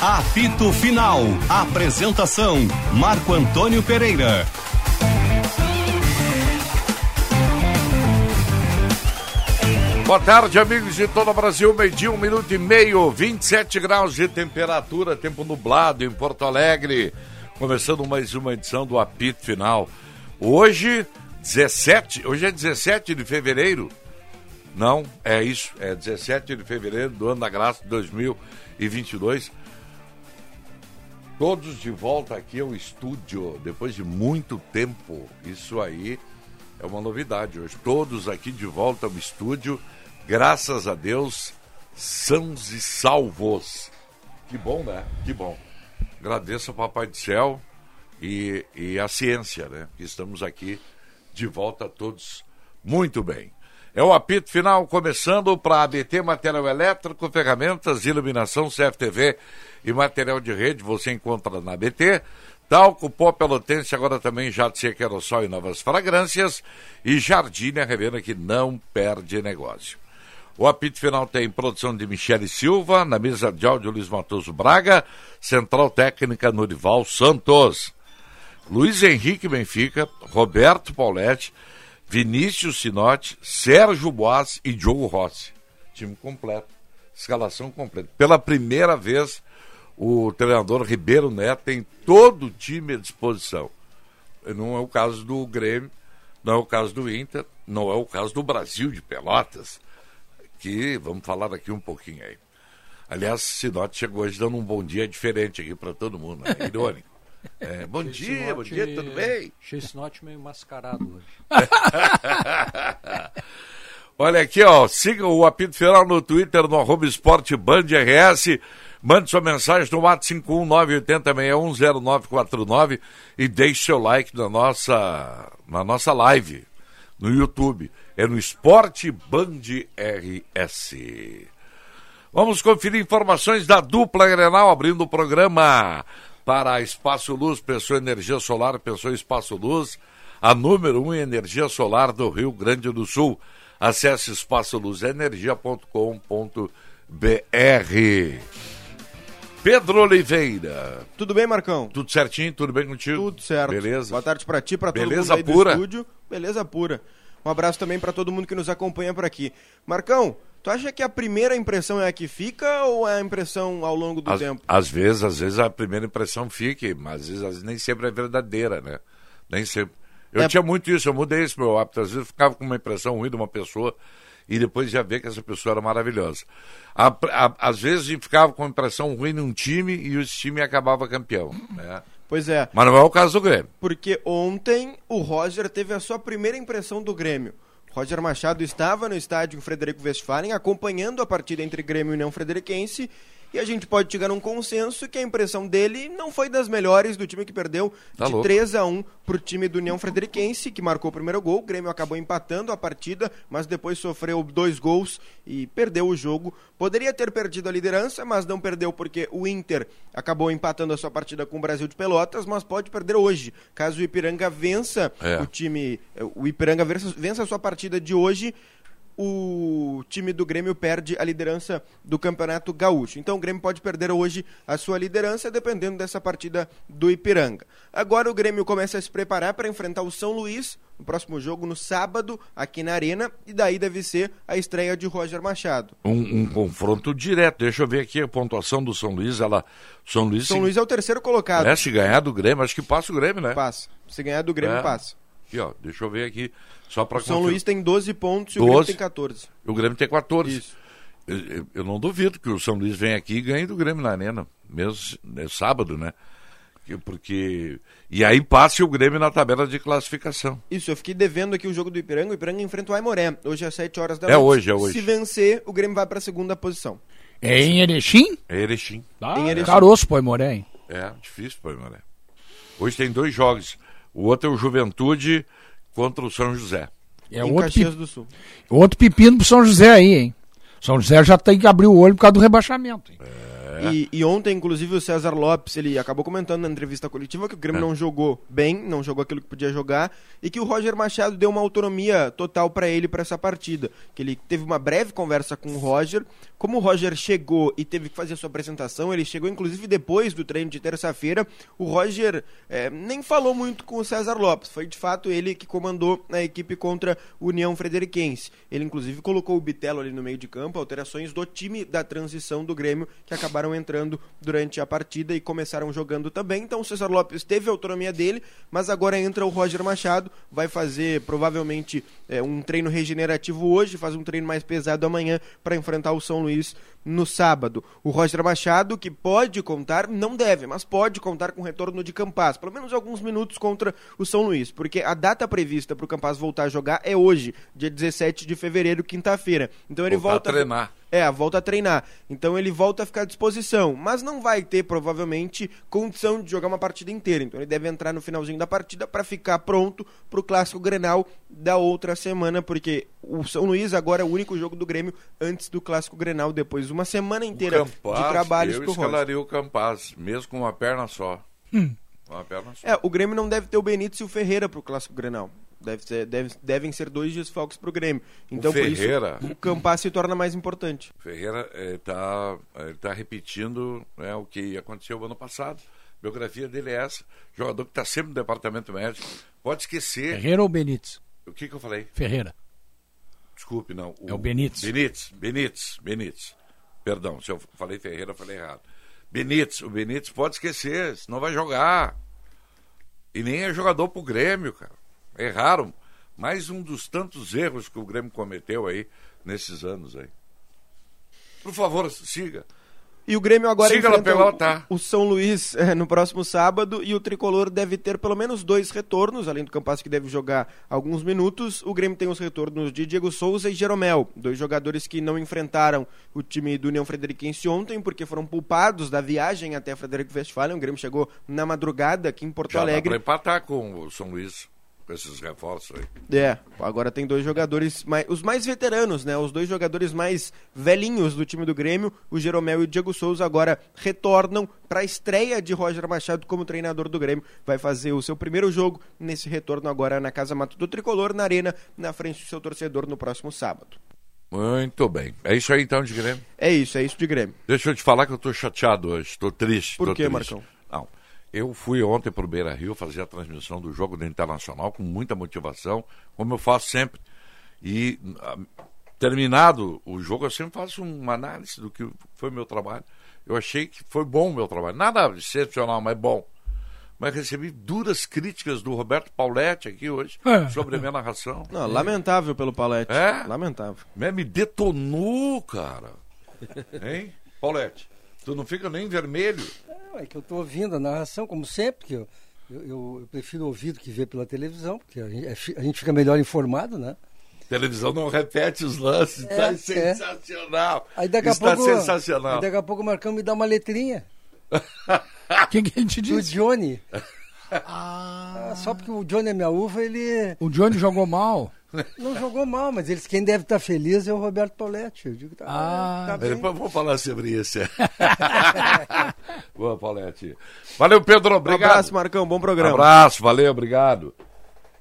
Apito Final. Apresentação: Marco Antônio Pereira. Boa tarde, amigos de todo o Brasil. Meio-dia, um minuto e meio, 27 graus de temperatura, tempo nublado em Porto Alegre. Começando mais uma edição do Apito Final. Hoje, 17, hoje é 17 de fevereiro. Não, é isso, é 17 de fevereiro do ano da graça de 2022. Todos de volta aqui ao estúdio, depois de muito tempo. Isso aí é uma novidade hoje. Todos aqui de volta ao estúdio graças a Deus, sãos e salvos. Que bom, né? Que bom. Agradeço ao Papai do Céu e, e a ciência, né? Estamos aqui de volta todos muito bem. É o apito final começando para ABT Material Elétrico, Ferramentas, Iluminação, CFTV e Material de Rede. Você encontra na ABT. Talco, pó pelotense, agora também Jato Seca Aerossol e novas fragrâncias. E Jardine, a revenda que não perde negócio. O apito final tem produção de Michele Silva, na mesa de áudio Luiz Matoso Braga, central técnica Norival Santos. Luiz Henrique Benfica, Roberto Pauletti, Vinícius Sinotti, Sérgio Boas e Diogo Rossi. Time completo. Escalação completa. Pela primeira vez, o treinador Ribeiro Neto tem todo o time à disposição. Não é o caso do Grêmio, não é o caso do Inter, não é o caso do Brasil de Pelotas que vamos falar daqui um pouquinho aí. Aliás, Sinote chegou hoje dando um bom dia diferente aqui para todo mundo, né? irônico. É, bom dia, bom dia, tudo bem? Achei esse note meio mascarado hoje. Olha aqui, ó, siga o apito final no Twitter, no arroba esporte Band RS. Mande sua mensagem no WhatsApp 51980610949 e deixe seu like na nossa, na nossa live no YouTube é no Esporte Band RS. Vamos conferir informações da dupla Grenal, abrindo o programa para Espaço Luz, pensou energia solar, pensou Espaço Luz, a número 1 um em energia solar do Rio Grande do Sul. Acesse espaçoluzenergia.com.br. Pedro Oliveira. Tudo bem, Marcão? Tudo certinho? Tudo bem contigo? Tudo certo. Beleza. Boa tarde para ti, para todo Beleza mundo aí pura. do estúdio. Beleza pura. Um abraço também para todo mundo que nos acompanha por aqui. Marcão, tu acha que a primeira impressão é a que fica ou é a impressão ao longo do Às, tempo? às vezes, às vezes a primeira impressão fica, mas às vezes, às vezes nem sempre é verdadeira, né? Nem sempre. Eu É. tinha muito isso, eu mudei esse meu hábito. Às vezes ficava com uma impressão ruim de uma pessoa e depois já ver que essa pessoa era maravilhosa. A- a- às vezes ficava com impressão ruim num time e esse time acabava campeão. Né? Pois é, Mas não é o caso do Grêmio. porque ontem o Roger teve a sua primeira impressão do Grêmio. Roger Machado estava no estádio Frederico Westphalen acompanhando a partida entre Grêmio e União Frederiquense e a gente pode chegar num consenso que a impressão dele não foi das melhores do time que perdeu Tá de louco. 3 a 1 pro time do União Frederiquense, que marcou o primeiro gol. O Grêmio acabou empatando a partida, mas depois sofreu dois gols e perdeu o jogo. Poderia ter perdido a liderança, mas não perdeu porque o Inter acabou empatando a sua partida com o Brasil de Pelotas, mas pode perder hoje. Caso o Ipiranga vença É. o time, o Ipiranga vença, vença a sua partida de hoje, o time do Grêmio perde a liderança do Campeonato Gaúcho. Então o Grêmio pode perder hoje a sua liderança, dependendo dessa partida do Ipiranga. Agora o Grêmio começa a se preparar para enfrentar o São Luís no próximo jogo, no sábado, aqui na Arena, e daí deve ser a estreia de Roger Machado. Um, um confronto direto. Deixa eu ver aqui a pontuação do São Luís. Ela, São Luís, São se, Luís é o terceiro colocado. é, se ganhar do Grêmio, acho que passa o Grêmio, né? Passa. Se ganhar do Grêmio, É. passa. Aqui, ó, deixa eu ver aqui. Só para O São Luís tem 12 pontos e o Grêmio 12. tem 14. O Grêmio tem 14. Isso. Eu, eu- eu não duvido que o São Luís venha aqui e ganhe do Grêmio na Arena. Mesmo é sábado, né? Que- Porque. E aí passe o Grêmio na tabela de classificação. Isso, eu fiquei devendo aqui o jogo do Ipiranga. O Ipiranga enfrenta o Aimoré, hoje às 7 horas da É noite. hoje, é hoje. Se vencer, o Grêmio vai para a segunda posição. É em Erechim? É Erechim. Ah, Em Erechim. Caroço, pô, Moré, hein? É, difícil, pô, Maré. Hoje tem dois jogos. O outro é o Juventude contra o São José. É em outro, Caxias do Sul. outro pepino pro São José aí, hein? São José já tem que abrir o olho por causa do rebaixamento. Hein? É. E, e ontem, inclusive, o César Lopes, ele acabou comentando na entrevista coletiva que o Grêmio É. não jogou bem, não jogou aquilo que podia jogar, e que o Roger Machado deu uma autonomia total para ele para essa partida. Que ele teve uma breve conversa com o Roger. Como o Roger chegou e teve que fazer a sua apresentação, ele chegou inclusive depois do treino de terça-feira. O Roger eh, nem falou muito com o César Lopes. Foi de fato ele que comandou a equipe contra o União Frederiquense. Ele inclusive colocou o Bitelo ali no meio de campo, alterações do time da transição do Grêmio que acabaram entrando durante a partida e começaram jogando também. Então o César Lopes teve a autonomia dele, mas agora entra o Roger Machado, vai fazer provavelmente eh, um treino regenerativo hoje, faz um treino mais pesado amanhã para enfrentar o São Luís no sábado. O Roger Machado, que pode contar, não deve, mas pode contar com o retorno de Campaz, pelo menos alguns minutos contra o São Luís, porque a data prevista para o Campaz voltar a jogar é hoje, dia 17 de fevereiro, quinta-feira. Então ele Voltar a volta treinar. É, a volta a treinar. Então ele volta a ficar à disposição, mas não vai ter provavelmente condição de jogar uma partida inteira. Então ele deve entrar no finalzinho da partida para ficar pronto para o clássico Grenal da outra semana, porque o São Luís agora é o único jogo do Grêmio antes do clássico Grenal, depois de uma semana inteira de trabalhos eu pro escalaria o Campaz, mesmo com uma perna só. Com Uma perna só. É, o Grêmio não deve ter o Benítez e o Ferreira pro clássico Grenal. Deve ser, deve- devem ser dois desfalques pro Grêmio. Então por Ferreira- isso o Campaz se torna mais importante. Ferreira está tá repetindo né, o que aconteceu ano passado. A biografia dele é essa. Jogador que está sempre no departamento médico. Pode esquecer. Ferreira ou Benítez? O que, que eu falei? Ferreira. Desculpe, não. É o Benítez. Benítez, Benítez, Benítez. Perdão, se eu falei Ferreira, eu falei errado. Benítez, o Benítez pode esquecer, senão vai jogar. E nem é jogador pro Grêmio, cara. Erraram. Mais um dos tantos erros que o Grêmio cometeu aí nesses anos aí. Por favor, siga. E o Grêmio agora Siga enfrenta pelota. o, o São Luís eh, no próximo sábado e o Tricolor deve ter pelo menos dois retornos, além do Campas que deve jogar alguns minutos. O Grêmio tem os retornos de Diego Souza e Jeromel, dois jogadores que não enfrentaram o time do União Frederiquense ontem porque foram poupados da viagem até Frederico Westphalen. O Grêmio chegou na madrugada aqui em Porto Já dá Alegre. para empatar com o São Luís, com esses reforços aí. É, agora tem dois jogadores, mais, os mais veteranos, né? Os dois jogadores mais velhinhos do time do Grêmio, o Jeromel e o Diego Souza, agora retornam para a estreia de Roger Machado como treinador do Grêmio. Vai fazer o seu primeiro jogo nesse retorno agora na Casa Mato do Tricolor, na Arena, na frente do seu torcedor no próximo sábado. Muito bem. É isso aí então de Grêmio. É isso, é isso de Grêmio. Deixa eu te falar que eu tô chateado hoje, tô triste. Por tô quê, triste. Marcão? Não. Eu fui ontem pro Beira Rio fazer a transmissão do jogo do Internacional com muita motivação, como eu faço sempre. E ah, terminado o jogo, eu sempre faço uma análise do que foi meu trabalho. Eu achei que foi bom o meu trabalho. Nada excepcional, mas bom. Mas recebi duras críticas do Roberto Pauletti aqui hoje É. sobre a minha narração. Não, lamentável pelo Palete. É? Lamentável. Me, me detonou, cara. Hein? Paulette, tu não fica nem vermelho. Não, é que eu estou ouvindo a narração, como sempre, que eu, eu, eu- eu prefiro ouvir do que ver pela televisão, porque a gente, é a gente fica melhor informado, né? Televisão não repete os lances. É, tá é. sensacional. Aí daqui a Está pouco. sensacional. aí daqui a pouco o Marcão me dá uma letrinha O que, a gente do disse? Johnny. Ah, só porque o Johnny é minha uva, ele O Johnny jogou mal. Não jogou mal, mas eles, quem deve estar feliz é o Roberto Pauletti. Eu digo, tá, Ah, tá bem. Depois vamos falar sobre isso. Boa, Paulette. Valeu, Pedro. Um Obrigado. abraço, Marcão. Bom programa. abraço, valeu, obrigado.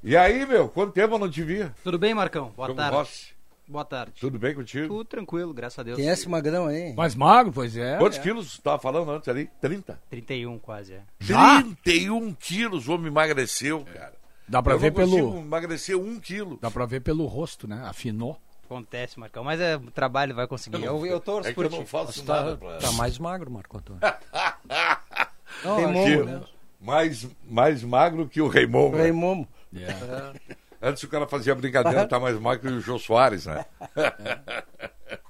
E aí, meu, quanto tempo eu não te via? Tudo bem, Marcão? Boa Jogo tarde. Rossi. Boa tarde. Tudo bem contigo? Tudo tranquilo, graças a Deus. Tem esse magrão aí. Mais magro, pois é. Quantos quilos você estava falando antes ali? 30? 31 quase, é. Já? 31 quilos o homem emagreceu, cara. Dá pra eu ver pelo. emagrecer um quilo. Dá pra ver pelo rosto, né? Afinou. Acontece, Marcão. Mas é o trabalho, vai conseguir. Eu, eu torço É que por eu ti. não faço Tá, nada pra... tá mais magro, Marco Antônio. Não, Tem acho momo, que- né? mais, mais magro que o Raimundo. o né? Raimundo. É. Antes o cara fazia brincadeira, tá mais magro que o Jô Soares, né?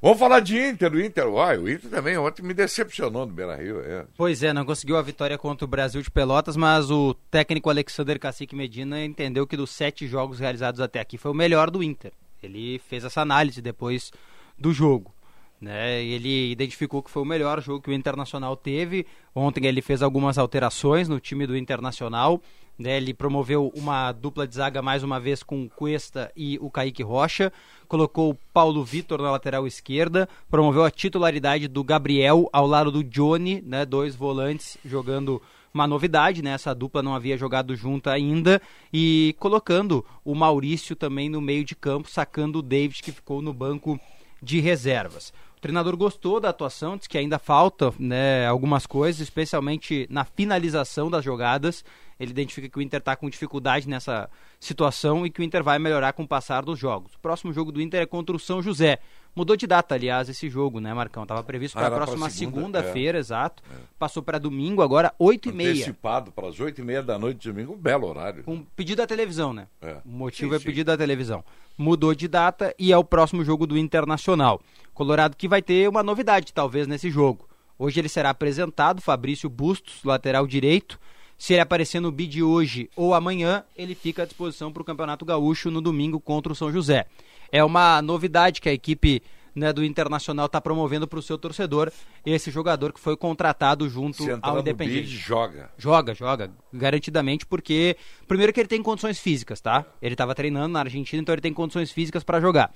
Vamos falar de Inter, o Inter. Uai, o Inter também ontem me decepcionou no Beira Rio. É. Pois é, não conseguiu a vitória contra o Brasil de Pelotas, mas o técnico Alexander Cacique Medina entendeu que dos sete jogos realizados até aqui foi o melhor do Inter. Ele fez essa análise depois do jogo. Né? Ele identificou que foi o melhor jogo que o Internacional teve. Ontem ele fez algumas alterações no time do Internacional. Né? Ele promoveu uma dupla de zaga mais uma vez com Cuesta e o Kaique Rocha, colocou o Paulo Vitor na lateral esquerda, promoveu a titularidade do Gabriel ao lado do Johnny, né? Dois volantes jogando uma novidade, né? Essa dupla não havia jogado junto ainda e colocando o Maurício também no meio de campo, sacando o David que ficou no banco de reservas. O treinador gostou da atuação, diz que ainda falta né, algumas coisas, especialmente na finalização das jogadas. Ele identifica que o Inter está com dificuldade nessa situação e que o Inter vai melhorar com o passar dos jogos. O próximo jogo do Inter é contra o São José. Mudou de data, aliás, esse jogo, né, Marcão? Estava previsto Ah, para a próxima segunda, segunda-feira, exato. Passou para domingo, agora 8h30. Antecipado para as oito e meia da noite de domingo, um belo horário. Com pedido da televisão, né? É. O motivo Sim, é sim. pedido da televisão. Mudou de data e é o próximo jogo do Internacional. Colorado que vai ter uma novidade, talvez, nesse jogo. Hoje ele será apresentado, Fabrício Bustos, lateral direito. Se ele aparecer no bid hoje ou amanhã, ele fica à disposição para o Campeonato Gaúcho no domingo contra o São José. É uma novidade que a equipe né, do Internacional está promovendo para o seu torcedor. Esse jogador que foi contratado junto ao no Independente. bid, joga. Joga, joga, garantidamente, porque primeiro que ele tem condições físicas, tá? Ele estava treinando na Argentina, então ele tem condições físicas para jogar.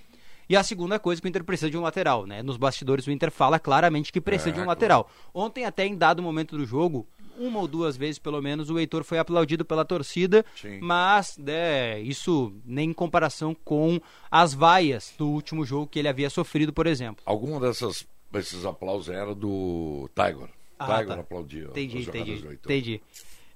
E a segunda coisa que o Inter precisa de um lateral, né? Nos bastidores o Inter fala claramente que precisa É, de um lateral. Ontem até em dado momento do jogo, uma ou duas vezes pelo menos o Heitor foi aplaudido pela torcida, Sim. mas né, isso nem em comparação com as vaias do último jogo que ele havia sofrido, por exemplo. Alguma dessas desses aplausos era do Tiger. Ah, Tiger tá. aplaudia. Entendi, entendi, entendi.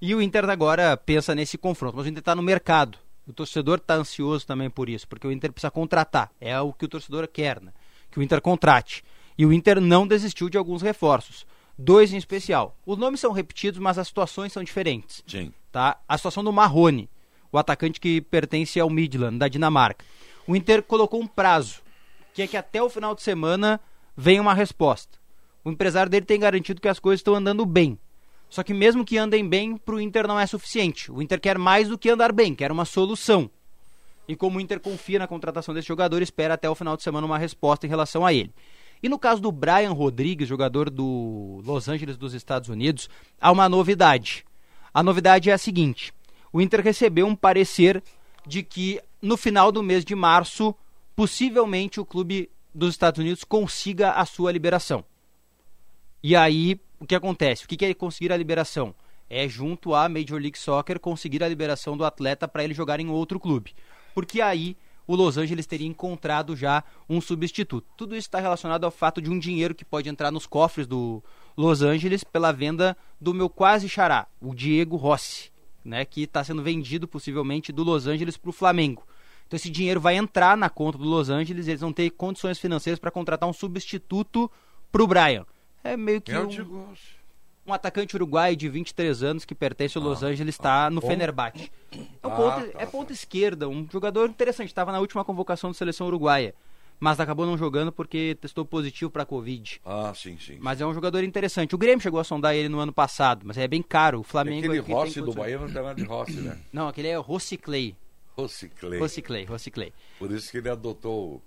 E o Inter agora pensa nesse confronto, mas o Inter está no mercado. O torcedor está ansioso também por isso, porque o Inter precisa contratar. É o que o torcedor quer, né? Que o Inter contrate. E o Inter não desistiu de alguns reforços. Dois em especial. Os nomes são repetidos, mas as situações são diferentes. Sim. Tá? A situação do Marrone, o atacante que pertence ao Midland, da Dinamarca. O Inter colocou um prazo, que é que até o final de semana venha uma resposta. O empresário dele tem garantido que as coisas estão andando bem. Só que mesmo que andem bem, para o Inter não é suficiente. O Inter quer mais do que andar bem, quer uma solução. E como o Inter confia na contratação desse jogador, espera até o final de semana uma resposta em relação a ele. E no caso do Brian Rodrigues, jogador do Los Angeles dos Estados Unidos, há uma novidade. A novidade é a seguinte: o Inter recebeu um parecer de que no final do mês de março, possivelmente o clube dos Estados Unidos consiga a sua liberação. E aí, o que acontece? O que é conseguir a liberação? É junto à Major League Soccer conseguir a liberação do atleta para ele jogar em outro clube. Porque aí o Los Angeles teria encontrado já um substituto. Tudo isso está relacionado ao fato de um dinheiro que pode entrar nos cofres do Los Angeles pela venda do meu quase xará, o Diego Rossi, né, que está sendo vendido possivelmente do Los Angeles para o Flamengo. Então esse dinheiro vai entrar na conta do Los Angeles, eles vão ter condições financeiras para contratar um substituto para o Brian. É meio que É o um. Um atacante uruguaio de 23 anos que pertence ao Los Angeles, está no Fenerbahçe. É, um Ah, ponta, tá, é ponta esquerda, um jogador interessante. Estava na última convocação da seleção uruguaia, mas acabou não jogando porque testou positivo para Covid. Ah, sim, sim. Mas é um jogador interessante. O Grêmio chegou a sondar ele no ano passado, mas é bem caro. O Flamengo Aquele é Rossi do. Bahia não tem nada de Rossi, né? Não, aquele é Rossiclay. Rossiclei. Rossiclay, Rossiclay. Por isso que ele adotou.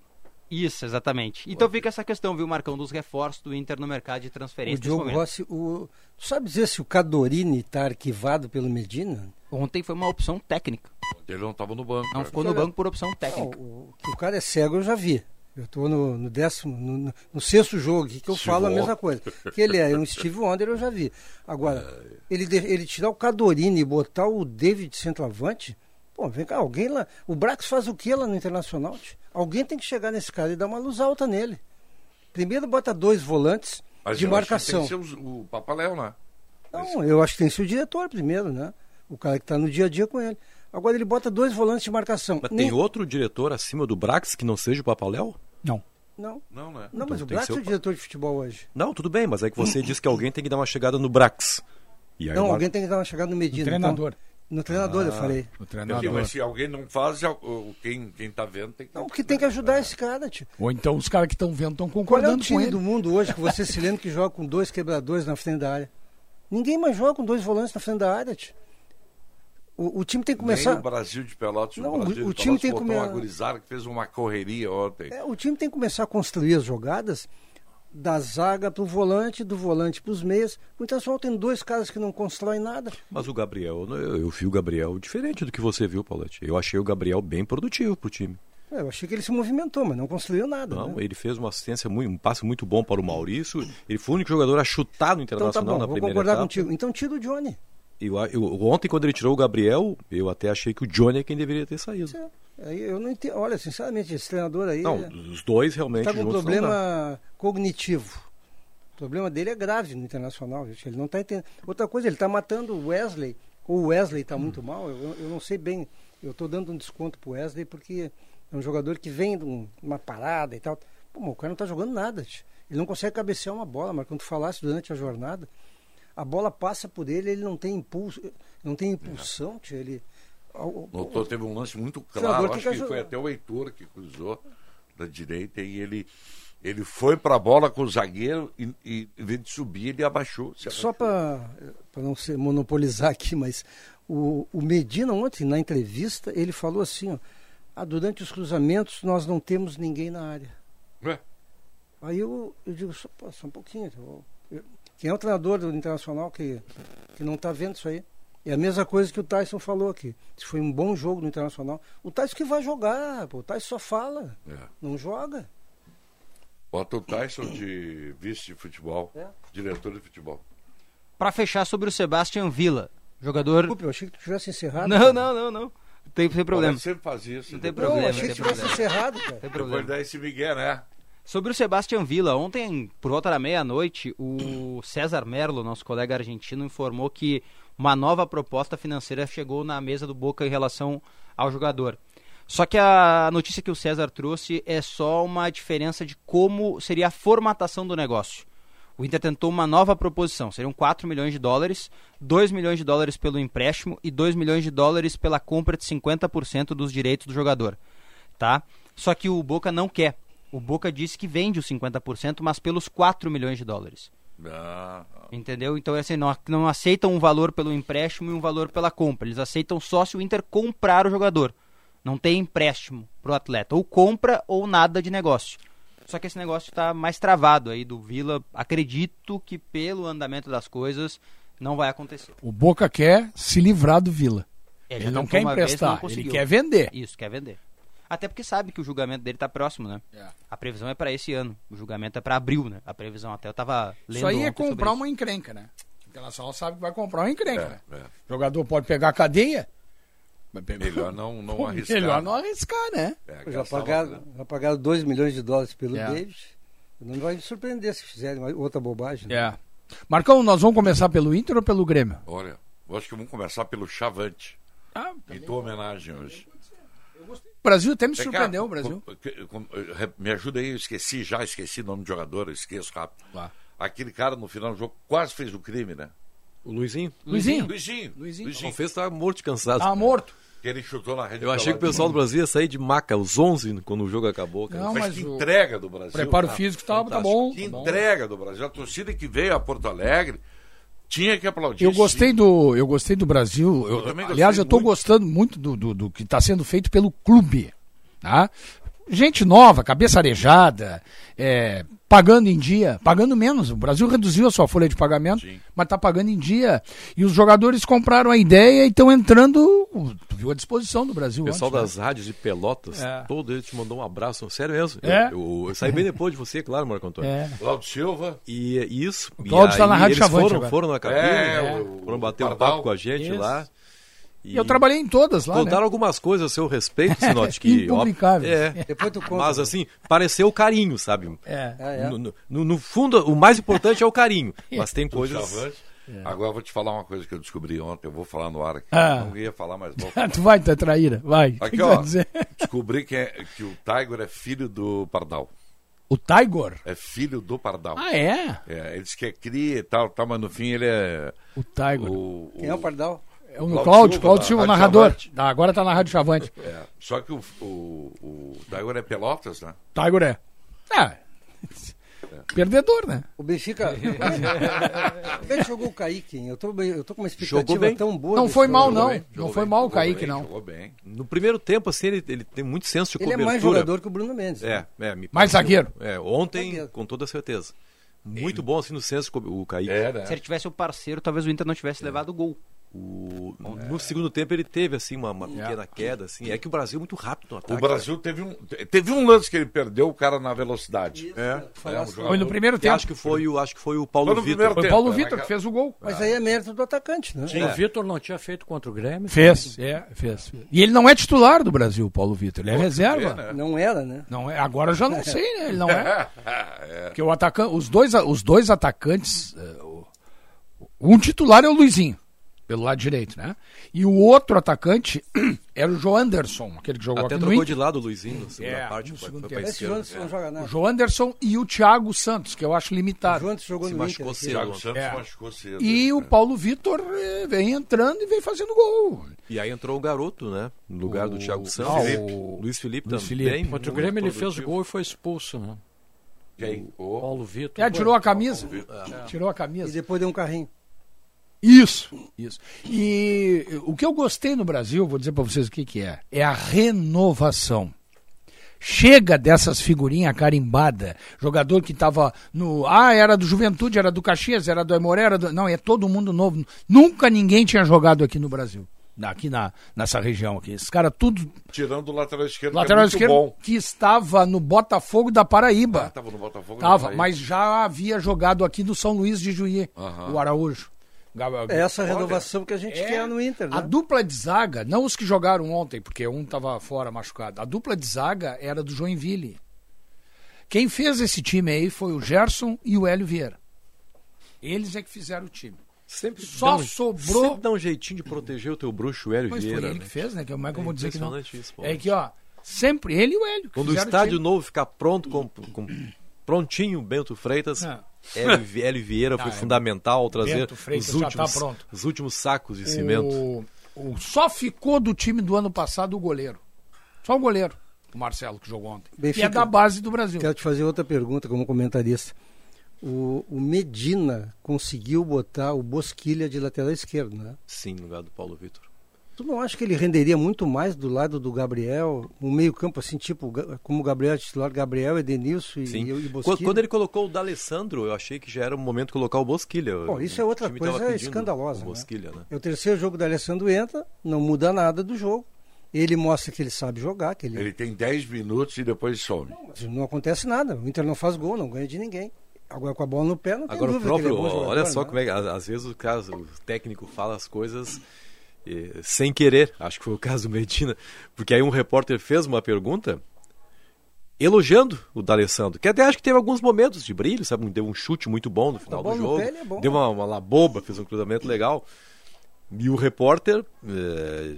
Isso, exatamente. Então fica essa questão, viu, Marcão, dos reforços do Inter no mercado de O transferência nesse Diogo momento. Rossi, o, tu sabe dizer se o Cadorini está arquivado pelo Medina? Ontem foi uma opção técnica. Ele não estava no banco. Não né? ficou no banco por opção Não, técnica. o, que o cara é cego eu já vi. Eu estou no, no décimo, no, no- sexto jogo que eu Steve falo a mesma coisa. Que ele é um Steve Wonder, eu já vi. Agora, ele, de- ele tirar o Cadorini e botar o David centroavante, pô, vem cá, alguém lá. O Brax faz o que lá no Internacional? Alguém tem que chegar nesse cara e dar uma luz alta nele. Primeiro bota dois volantes Mas de eu acho que marcação. Tem que ser o, o Papaléu, né? Não, eu acho que tem que ser o diretor primeiro, né? O cara que está no dia a dia com ele. Agora ele bota dois volantes de marcação. Mas Nem- tem outro diretor acima do Brax que não seja o Papaléu? Não. Não, Não, né? não mas o tem que Brax é o o diretor de futebol hoje. Não, tudo bem, mas é que você disse que alguém tem que dar uma chegada no Brax. E aí Não, o Mar- alguém tem que dar uma chegada no Medina. O treinador. então- no treinador, eu falei. O Sim, treinador. mas se alguém não faz, já- o- quem, quem tá vendo tem que. Não, que tem que ajudar esse cara, tio. Ou então os caras que estão vendo estão Qual é o concordando com time ele. do mundo hoje que você se lembra que joga com dois quebradores na frente da área? Ninguém mais joga com dois volantes na frente da área, tio. O, o time tem que Nem começar. o Brasil de Pelotas, Não, o Brasil o- o time Pelotas tem que uma gurizada que fez uma correria ontem. É, o time tem que começar a construir as jogadas da zaga para o volante, do volante para os meias. O Internacional tem dois caras que não constroem nada. Mas o Gabriel, eu, eu vi o Gabriel diferente do que você viu, Paulette. Eu achei o Gabriel bem produtivo pro time. É, eu achei que ele se movimentou, mas não construiu nada. Não, né? ele fez uma assistência muito, um passe muito bom para o Maurício. Ele foi o único jogador a chutar no Então tá Internacional bom, na vou primeira concordar etapa. contigo. Então tira o Johnny. Eu, eu- ontem, quando ele tirou o Gabriel, eu até achei que o Johnny é quem deveria ter saído. Aí eu não entendo. Olha, sinceramente, esse treinador aí Não, é- os dois realmente tá com um problema cognitivo. O problema dele é grave no internacional, gente. Ele não está entendendo. Outra coisa, ele está matando o Wesley. Ou o Wesley está muito mal. Eu, eu não sei bem. Eu estou dando um desconto pro Wesley porque é um jogador que vem de um- uma parada e tal. Pô, mas o cara não está jogando nada. gente. Ele não consegue cabecear uma bola, mas quando tu falasse durante a jornada, a bola passa por ele, ele não tem impulso, não tem impulsão, tio, ele. o- o- Notou, teve um lance muito claro, que acho que quer foi jogar. até o Heitor que cruzou da direita e ele, ele foi para a bola com o zagueiro e, e em vez de subir, ele abaixou. Só para não ser monopolizar aqui, mas o, o Medina ontem, na entrevista, ele falou assim, ó, ah, durante os cruzamentos nós não temos ninguém na área. Ué, Aí eu, eu digo, só, só um pouquinho. eu- eu- quem é o treinador do Internacional que, que não está vendo isso aí? É a mesma coisa que o Tyson falou aqui. Se foi um bom jogo no Internacional. O Tyson que vai jogar, pô, o Tyson só fala, é. não joga. Bota o Tyson de vice de futebol, É. diretor de futebol. Pra fechar sobre o Sebastian Villa, jogador. Desculpe, eu achei que tu tivesse encerrado. Não, não, não, não. Tem, tem problema. Ele sempre faz isso. Não tem depois- Não, eu problema, achei que tivesse problema. encerrado, cara. Tem Depois problema. dá esse Miguel, né? Sobre o Sebastian Villa, ontem, por volta da meia-noite, o César Merlo, nosso colega argentino, informou que uma nova proposta financeira chegou na mesa do Boca em relação ao jogador. Só que a notícia que o César trouxe é só uma diferença de como seria a formatação do negócio. O Inter tentou uma nova proposição, seriam 4 milhões de dólares, 2 milhões de dólares pelo empréstimo e 2 milhões de dólares pela compra de 50% dos direitos do jogador tá? Só que o Boca não quer. O Boca disse que vende os 50%, mas pelos 4 milhões de dólares. Não, Entendeu? Então, assim, não, não aceitam um valor pelo empréstimo e um valor pela compra. Eles aceitam só se o Inter comprar o jogador. Não tem empréstimo pro atleta. Ou compra ou nada de negócio. Só que esse negócio está mais travado aí do Vila. Acredito que pelo andamento das coisas não vai acontecer. O Boca quer se livrar do Vila. É, Ele não quer emprestar, não ele quer vender. Isso, quer vender. Até porque sabe que o julgamento dele tá próximo, né? É. A previsão é para esse ano. O julgamento é para abril, né? A previsão até eu tava lendo Isso aí é comprar uma encrenca, né? O Internacional sabe que vai comprar uma encrenca, né? é, é. O jogador pode pegar a cadeia. Melhor não, não Pô, arriscar. Melhor não arriscar, né? É, Já pagaram, já pagaram 2 milhões de dólares pelo É. David. Não vai me surpreender se fizerem outra bobagem. né? É. Marcão, nós vamos começar pelo Inter ou pelo Grêmio? Olha, eu acho que vamos começar pelo Chavante. Ah, Em tua homenagem hoje. o Brasil até me Vem cá, surpreendeu, o Brasil. com- com- eh, me ajuda aí, eu esqueci, já esqueci o nome do jogador, eu esqueço rápido. Lá. Aquele cara no final do jogo quase fez o crime, né? O Luizinho? Luizinho, Luizinho. Luizinho. Não fez, tá morto de cansado. tá morto. Que ele chutou na rede. Eu achei que o pessoal do Brasil ia sair de maca aos 11 quando o jogo acabou. Cara. Não, Mas, mas que o entrega do Brasil. preparo tá? físico tá, tá bom. Que tá bom. entrega do Brasil. A torcida que veio a Porto Alegre tinha que aplaudir. Eu gostei sim. do, eu gostei do Brasil. Eu- Eu também gostei aliás, eu estou gostando muito do, do, do que está sendo feito pelo clube. Tá? Gente nova, cabeça arejada, é, pagando em dia, pagando menos. O Brasil reduziu a sua folha de pagamento, Sim. mas está pagando em dia. E os jogadores compraram a ideia e estão entrando, tu viu à disposição do Brasil. O pessoal ontem, né? das rádios de Pelotas, É. todo ele te mandou um abraço. Sério mesmo. É? Eu, eu- eu saí bem depois de você, claro, Marco Antônio. É. Cláudio Silva. E e isso. O e Cláudio tá na Rádio eles Chavante foram, agora. foram na cabine, É, né? o- foram bater um Pardal. papo com a gente Isso. lá. E eu trabalhei em todas lá, Contaram né? algumas coisas a seu respeito, Sinote, que... Impublicáveis. É, Depois tu conta. mas assim, pareceu carinho, sabe? É. É, é. No, no- no- fundo, o mais importante é o carinho. Mas tem coisas... Chavante. Agora eu vou te falar uma coisa que eu descobri ontem. Eu vou falar no ar aqui. Ah. Não ia falar, mas vou. tu vai, é traíra, vai. O Aqui, ó. Descobri que, é, que o Tiger é filho do Pardal. O Tiger? É filho do Pardal. Ah, é? É, ele diz que é cria e tal, tal, mas no fim ele é. O Tiger. O, Quem é o Pardal? É o Cláudio Cláudio, Silva, Cláudio Silva, narrador. Tá, agora tá na Rádio Chavante. é. Só que o, o, o Tiger é Pelotas, né? Tiger é. É. Perdedor, né? O Benfica. Ele jogou o Kaique, hein? Eu tô, bem- eu tô com uma expectativa bem. tão boa. Não foi mal, Jogou não. bem, Não foi bem, mal o Kaique, bem, não. Jogou bem. No primeiro tempo, assim, ele, ele tem muito senso de Ele é cobertura. mais jogador que o Bruno Mendes. É, né? é, me Mais pareceu. zagueiro. É, ontem, Zagueiro. com toda certeza. Muito bom assim no senso, o Kaique. É, né? Se ele tivesse o parceiro, talvez o Inter não tivesse levado o gol. O- No segundo tempo ele teve assim uma, uma pequena queda, assim. É que o Brasil é muito rápido no ataque. O Brasil teve um, teve um lance que ele perdeu o cara na velocidade. É. É, um Foi no primeiro tempo. acho que foi o acho que foi o Paulo Foi Vitor. Foi o Paulo é, Vitor que fez o gol. Mas aí é mérito do atacante, né? O Vitor não tinha feito contra o Grêmio. Fez, é, fez. E ele não é titular do Brasil, o Paulo Vitor. Ele é reserva. né? Não era, né? Não é, agora eu já não sei, né? Ele não é. Porque o atacante, os dois, os dois atacantes, um titular é o Luizinho, pelo lado direito, né? E o outro atacante era o João Anderson, aquele que jogou Até aqui trocou de lado o Luizinho na segunda É, parte. no foi- segundo foi tempo. pra Esse esquerda. João não joga O nada. João Anderson e o Thiago Santos, que eu acho O limitado. João jogou Se no machucou Inter. cedo. Thiago Santos É. machucou cedo. E o né? Paulo Vitor eh, vem entrando e vem fazendo gol. E aí entrou o garoto, né? No lugar do O- Thiago Ah, Santos. o- Luiz Felipe Luiz também. Felipe. Contra o Grêmio ele fez o gol e foi expulso, né? Quem? O- Paulo Vitor. É, tirou a camisa. Vitor. Tirou a E camisa. depois deu um carrinho. Isso, isso. E o que eu gostei no Brasil, vou dizer para vocês o que, que é, é a renovação. Chega dessas figurinhas carimbadas, jogador que tava no. Ah, era do Juventude, era do Caxias, era do Aimoré, era do. Não, é todo mundo novo. Nunca ninguém tinha jogado aqui no Brasil. Aqui na, nessa região aqui. Esses caras tudo. Tirando o lateral esquerdo, Lateral que é esquerdo bom. que estava no Botafogo da Paraíba. Ah, tava no Botafogo. Tava, não, mas já havia jogado aqui no São Luís de Juí, Aham. o Araújo. É essa Olha, renovação que a gente É, quer no Inter, A né? dupla de zaga, não os que jogaram ontem, porque um estava fora machucado. A dupla de zaga era do Joinville. Quem fez esse time aí foi o Gerson e o Hélio Vieira. Eles é que fizeram o time. Sempre Só dá um- sobrou- Sempre dá um jeitinho de proteger o teu bruxo, o Hélio Mas Vieira. foi ele né? que fez, né? Que Como é que eu vou dizer que não? isso. É que, ó, sempre ele e o Hélio. que Quando o estádio time. novo ficar pronto, com, com- prontinho, Bento Freitas, Ah. Hélio, Vi- Hélio Vieira foi Ah, é. fundamental ao trazer os tá últimos, pronto. os últimos sacos de cimento. O, o- só ficou do time do ano passado o goleiro. Só o goleiro, o Marcelo, que jogou ontem. Benfica. Que é da base do Brasil. Quero te fazer outra pergunta como comentarista. O, o Medina conseguiu botar o Bosquilha de lateral esquerdo, né? Sim, no lugar do Paulo Vitor. Tu não acha que ele renderia muito mais do lado do Gabriel, um meio campo assim, tipo, como o Gabriel é titular, Gabriel, Edenilson e, Sim. e, e Quando, Bosquilha? quando ele colocou o D'Alessandro, eu achei que já era o momento de colocar o Bosquilha. Bom, isso é outra O coisa escandalosa, O né? Bosquilha, né? É o terceiro jogo da Alessandro entra, não muda nada do jogo. Ele mostra que ele sabe jogar, que ele, Ele tem 10 minutos e depois some. não acontece nada. O Inter não faz gol, não ganha de ninguém. Agora com a bola no pé, não tem Agora o dúvida que ele é próprio, bom jogador, olha só né? como é que às, vezes o caso, o técnico fala as coisas sem querer. Acho que foi o caso do Medina, porque aí um repórter fez uma pergunta elogiando o D'Alessandro, que até acho que teve alguns momentos de brilho, sabe, deu um chute muito bom no final bola do no jogo, é bom, deu uma, uma laboba, fez um cruzamento legal. E o repórter eh,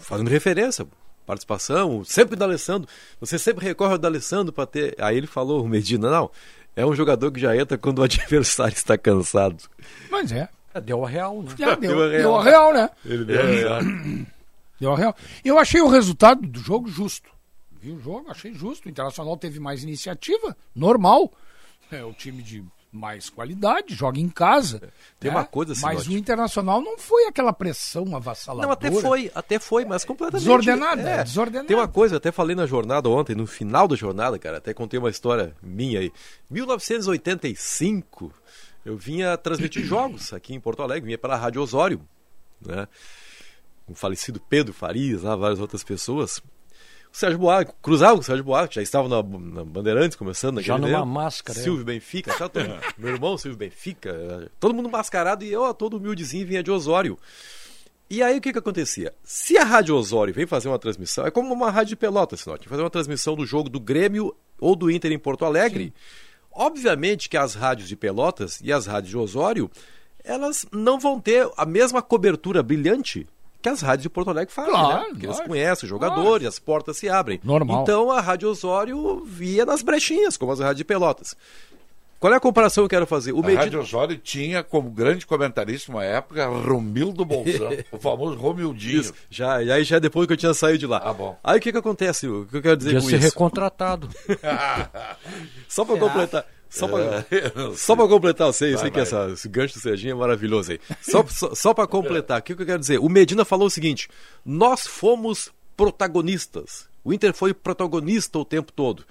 fazendo referência, participação, sempre o D'Alessandro, você sempre recorre ao D'Alessandro para ter. Aí ele falou, o Medina, não, é um jogador que já entra quando o adversário está cansado. Mas é. É, deu a real, né? Já deu, Deu a real. deu a real, né? Ele deu Deu a real. Eu achei o resultado do jogo justo. Vi o jogo, achei justo. O Internacional teve mais iniciativa, normal. É o time de mais qualidade, joga em casa. Tem né? uma coisa, Mas Sinote. o Internacional não foi aquela pressão avassaladora. Não, até foi, até foi, mas completamente. Desordenada, é. desordenada. Tem uma coisa, eu até falei na jornada ontem, no final da jornada, cara, até contei uma história minha aí. 1985, eu vinha transmitir jogos aqui em Porto Alegre, vinha pela Rádio Osório, né? O falecido Pedro Farias, lá, várias outras pessoas. O Sérgio Buarque, cruzava com o Sérgio Buarque, já estava na, na Bandeirantes começando Já naquele numa tempo. máscara, é. Silvio Benfica, tá todo, meu irmão Silvio Benfica, todo mundo mascarado e eu, todo humildezinho, vinha de Osório. E aí o que que acontecia? Se a Rádio Osório vem fazer uma transmissão, é como uma rádio de pelota, senão, fazer uma transmissão do jogo do Grêmio ou do Inter em Porto Alegre. Obviamente que as rádios de Pelotas e as rádios de Osório, elas não vão ter a mesma cobertura brilhante que as rádios de Porto Alegre fazem, Claro, né? Porque eles lógico. conhecem os jogadores, as portas se abrem. Normal. Então a Rádio Osório via nas brechinhas, como as rádios de Pelotas. Qual é a comparação que eu quero fazer? O A Medina- Rádio Osório tinha como grande comentarista uma época Romildo Bolzão, o famoso Romildinho. Isso, já, e aí já depois que eu tinha saído de lá. Ah, bom. Aí o que que acontece? O que eu quero dizer Podia com ser isso? recontratado. Só pra completar. Só pra, É, só pra completar, eu sei, eu Vai, sei que essa, esse gancho do Serginho é maravilhoso aí. Só, só, só pra completar, o que que eu quero dizer? O Medina falou o seguinte: nós fomos protagonistas. O Inter foi protagonista o tempo todo.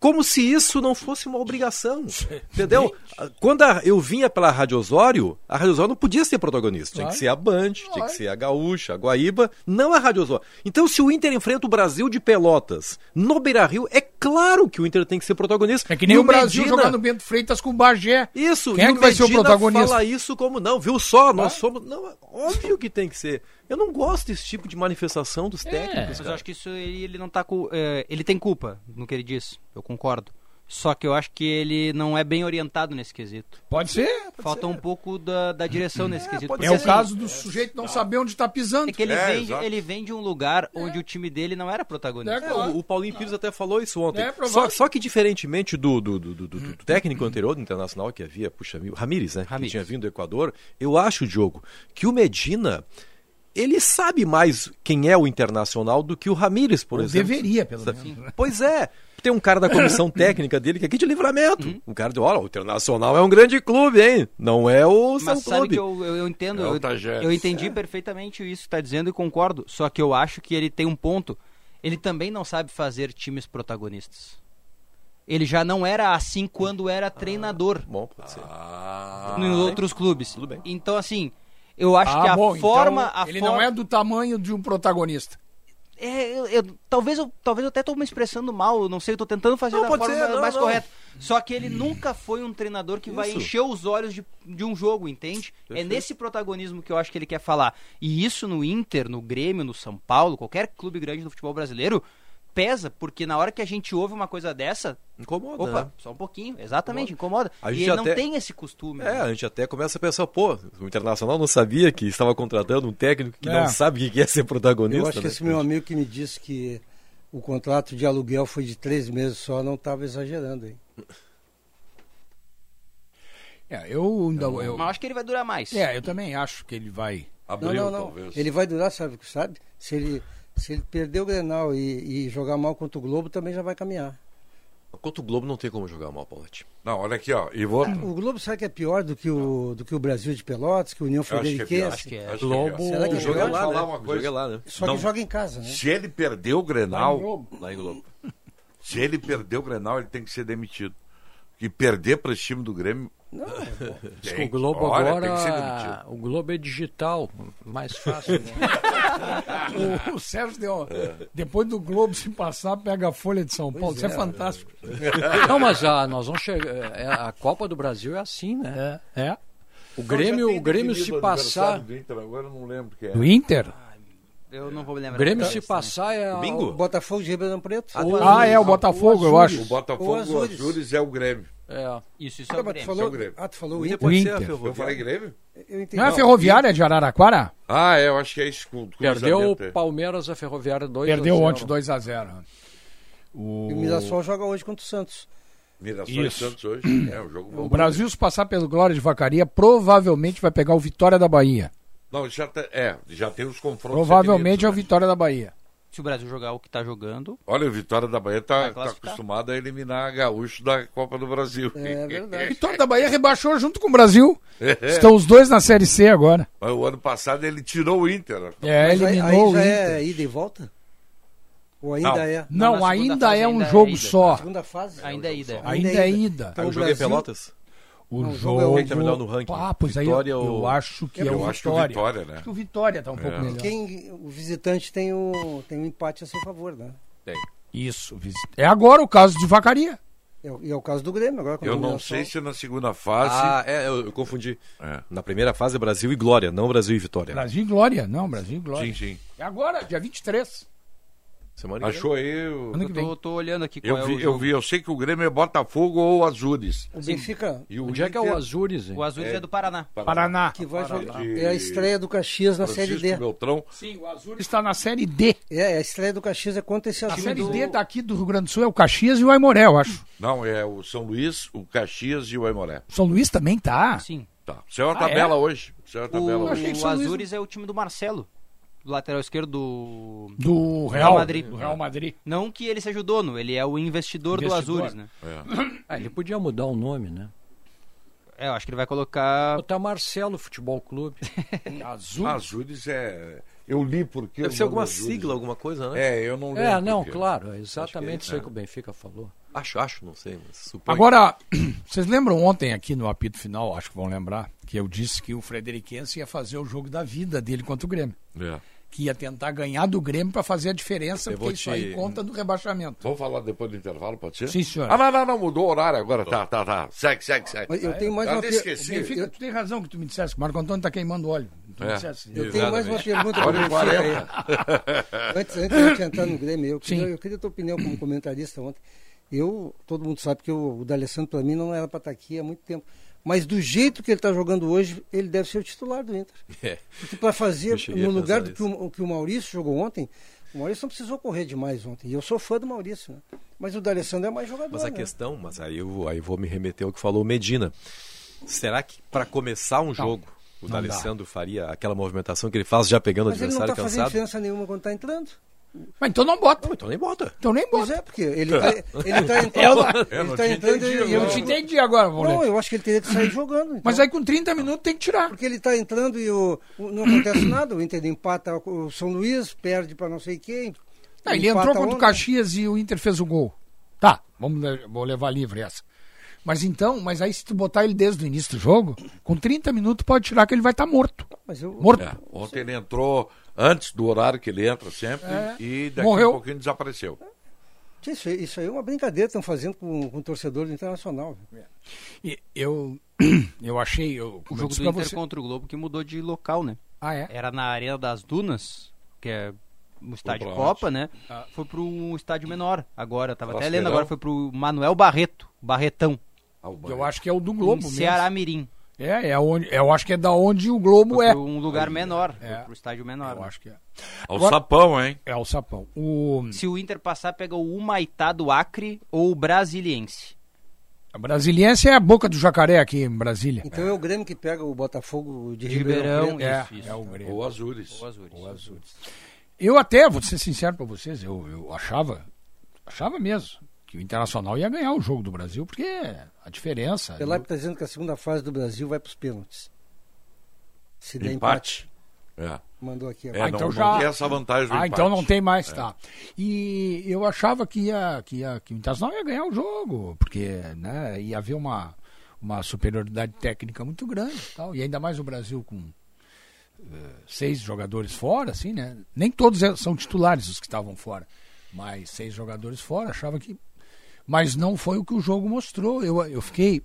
Como se isso não fosse uma obrigação. Entendeu? Quando a- eu vinha pela Rádio Osório, a Rádio Osório não podia ser protagonista. Tinha que ser a Band, tinha que ser a Gaúcha, a Guaíba, não a Rádio Osório. Então, se o Inter enfrenta o Brasil de Pelotas no Beira Rio, é claro que o Inter tem que ser protagonista. É que nem E o Brasil Medina- jogando Bento Freitas com o Bagé. Isso, Quem é que vai ser o Medina protagonista? fala isso como não, viu só, nós somos. Não, é óbvio que tem que ser. Eu não gosto desse tipo de manifestação dos técnicos. Mas eu acho que isso ele, ele não tá com. é, ele tem culpa no que ele diz, eu concordo. Só que eu acho que ele não é bem orientado nesse quesito. Pode ser. Falta um pouco da, da direção nesse quesito. pode É o assim, caso do sujeito não saber onde está pisando. É que ele, É, vem, de- ele vem de um lugar onde o time dele não era protagonista. É, É, o, o Paulinho Pires até falou isso ontem. É, só, só que diferentemente do, do, do, do- do- do técnico anterior do Internacional, que havia, puxa, Ramires, né? Ramires. Que tinha vindo do Equador, eu acho, Diogo, que o Medina. Ele sabe mais quem é o Internacional do que o Ramires, por Ou exemplo. deveria, pelo Sabe? menos. né? Pois é. Tem um cara da comissão técnica dele que é aqui de livramento. Uhum. Um cara de, olha, o Internacional é um grande clube, hein? Não é o São Mas sabe Clube. que eu, eu, eu entendo, É eu, eu entendi perfeitamente isso que está dizendo e concordo. Só que eu acho que ele tem um ponto. Ele também não sabe fazer times protagonistas. Ele já não era assim quando era treinador Bom, pode ser. em outros clubes. Tudo bem. Então, assim, eu acho Ah, que a bom, forma. então a ele forma- não é do tamanho de um protagonista. É, eu, eu- talvez, eu, talvez eu até estou me expressando mal, eu não sei, eu tô tentando fazer Não, da pode forma ser, não, mais não. correta. Só que ele nunca foi um treinador que vai Isso. encher os olhos de, de um jogo, entende? É Perfeito. nesse protagonismo que eu acho que ele quer falar. E isso no Inter, no Grêmio, no São Paulo, qualquer clube grande do futebol brasileiro, pesa, porque na hora que a gente ouve uma coisa dessa, Incomoda. opa, né? só um pouquinho, exatamente, incomoda. A E gente ele não até- tem esse costume. É, né? a gente até começa a pensar, pô, o Internacional não sabia que estava contratando um técnico que É. não sabe o que é ser protagonista. Eu acho que né? esse meu amigo que me disse que o contrato de aluguel foi de três meses só, não estava exagerando, hein? É, eu ainda. Eu, Mas eu acho que ele vai durar mais. é, eu também acho que ele vai. Abril, não, não, não. talvez. Ele vai durar, sabe, sabe? Se ele, se ele perder o Grenal e, e jogar mal contra o Globo, também já vai caminhar. Contra o Globo não tem como jogar mal, Paulette. Não, olha aqui, ó. E vou. O Globo será que é pior do que o, do que o Brasil de Pelotas, que o União Eu acho que é pior. Frederiquense? Acho que é. Acho que é Globo- pior. Será que O jogo é lá, falar uma coisa. é lá, né? Só Não. que joga em casa, né? Se ele perder o Grenal, Lá em Globo. se ele perder o Grenal, ele tem que ser demitido. E perder para esse time do Grêmio. Que tem- o Globo olha, que agora. O Globo é digital, mais fácil. Né? O, o Sérgio deu. Depois do Globo se passar, pega a Folha de São Paulo. Isso é, fantástico. Não, mas ah, nós vamos chegar. é, A Copa do Brasil é assim, né? É. é. O Grêmio, o Grêmio se passar. Agora eu não lembro quem é. Do Inter? Eu não vou me O lembrar. Grêmio se passar é. a- Bingo? O Botafogo de Ribeirão Preto. Ah, é, o Botafogo, eu acho. O Botafogo, O o Azures. É o Grêmio. É. Isso, isso é Ah, o mas tu Grêmio. falou, São Grêmio. ah, tu falou o O Inter O ser a Inter. Eu falei Grêmio? Eu entendi. Não é a Ferroviária de Araraquara? Ah, é, eu acho que é isso. Perdeu o é. Palmeiras a Ferroviária 2 Perdeu a 0. ontem 2x0. O... E o Mirassol joga hoje contra o Santos. Mirassol e Isso. Santos hoje. É, um jogo bom. O Brasil, se passar pelo Glória de Vacaria, provavelmente vai pegar o Vitória da Bahia. Não, já, tá- é, já tem os confrontos. Provavelmente é o né? Vitória da Bahia. Se o Brasil jogar o que tá jogando, Olha, o Vitória da Bahia tá, Vai tá classificar. acostumado a eliminar a Gaúcho da Copa do Brasil. É verdade. Vitória da Bahia rebaixou junto com o Brasil. Estão os dois na Série C agora. Mas o ano passado ele tirou o Inter. né? É, Mas eliminou aí o já Inter. é ida e volta? Ou ainda Não. é? Não, Na segunda ainda é um ainda é jogo ida. só. Segunda fase? ainda é ida. Ainda Ainda é é ida. Então, o jogo é Brasil- Pelotas? O Não, o jogo jogo. é o- Quem tá melhor no ranking? Ah, pois aí Vitória eu, ou- eu acho que é Eu o acho que o Vitória. Vitória, né? Acho que o Vitória tá um pouco melhor. Quem, o visitante tem o, tem um empate a seu favor, né? Tem. Isso. É agora o caso de Vacaria. É o- E é o caso do Grêmio agora. Eu não sei se na segunda fase. Ah, é, eu, eu confundi. É. Na primeira fase é Brasil e Glória, não Brasil e Vitória. Brasil e Glória. Não, Brasil e Glória. Sim, sim. É agora, dia 23. Semana que vem. Achou aí? o- Ano Eu que vem. tô, tô olhando aqui qual Eu é vi, o eu vi, eu sei que o Grêmio é Botafogo ou Azures. O Benfica, E o Onde é que é o Azures? hein? O Azul é, do Paraná. Paraná. que vai Paraná. jogar. De- É a estreia do Caxias na Série Francisco D. Beltrão. Sim, o Azul está na Série D. É, a estreia do Caxias é contra esse A Azul. Série do... D daqui do Rio Grande do Sul é o Caxias e o Aimoré, eu acho. Não, é o São Luís, o Caxias e o Aimoré. São Luís também tá. Sim. Tá. Isso é uma Ah, tabela é? hoje. Isso é uma tabela O, hoje. achei que o Azures é o time do Marcelo. Do lateral esquerdo do... Do Real, Real Madrid. Do Real Madrid. Não que ele seja o dono, ele é o investidor, Investidor. do Azures, né? Ah, ele podia mudar o nome, né? É, eu acho que ele vai colocar... Botar Marcelo Futebol Clube. Azul. Azures é. Eu li porque. Deve ser alguma Júlio- sigla, alguma coisa, né? É, eu não lembro. É, não, porque- claro, é exatamente isso aí é. que o Benfica falou. Acho, acho, não sei, mas suponho. Agora, vocês lembram ontem aqui no apito final, acho que vão lembrar, que eu disse que o Frederiquense ia fazer o jogo da vida dele contra o Grêmio. É. Que ia tentar ganhar do Grêmio para fazer a diferença, Eu porque isso te- aí conta do rebaixamento. Vamos falar depois do intervalo, pode ser? Sim, senhor. Ah, não, não, não, mudou o horário agora. Tá, tá, tá. Segue, segue, segue. Mas eu tenho mais Eu uma até per- esqueci. Benfica, tu tem razão que tu me dissesse que o Marco Antônio tá queimando óleo. Tu me É. dissesse. Eu tenho mais uma pergunta para você aí. 40. Antes, antes de entrar no Grêmio, eu queria, eu queria a tua opinião como comentarista ontem. Eu, todo mundo sabe que o, o D'Alessandro para mim não era para estar aqui há muito tempo. Mas do jeito que ele está jogando hoje, ele deve ser o titular do Inter. É. Porque para fazer, no lugar do que o, que o Maurício jogou ontem, o Maurício não precisou correr demais ontem. E eu sou fã do Maurício, né? Mas o D'Alessandro é mais jogador. Mas a né? questão, mas aí eu, aí eu vou me remeter ao que falou o Medina. Será que para começar um jogo, o D'Alessandro faria aquela movimentação que ele faz já pegando o Mas ele não adversário está fazendo cansado? diferença nenhuma quando está entrando. Mas então não bota. Não, então nem bota. Então nem Pois bota. é, porque ele está ele tá entrando. Eu não- ele não tá te entrando entendi e Eu eu não te entendi agora, vamos Não, eu acho que ele teria que sair jogando. então. Mas aí com 30 minutos tem que tirar. Porque ele está entrando e o, o- não acontece nada. O Inter empata o São Luís, perde para não sei quem. Ah, ele entrou contra o. Caxias e o Inter fez o gol. Tá, vamos vou levar livre essa. Mas então, mas aí se tu botar ele desde o início do jogo, com 30 minutos pode tirar que ele vai estar morto. Mas eu, Morto. É, ontem ele entrou antes do horário que ele entra sempre É. e daqui Morreu. a pouquinho desapareceu. Isso, aí- isso aí é uma brincadeira que estão fazendo com, com o torcedor do Internacional. E eu, eu achei. Eu, O jogo do Inter você- contra o Globo que mudou de local, né? Ah, é? Era na Arena das Dunas, que é um estádio Copa, né? Ah. Foi para um estádio menor agora. Tava até lendo agora, foi pro Manuel Barreto, Barretão, Ah, o Eu acho que é o do em Globo mesmo. Ceará Mirim. É, é onde, eu acho que é da onde o Globo é. para um lugar menor, É. estádio menor. Eu né? acho que é. Ao Agora- sapão, hein? É o Sapão. O Se o Inter passar, pega o Humaitá do Acre ou o Brasiliense. a Brasiliense é a boca do jacaré aqui em Brasília. Então é o Grêmio que pega o Botafogo de, De Ribeirão, Ribeirão. É, Isso, isso. é o Grêmio. Ou Azures. Ou Azures. Eu até, vou ser sincero pra vocês, eu, eu achava, achava mesmo que o Internacional ia ganhar o jogo do Brasil, porque a diferença. Pelé está dizendo que a segunda fase do Brasil vai para os pênaltis. Se der empate. Empate. É. Mandou aqui É, agora. Ah, não, então não já- tem essa vantagem do Ah, empate. então não tem mais, tá. E eu achava que, ia, que, ia, que o Internacional ia ganhar o jogo, porque né, ia haver uma, uma superioridade técnica muito grande e tal. E ainda mais o Brasil com eh, seis jogadores fora, assim, né? Nem todos é- são titulares os que estavam fora, mas seis jogadores fora, achava que. Mas não foi o que o jogo mostrou. Eu, eu fiquei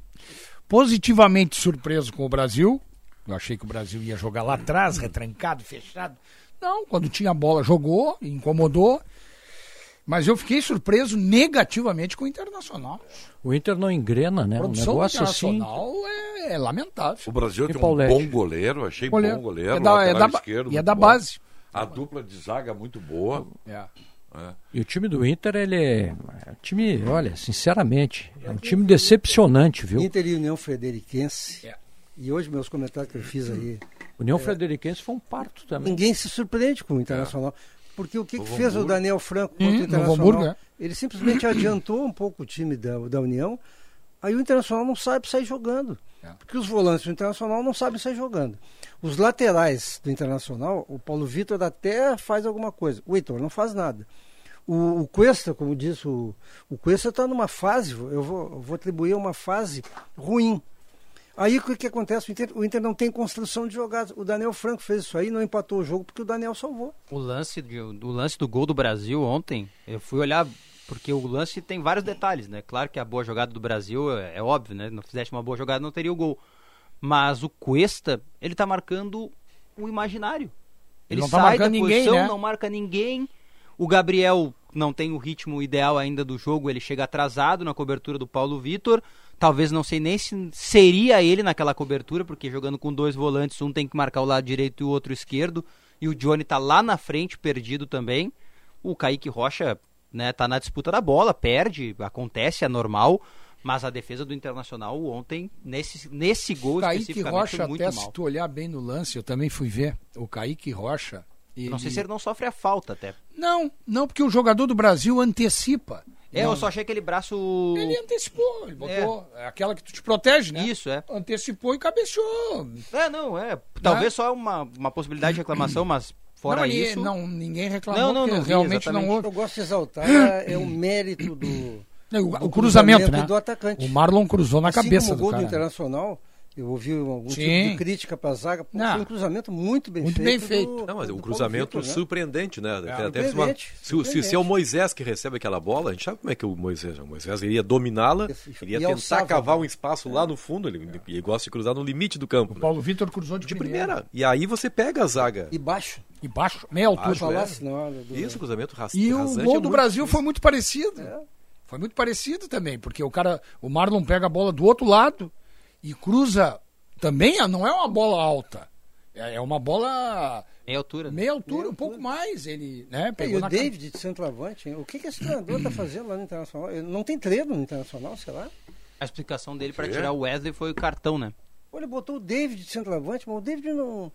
positivamente surpreso com o Brasil. Eu achei que o Brasil ia jogar lá atrás, retrancado, fechado. Não, quando tinha a bola, jogou, incomodou. Mas eu fiquei surpreso negativamente com o Internacional. O Inter não engrena, né? A Um produção negócio assim. internacional é, é lamentável. O Brasil E tem um bom goleiro, achei Goleiro. bom goleiro, É da- é da esquerdo. e é muito da bom. base. A dupla de zaga muito boa. É. E o time do Inter, ele é é um time, olha, sinceramente, é um time decepcionante, viu? Inter e União Frederiquense. É. E hoje meus comentários que eu fiz aí. União Frederiquense foi um parto também. Ninguém se surpreende com o Internacional. Porque o que, que fez o. Daniel Franco contra Hum, o Internacional? Hamburgo, é. Ele simplesmente adiantou um pouco o time da, da União. Aí o Internacional não sabe sair jogando. É. Porque os volantes do Internacional não sabem sair jogando. Os laterais do Internacional, o Paulo Vitor até faz alguma coisa. O Heitor não faz nada. O, o Cuesta, como disse, o, o Cuesta está numa fase, eu vou, eu vou atribuir uma fase ruim. Aí o que, que acontece? O Inter, o Inter não tem construção de jogadas. O Daniel Franco fez isso aí, não empatou o jogo porque o Daniel salvou. O lance, de- o lance do gol do Brasil ontem, eu fui olhar, porque o lance tem vários detalhes, né? Claro que a boa jogada do Brasil é, é óbvio, né? Não fizesse uma boa jogada, não teria o gol. Mas o Cuesta, ele tá marcando o imaginário. Ele Ele, não tá sai marcando da ninguém, posição, né? não marca ninguém. O Gabriel não tem o ritmo ideal ainda do jogo, ele chega atrasado na cobertura do Paulo Vitor. Talvez não sei nem se seria ele naquela cobertura, porque jogando com dois volantes, um tem que marcar o lado direito e o outro esquerdo. E o Johnny tá lá na frente, perdido também. O Kaique Rocha, né, tá na disputa da bola, perde, acontece, é normal. Mas a defesa do Internacional ontem, nesse, nesse gol Kaique especificamente, Rocha, foi muito até mal. se tu olhar bem no lance, eu também fui ver. O Kaique Rocha. Não sei ele- se ele não sofre a falta até. Não, não, porque o jogador do Brasil antecipa. É, Não, eu só achei aquele braço. Ele antecipou, ele botou. É. Aquela que tu te protege, né? Isso, é. Antecipou e cabeceou. É, não, é. Talvez só uma, uma possibilidade de reclamação, mas Fora não, isso. não, ninguém reclamou, Não, não, não realmente não exatamente. houve. Eu gosto de exaltar é, é o mérito do, O, do o cruzamento, né? do atacante. O Marlon cruzou na assim cabeça como o do gol cara. do Internacional, eu ouvi algum tipo Sim. de crítica para a zaga, pô, Não. foi um cruzamento muito bem Muito feito. bem feito. do- Não, mas do um cruzamento Vitor, né? surpreendente, né? Tem até surpreendente, uma- se, o- se, se é o Moisés que recebe aquela bola, a gente sabe como é que o Moisés. O Moisés iria dominá-la, iria tentar a cavar um espaço lá no fundo, ele, ele gosta de cruzar no limite do campo. O né? Paulo Vitor cruzou de, De primeira. primeira. E aí você pega a zaga. E baixo. E baixo, meia altura. Baixo, Falasse na hora do... Isso, cruzamento ras- E o rasante gol é do muito Brasil difícil. foi muito parecido. É. Foi muito parecido também, porque o cara, o Marlon pega a bola do outro lado e cruza também, ah, não é uma bola alta. É é uma bola Meia altura. né? meia altura, um pouco mais. Ele, né, É, e pegou o David de centroavante, hein? o que, que esse treinador está fazendo lá no Internacional? Ele não tem treino no Internacional, sei lá. A explicação dele pra Quê? tirar o Wesley foi o cartão, né? Ele botou o David de centroavante, mas o David não.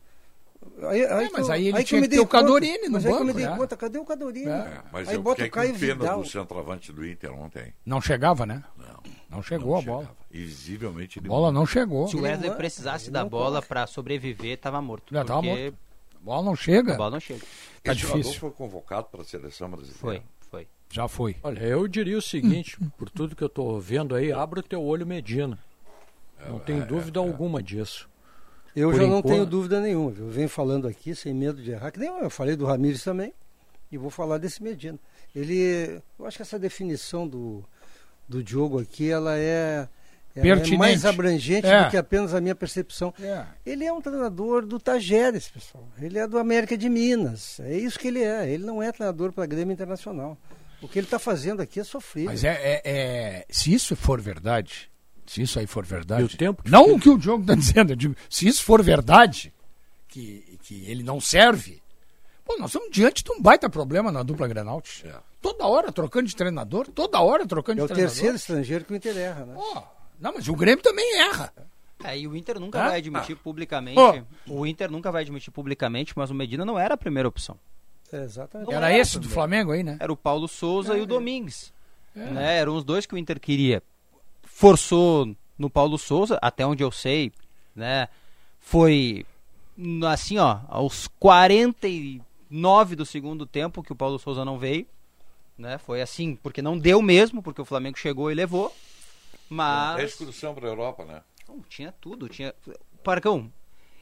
Aí, aí É, mas eu- aí ele que tinha eu me que ter dei o Cadorini conta, no Mas aí que eu me banco, dei né? conta, cadê o Cadorini? É. Mas aí eu bota fiquei o Caio com pena Vidal. do centroavante do Inter ontem. Não chegava, né? Não. Não chegou a bola. chegava. Visivelmente A ele bola não chegou. Se o Wesley não- precisasse da não bola pra sobreviver, tava morto. Já tava porque morto. A bola não chega. A bola não chega. Tá Esse jogador difícil. foi convocado para a seleção brasileira. Foi, foi. Já foi. Olha, eu diria o seguinte, por tudo que eu estou vendo aí, abra o teu olho Medina. Não tenho dúvida alguma disso. Eu Por já não enquanto- tenho dúvida nenhuma. Eu venho falando aqui sem medo de errar, que nem eu falei do Ramires também, e vou falar desse Medina. Ele, eu acho que essa definição do, do Diogo aqui, ela é, ela é mais abrangente É. do que apenas a minha percepção. É. Ele é um treinador do Tajeres, pessoal. Ele é do América de Minas. É isso que ele é. Ele não é treinador para Grêmio Internacional. O que ele está fazendo aqui é sofrer. Mas é, é- é- Se isso for verdade, se isso aí for verdade. E o tempo que não fica- o que o Diogo está dizendo, eu digo, se isso for verdade, que, que ele não serve, pô, nós estamos diante de um baita problema na dupla Grenal. É. Toda hora trocando de treinador, toda hora trocando É de o treinador. terceiro estrangeiro que o Inter erra, né? Pô, não, mas o Grêmio também erra. É, e o Inter nunca Hã? vai admitir publicamente. Ó. O Inter nunca vai admitir publicamente, mas o Medina não era a primeira opção. É, exatamente. Era esse do Flamengo aí, né? Era o Paulo Souza É, e o Domingues. Né? Eram os dois que o Inter queria. Forçou no Paulo Souza, até onde eu sei, né? Foi assim, ó, aos 49 do segundo tempo que o Paulo Souza não veio. Né? Foi assim, porque não deu mesmo, porque o Flamengo chegou e levou. É Mas. excursão para a Europa, né? Não, tinha tudo, tinha. Parcão,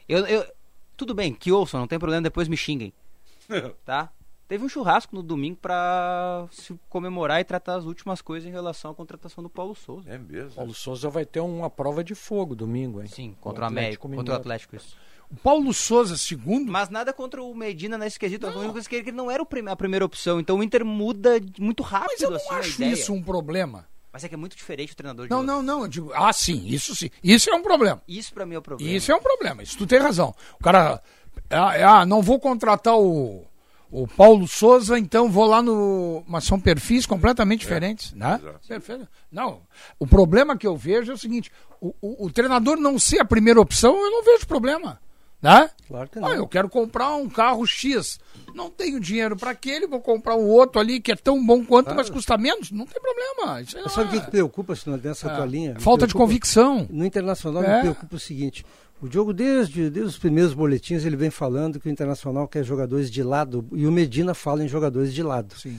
eu, eu. Tudo bem, que ouçam, não tem problema, depois me xinguem. tá? Teve um churrasco no domingo pra se comemorar e tratar as últimas coisas em relação à contratação do Paulo Souza. É mesmo. Paulo Souza vai ter uma prova de fogo domingo, hein? Sim, contra o América, contra o. Atlético, isso. O Paulo Souza, segundo, Mas nada contra o Medina nesse quesito. A única coisa que ele não era a primeira opção. Então o Inter muda muito rápido mas eu não assim, acho isso um problema. Mas é que é muito diferente o treinador de Não, hoje. não, não. Eu digo, ah, sim, isso sim. Isso é um problema. Isso pra mim é o problema. Isso é um problema, isso tu tem razão. O cara, ah, ah, não vou contratar o, o Paulo Souza, então vou lá no. Mas são perfis completamente diferentes, né? exato. Perfeito. Não, o problema que eu vejo é o seguinte: o, o, o treinador não ser a primeira opção, eu não vejo problema. Né? Claro que não. Ah, eu quero comprar um carro X. Não tenho dinheiro para aquele, vou comprar um outro ali que é tão bom quanto, mas custa menos. Não tem problema. Isso Mas sabe o que, que preocupa, se não nessa tua linha? Me Ah, Falta de convicção. No Internacional É. me preocupa o seguinte: o Diogo, desde, desde os primeiros boletins, ele vem falando que o Internacional quer jogadores de lado, e o Medina fala em jogadores de lado. Sim.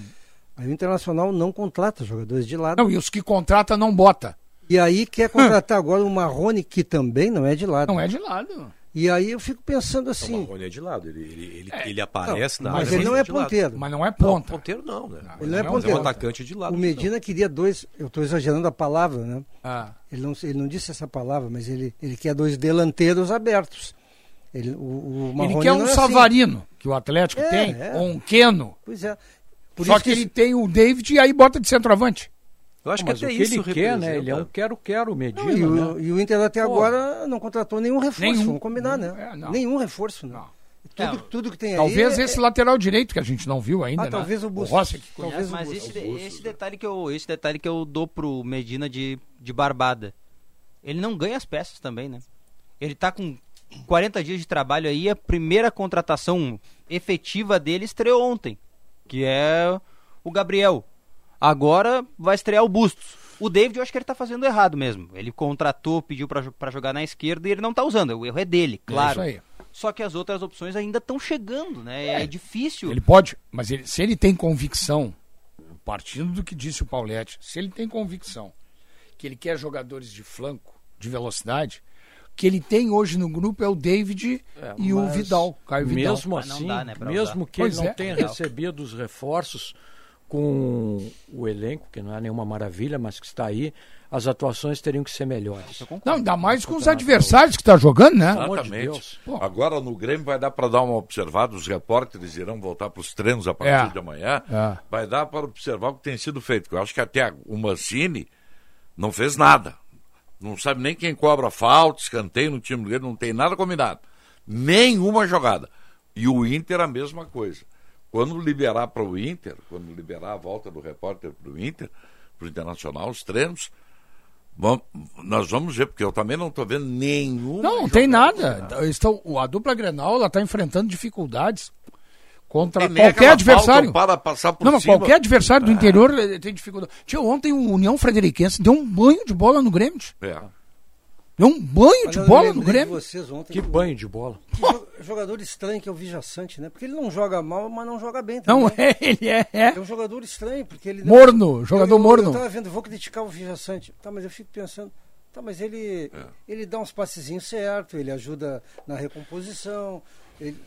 Aí o Internacional não contrata jogadores de lado. Não, e os que contrata não bota. E aí quer contratar agora o Marrone, que também não é de lado. Não é de lado. E aí eu fico pensando O assim. Marrone é de lado, ele, ele, ele, ele aparece na mas área. ele não é lado. ponteiro. Mas não é Não, ponta. ponteiro não, né? Ele não é Não, Mas é ponteiro. um atacante de lado. O Medina queria dois. Eu estou exagerando a palavra, né? Ah. Ele não, ele não disse essa palavra, mas ele, ele quer dois delanteiros abertos. Ele, o, o Ele quer um não é assim. Savarino, que o Atlético É, tem, é. ou um Keno. Pois é. Por Só isso que, ele tem o David e aí bota de centroavante. Eu acho que até o que isso ele quer, né? Ele é um quero-quero Medina, Não, e, o, né? e o Inter até Pô. agora não contratou nenhum reforço, Nenhum. vamos combinar, né? É, não. nenhum reforço, né? Não. Tudo, Não. tudo que tem Talvez aí. é- esse lateral direito que a gente não viu ainda, Ah, né? talvez o Bustos. Rossi que Talvez conhece. Mas Bustos. esse, Bustos, esse detalhe que eu esse detalhe que eu dou pro Medina de, de barbada. Ele não ganha as peças também, né? Ele tá com 40 dias de trabalho aí, a primeira contratação efetiva dele estreou ontem, que é o Gabriel. Agora vai estrear o Bustos. O David eu acho que ele tá fazendo errado mesmo. Ele contratou, pediu pra jogar na esquerda e ele não tá usando. O erro é dele, claro. É isso aí. Só que as outras opções ainda estão chegando, né? É, difícil. Ele pode, mas ele- se ele tem convicção, partindo do que disse o Paulette, se ele tem convicção que ele quer jogadores de flanco, de velocidade, o que ele tem hoje no grupo é o David É, e o Vidal, Caio Vidal. Mesmo assim, dá, né, mesmo usar. que Pois ele não é. tenha recebido os reforços com o elenco, que não é nenhuma maravilha, mas que está aí, as atuações teriam que ser melhores. Não, ainda mais com os adversários que tá jogando, né? De Exatamente. Agora no Grêmio vai dar para dar uma observada, os repórteres irão voltar para os treinos a partir É. de amanhã. É. Vai dar para observar o que tem sido feito. Eu acho que até o Mancini não fez nada. Não sabe nem quem cobra falta, escanteio no time do Grêmio, não tem nada combinado. Nenhuma jogada. E o Inter a mesma coisa. Quando liberar para o Inter, quando liberar a volta do repórter para o Inter, para o Internacional, os treinos, nós vamos ver, porque eu também não estou vendo nenhuma. Não, não tem nada. Estão, a dupla Grenal ela tá enfrentando dificuldades contra qualquer adversário. para passar por Não, mas cima. qualquer adversário do interior eh, tem dificuldade. Tio, ontem o União Frederiquense deu um banho de bola no Grêmio. É. Deu um banho de Olha, eu bola no Grêmio. vocês ontem. Que banho de bola. Que jo- jogador estranho que é o Vijaçante, né? Porque ele não joga mal, mas não joga bem também. Não é, ele é, é. É um jogador estranho, porque ele... Morno, jogador eu, eu, morno. Eu tava vendo, vou criticar o Vijaçante. Tá, mas eu fico pensando... Tá, mas ele, É. ele dá uns passezinhos certos, ele ajuda na recomposição, ele-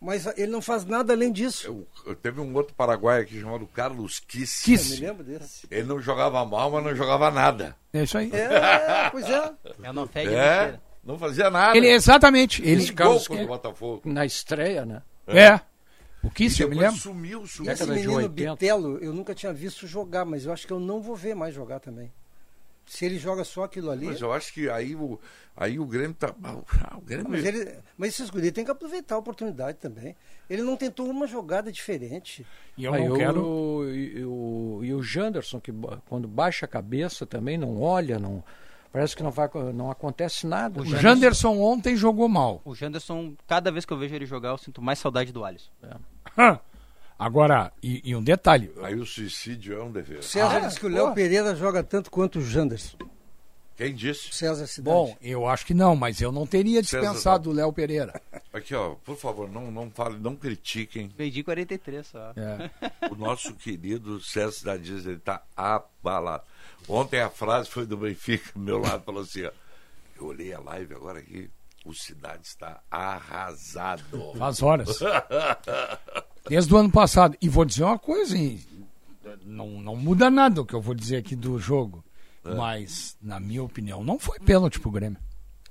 mas ele não faz nada além disso. Eu, eu teve um outro paraguaio aqui chamado Carlos Kiss. Eu me Kiss. lembro desse. Ele não jogava mal, mas não jogava nada. É isso aí. É, pois é. É não fede É, não fazia nada. Ele exatamente. Ele, Esse gol contra o Botafogo. Na estreia, né? é. O Kiss, eu me lembro. sumiu, E sumiu. esse Década de menino 80. Bitelo, eu nunca tinha visto jogar, mas eu acho que eu não vou ver mais jogar também. Se ele joga só aquilo ali. Mas eu acho que aí o, aí o Grêmio tá. ah, O Grêmio Mas, ele, mas esses guri tem que aproveitar a oportunidade também. Ele não tentou uma jogada diferente. E eu não o- quero. e, o, e o Janderson, que quando baixa a cabeça também, não olha, não. Parece que não, vai, não acontece nada. O Janderson ontem jogou mal. O Janderson, cada vez que eu vejo ele jogar, eu sinto mais saudade do Alisson. Hã. Agora, e, e um detalhe. Aí o suicídio é um dever. César Ah, disse que o Léo. Pereira joga tanto quanto o Janderson. Quem disse? César Cidade. Bom, eu acho que não, mas eu não teria César, dispensado o Léo Pereira. Aqui, ó, por favor, não, não fale, não critiquem Perdi 43 só. É. o nosso querido César da Dias, ele tá abalado. Ontem a frase foi do Benfica, do meu lado, falou assim, ó, eu olhei a live agora aqui, o Cidade está arrasado. Faz horas. Desde o ano passado. E vou dizer uma coisa, hein? Não, não muda nada o que eu vou dizer aqui do jogo. Mas, na minha opinião, não foi pênalti pro Grêmio.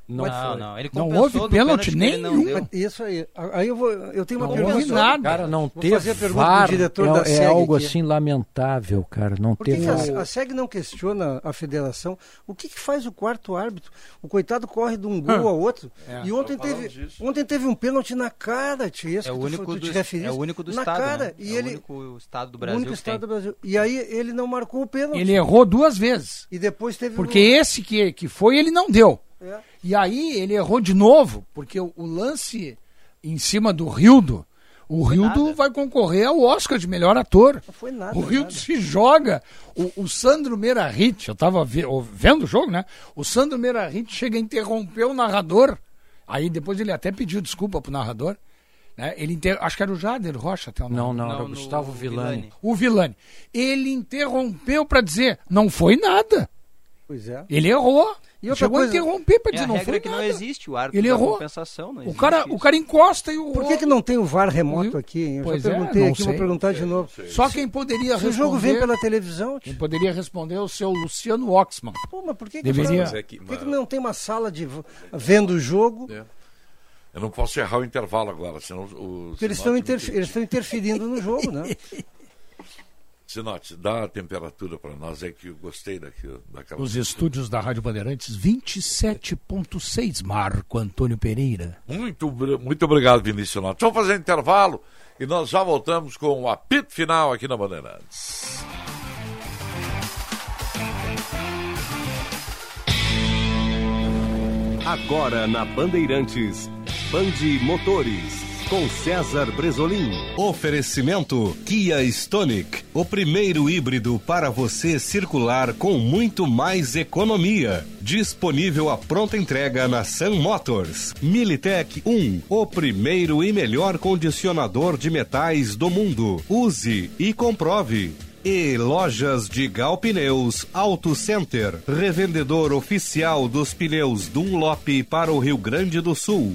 Não, Não, foi. não, ele Não houve pênalti não nenhum. Isso aí. Aí eu vou. Eu tenho uma Não pergunta. houve nada. Cara, não Vou ter fazer a pergunta VAR diretor é, da é SEG algo aqui. assim lamentável, cara. Não Por VAR. a, a SEG não questiona a federação? O que, que faz o quarto árbitro? O coitado corre de um gol a outro. É. E ontem teve, disso. ontem teve um pênalti na cara, tia. Esse É o que tu- único tu, do, referiste. é o único do na estado, cara. né? E é ele, o único estado do o Brasil único que estado tem. do Brasil. E aí ele não marcou o pênalti. Ele errou duas vezes. E depois teve Porque o... esse que, que foi, ele não deu. É. E aí ele errou de novo, porque o, o lance em cima do Rildo, o Rildo nada. vai concorrer ao Oscar de melhor ator. Não foi nada. O Rildo nada. se joga. O, o Sandro Meirahit, eu tava ve- ó, vendo o jogo, né? O Sandro Meirahit chega a interromper o narrador. Aí depois ele até pediu desculpa pro narrador. Né? Ele inter... Acho que era o Jader Rocha até o nome. Não, não, era o Gustavo Villani. Villani. O Vilani. Ele interrompeu pra dizer, não foi nada. Pois é. Ele errou. E outra Chegou coisa- a interromper pra É dizer, a não regra foi que nada. não existe, o árbitro Ele errou. compensação. Não O cara, isso. o cara encosta e o. Por que, que não tem o VAR remoto aqui? hein? Eu Pois já é, perguntei não aqui, sei. vou perguntar de novo. Só quem poderia Se o responder. jogo vem pela televisão, Quem poderia responder é o seu Luciano Oxman. pô, mas por que, que, Deveria- Mas é que- por que, que não tem uma sala de vendo o jogo? Eu não posso errar o intervalo agora, senão o. Porque eles estão interferindo no jogo, né? Sinote, dá a temperatura para nós, é que eu gostei daqui, daquela. Os estúdios da Rádio Bandeirantes, 27.6, Marco Antônio Pereira. Muito, muito obrigado, Vinícius Sinote. Vamos fazer intervalo e nós já voltamos com o apito final aqui na Bandeirantes. Agora na Bandeirantes, Bande Motores. Com César Bresolim. Oferecimento Kia Stonic, o primeiro híbrido para você circular com muito mais economia. Disponível a pronta entrega na Sun Motors. Militech 1, o primeiro e melhor condicionador de metais do mundo. Use e comprove. E lojas de Gal Pneus Auto Center, revendedor oficial dos pneus Dunlop para o Rio Grande do Sul.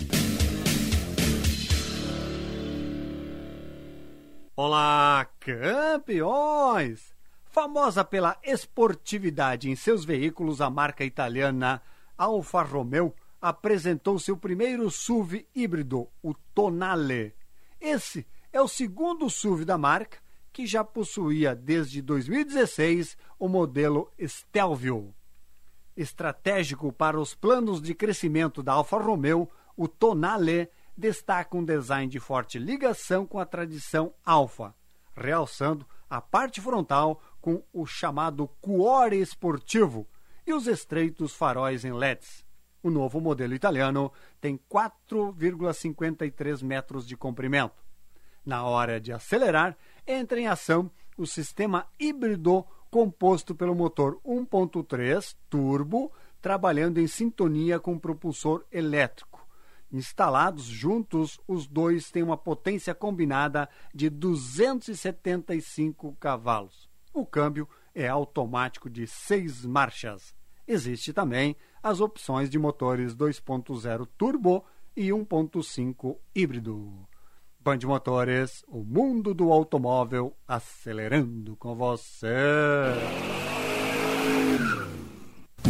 Olá, campeões! Famosa pela esportividade em seus veículos, a marca italiana Alfa Romeo apresentou seu primeiro SUV híbrido, o Tonale. Esse é o segundo SUV da marca que já possuía desde 2016 o modelo Stelvio. Estratégico para os planos de crescimento da Alfa Romeo, o Tonale destaca um design de forte ligação com a tradição Alfa, realçando a parte frontal com o chamado cuore esportivo e os estreitos faróis em LEDs. O novo modelo italiano tem 4,53 metros de comprimento. Na hora de acelerar, entra em ação o sistema híbrido composto pelo motor 1.3 turbo, trabalhando em sintonia com o propulsor elétrico. Instalados juntos, os dois têm uma potência combinada de 275 cavalos. O câmbio é automático de seis marchas. Existe também as opções de motores 2.0 turbo e 1.5 híbrido. Band Motores, o mundo do automóvel acelerando com você.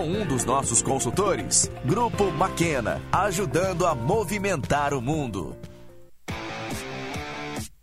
um dos nossos consultores. Grupo Maquena, ajudando a movimentar o mundo.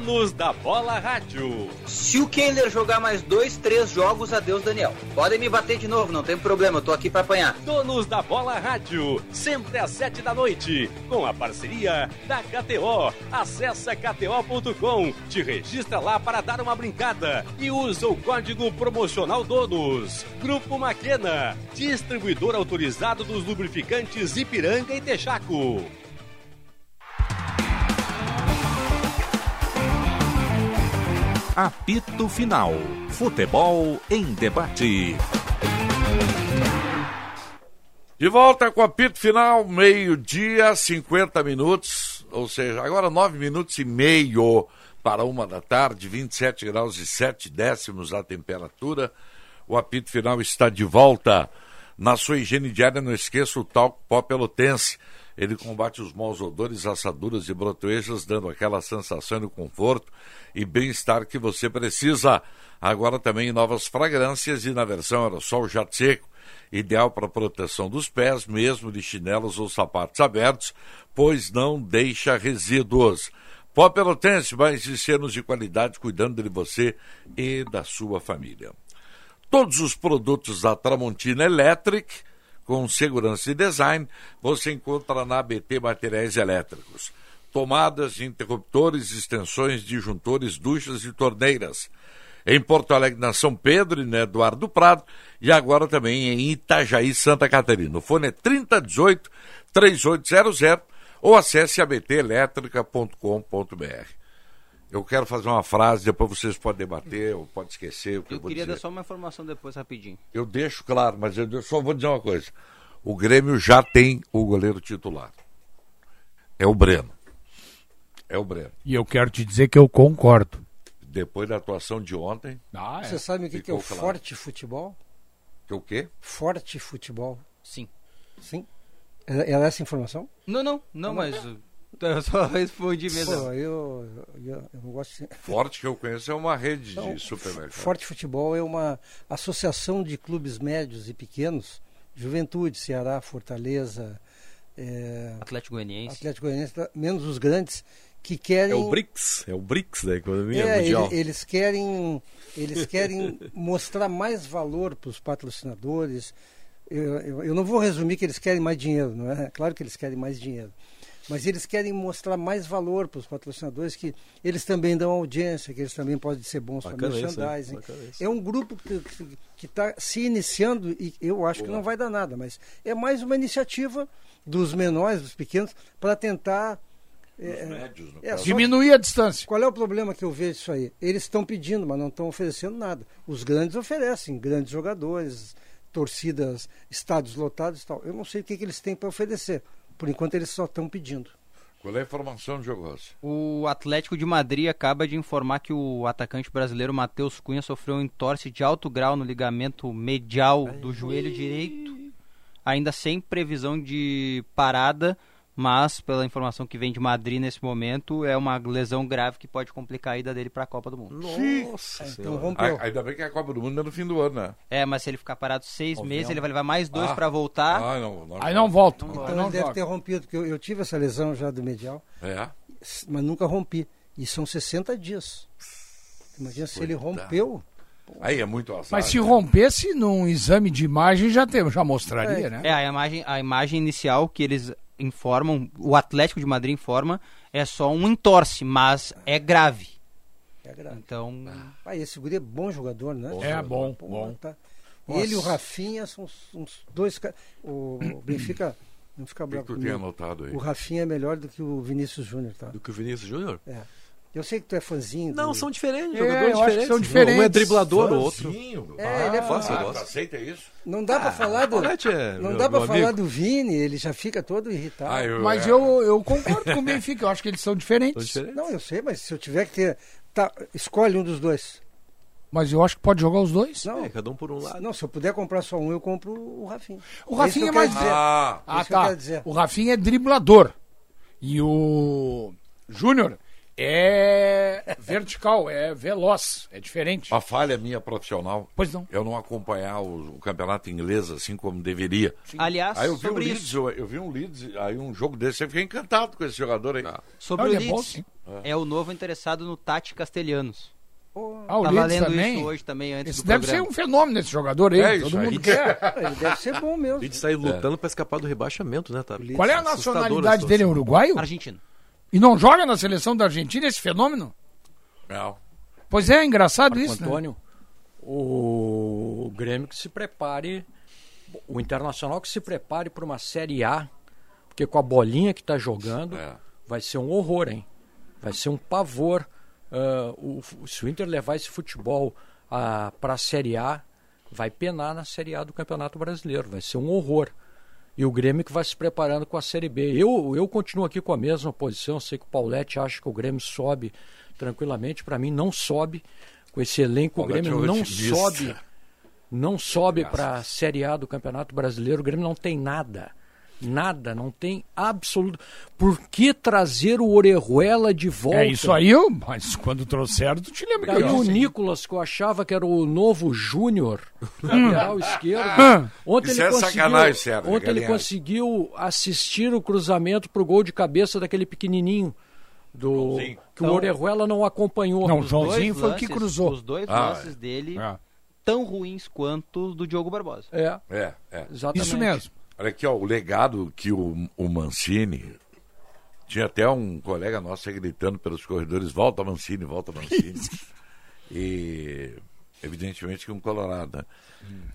Donos da Bola Rádio. Se o Kehler jogar mais dois, três jogos, adeus, Daniel. Podem me bater de novo, não tem problema, eu tô aqui pra apanhar. Donos da Bola Rádio, sempre às sete da noite, com a parceria da KTO. Acesse kto.com, te registra lá para dar uma brincada e usa o código promocional Donos. Grupo Maquena, distribuidor autorizado dos lubrificantes Ipiranga e Texaco. Apito Final. Futebol em debate. De volta com o apito final, meio-dia, 50 minutos, ou seja, agora 9 minutos e meio para uma da tarde, 27 graus e 7 décimos a temperatura. O apito final está de volta. Na sua higiene diária, não esqueça o talco pó pelotense. Ele combate os maus odores, assaduras e brotoejas, dando aquela sensação de conforto e bem-estar que você precisa. Agora também novas fragrâncias e na versão aerossol jato seco ideal para proteção dos pés, mesmo de chinelos ou sapatos abertos, pois não deixa resíduos. Pó Pelotense, mais de anos de qualidade cuidando de você e da sua família. Todos os produtos da Tramontina Electric, com segurança e design, você encontra na ABT Materiais Elétricos. Tomadas, interruptores, extensões, disjuntores, duchas e torneiras em Porto Alegre, na São Pedro e na Eduardo Prado, e agora também em Itajaí, Santa Catarina. O fone é 3018-3800 ou acesse abtelétrica.com.br. Eu quero fazer uma frase, depois vocês podem debater ou podem esquecer o que eu, Eu vou queria dizer. dar só uma informação depois, rapidinho. Eu deixo claro, mas eu só vou dizer uma coisa. O Grêmio já tem o goleiro titular. É o Breno. É o Breno. E eu quero te dizer que eu concordo. Depois da atuação de ontem. Ah, Você sabe o que, que é o claro. forte futebol? Que o quê? Forte futebol. Sim. Sim? É, é essa a informação? Não, não, não, mas uh, eu só respondi mesmo. Pô, eu, eu, eu não gosto de... Forte que eu conheço é uma rede Não, de supermercado. Forte Futebol é uma associação de clubes médios e pequenos, Juventude, Ceará, Fortaleza, é, Atlético Goianiense. Atlético Goianiense, menos os grandes, que querem... É o BRICS, é o BRICS da economia É, mundial. ele- eles querem, eles querem mostrar mais valor para os patrocinadores. Eu, eu, eu não vou resumir que eles querem mais dinheiro, não é? Claro que eles querem mais dinheiro. Mas eles querem mostrar mais valor para os patrocinadores, que eles também dão audiência, que eles também podem ser bons para merchandising. Isso. É um grupo que está se iniciando e eu acho que Boa. não vai dar nada, mas é mais uma iniciativa dos menores, dos pequenos, para tentar é, médios, no é, caso. só Diminuir a distância. Qual é o problema que eu vejo isso aí? Eles estão pedindo, mas não estão oferecendo nada. Os grandes oferecem, grandes jogadores, torcidas, estádios lotados e tal. Eu não sei o que, que eles têm para oferecer. Por enquanto eles só estão pedindo. Qual é a informação, Rossi? O Atlético de Madrid acaba de informar que o atacante brasileiro Matheus Cunha sofreu um entorse de alto grau no ligamento medial do joelho direito, ainda sem previsão de parada, mas pela informação que vem de Madrid nesse momento, é uma lesão grave que pode complicar a ida dele para a Copa do Mundo. Nossa Então rompeu. Ah, ainda bem que a Copa do Mundo é no fim do ano, né? É, mas se ele ficar parado seis meses, ele vai levar mais dois Ah. para voltar. Ah, não, não. Aí não volta. Então ele deve volta. ter rompido, porque eu, eu tive essa lesão já do medial, É. mas nunca rompi. E são 60 dias. Imagina se ele Coitado. rompeu. Aí é muito azar. Mas se né? rompesse num exame de imagem, já, tem, já mostraria, né? É, a imagem, a imagem inicial que eles informam, o Atlético de Madrid informa, é só um entorse, mas é grave. É grave. Então, Ah, esse guri é bom jogador, né? É bom, Pô, bom. tá. Ele e o Rafinha são uns, uns dois caras. O Benfica não fica O que bravo tu comigo. tem anotado aí? O Rafinha é melhor do que o Vinícius Júnior, tá? Do que o Vinícius Júnior? É. Eu sei que tu é fãzinho. Não, do- são diferentes, É, jogadores eu acho que diferentes. são Um é diferentes. driblador, o outro. É, ele é ah, fácil, ah, aceita isso? Não dá pra falar do. É Não meu- dá pra falar amigo. do Vini, ele já fica todo irritado. Ah, eu, Mas é, eu, eu concordo com o Benfica, eu acho que eles são São diferentes. diferentes. Não, eu sei, mas se eu tiver que ter. Tá, escolhe um dos dois. Mas eu acho que pode jogar os dois. Não, É, cada um por um lado. não, se eu puder comprar só um, eu compro o Rafinha. O É Rafinha é que eu mais. Ah, Ah, que eu tá. dizer. O Rafinha é driblador. E o Júnior é vertical, é veloz, é diferente. A falha minha profissional. Pois não. Eu não acompanhar o, o campeonato inglês assim como deveria. Aliás, aí eu vi um sobre Leeds, isso- eu, eu vi um Leeds, aí um jogo desse, eu fiquei encantado com esse jogador aí. Sobre o Leeds, é o novo interessado no Tati Castelhanos. Ah, o Tava Leeds lendo também? isso hoje também, antes Esse do deve programa. ser um fenômeno esse jogador aí, É todo isso mundo aí. quer. Ele deve ser bom mesmo. Ele sai lutando pra escapar do rebaixamento, né, tá? Qual é a nacionalidade dele? É uruguaio? Argentino. E não joga na seleção da Argentina esse fenômeno? Não. Pois é, engraçado Marco isso, né? Antônio, o Grêmio que se prepare, o Internacional que se prepare para uma Série A, porque com a bolinha que está jogando, vai ser um horror, hein? Vai ser um pavor. Ah, o, se o Inter levar esse futebol para a Série A, vai penar na Série A do Campeonato Brasileiro, vai ser um horror. E o Grêmio que vai se preparando com a Série B. Eu, eu continuo aqui com a mesma posição. Sei que o Paulette acha que o Grêmio sobe tranquilamente. Para mim, não sobe. Com esse elenco, o Paulette Grêmio é não sobe. Não sobe para a Série A do Campeonato Brasileiro. O Grêmio não tem nada. Nada, não tem absoluto. Por que trazer o Orejuela de volta? É isso aí, eu, mas quando trouxeram, tu te lembra Daí que eu o. Nicolas, que eu achava que era o novo Júnior, lateral esquerdo. Hum. Ontem Isso ele é conseguiu, Sérgio, Ontem ele conseguiu assistir o cruzamento pro gol de cabeça daquele pequenininho. Do, que o Então- Orejuela não acompanhou. Não, o Joãozinho foi o que cruzou. Os dois Ah, lances dele É. tão ruins quanto os do Diogo Barbosa. É, É, é. exatamente. Isso mesmo. Olha aqui, ó, o legado que o, o Mancini. Tinha até um colega nosso gritando pelos corredores: volta Mancini, volta Mancini. e evidentemente que um Colorado. né?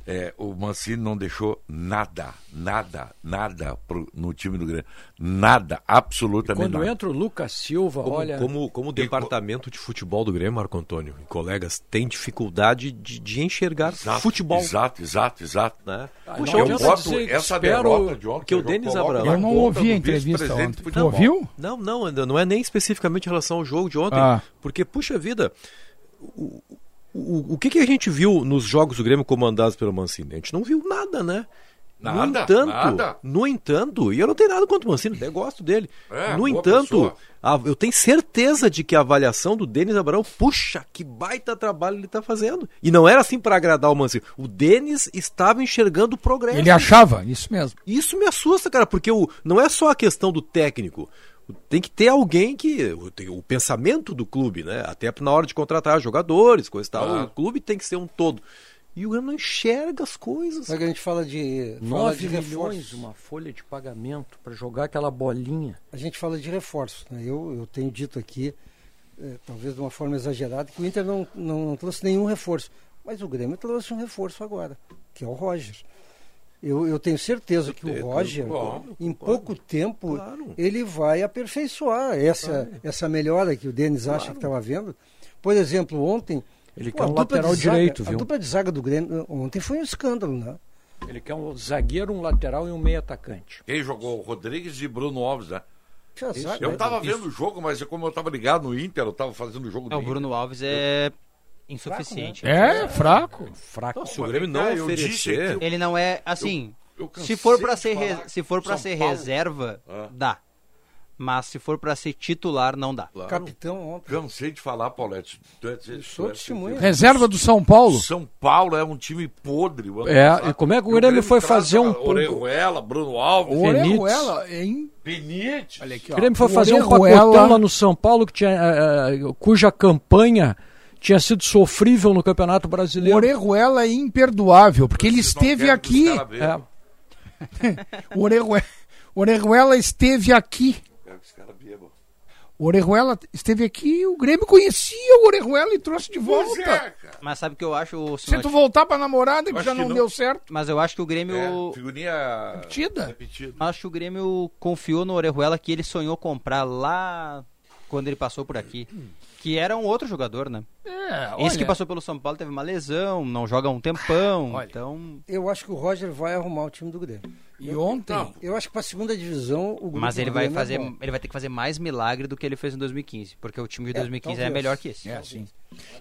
É, o Mancini não deixou nada, nada, nada pro- no time do Grêmio. Nada, absolutamente Quando nada. entra o Lucas Silva, Como, olha. como, como o departamento de futebol do Grêmio, Marco Antônio e colegas, tem dificuldade de, de enxergar Exato, futebol. Exato, exato, exato. Né? Puxa, não eu boto dizer que essa derrota de ontem. que o Denis Abraão- Eu não ouvi a entrevista ontem. Tu futebol. ouviu? Não, não, ainda não é nem especificamente em relação ao jogo de ontem. Ah. Porque, puxa vida, o, o, o que, que a gente viu nos jogos do Grêmio comandados pelo Mancini? A gente não viu nada, né? Nada, no entanto, nada. no entanto, e eu não tenho nada contra o Mancini, até gosto dele. É, no entanto, a- eu tenho certeza de que a avaliação do Denis Abraão, puxa, que baita trabalho ele está fazendo. E não era assim para agradar o Mancini. O Denis estava enxergando o progresso. Ele achava, isso mesmo. Isso me assusta, cara, porque o, não é só a questão do técnico. Tem que ter alguém que. O, pensamento do clube, né? Até na hora de contratar jogadores, coisa e tal. Claro. O clube tem que ser um todo. E o Grêmio não enxerga as coisas. Só que a gente fala de. fala 9 de milhões, reforços. uma folha de pagamento para jogar aquela bolinha. A gente fala de reforços. Né? Eu, eu tenho dito aqui, eh, talvez de uma forma exagerada, que o Inter não, não, não trouxe nenhum reforço. Mas o Grêmio trouxe um reforço agora, que é o Roger. Eu, eu tenho certeza que o Roger, Bom, em pouco tempo, Claro. ele vai aperfeiçoar essa, essa melhora que o Denis acha que estava vendo. Por exemplo, ontem. Ele pô, quer a um lateral zaga- direito, A viu? dupla de zaga do Grêmio ontem foi um escândalo, né? Ele quer um zagueiro, um lateral e um meio atacante. Quem jogou? Rodrigues e Bruno Alves, né? Zaga, Eu né? tava vendo o jogo, mas como eu tava ligado no Inter, eu tava fazendo o jogo É, do o Inter. Bruno Alves é insuficiente. É, fraco. Fraco. Não, se o Grêmio não É, eu disse oferecer. Ele não é assim. eu cansei se for para ser re- se for para ser Paulo. reserva, Ah. dá. Mas se for para ser titular, não dá. Claro. Capitão ontem. Cansei de falar, Paulette. Tu é- tu é- Sou tu é- testemunha. Reserva do São Paulo. São Paulo é um time podre. o É, passado. e como é que o Grêmio foi fazer um- Orejuela, Bruno Alves, O Benítez. Orejuela, hein? Benítez. Olha aqui, O ó. Grêmio foi O fazer um pacotão lá no São Paulo que tinha, eh, cuja campanha tinha sido sofrível no Campeonato O Brasileiro. Orejuela é imperdoável, porque ele esteve que aqui. É. O Orejuela, o Orejuela esteve aqui. Que bebam. O Orejuela esteve aqui, o Grêmio conhecia o Orejuela e trouxe de volta. é. Mas sabe o que eu acho, o Se tu voltar pra namorada que já que não, não. deu certo. Mas eu acho que o Grêmio É, figurinha Repetida. repetida. acho que o Grêmio confiou no Orejuela que ele sonhou comprar lá quando ele passou por aqui. Que era um outro jogador, né? É, Esse olha, que passou pelo São Paulo teve uma lesão, não joga há um tempão. Olha. Então. Eu acho que o Roger vai arrumar o time do Grêmio. E ontem, Não, eu acho que para a segunda divisão o Mas ele vai é fazer. bom. ele vai ter que fazer mais milagre do que ele fez em 2015. Porque o time de É, 2015 é, talvez. melhor que esse. é assim.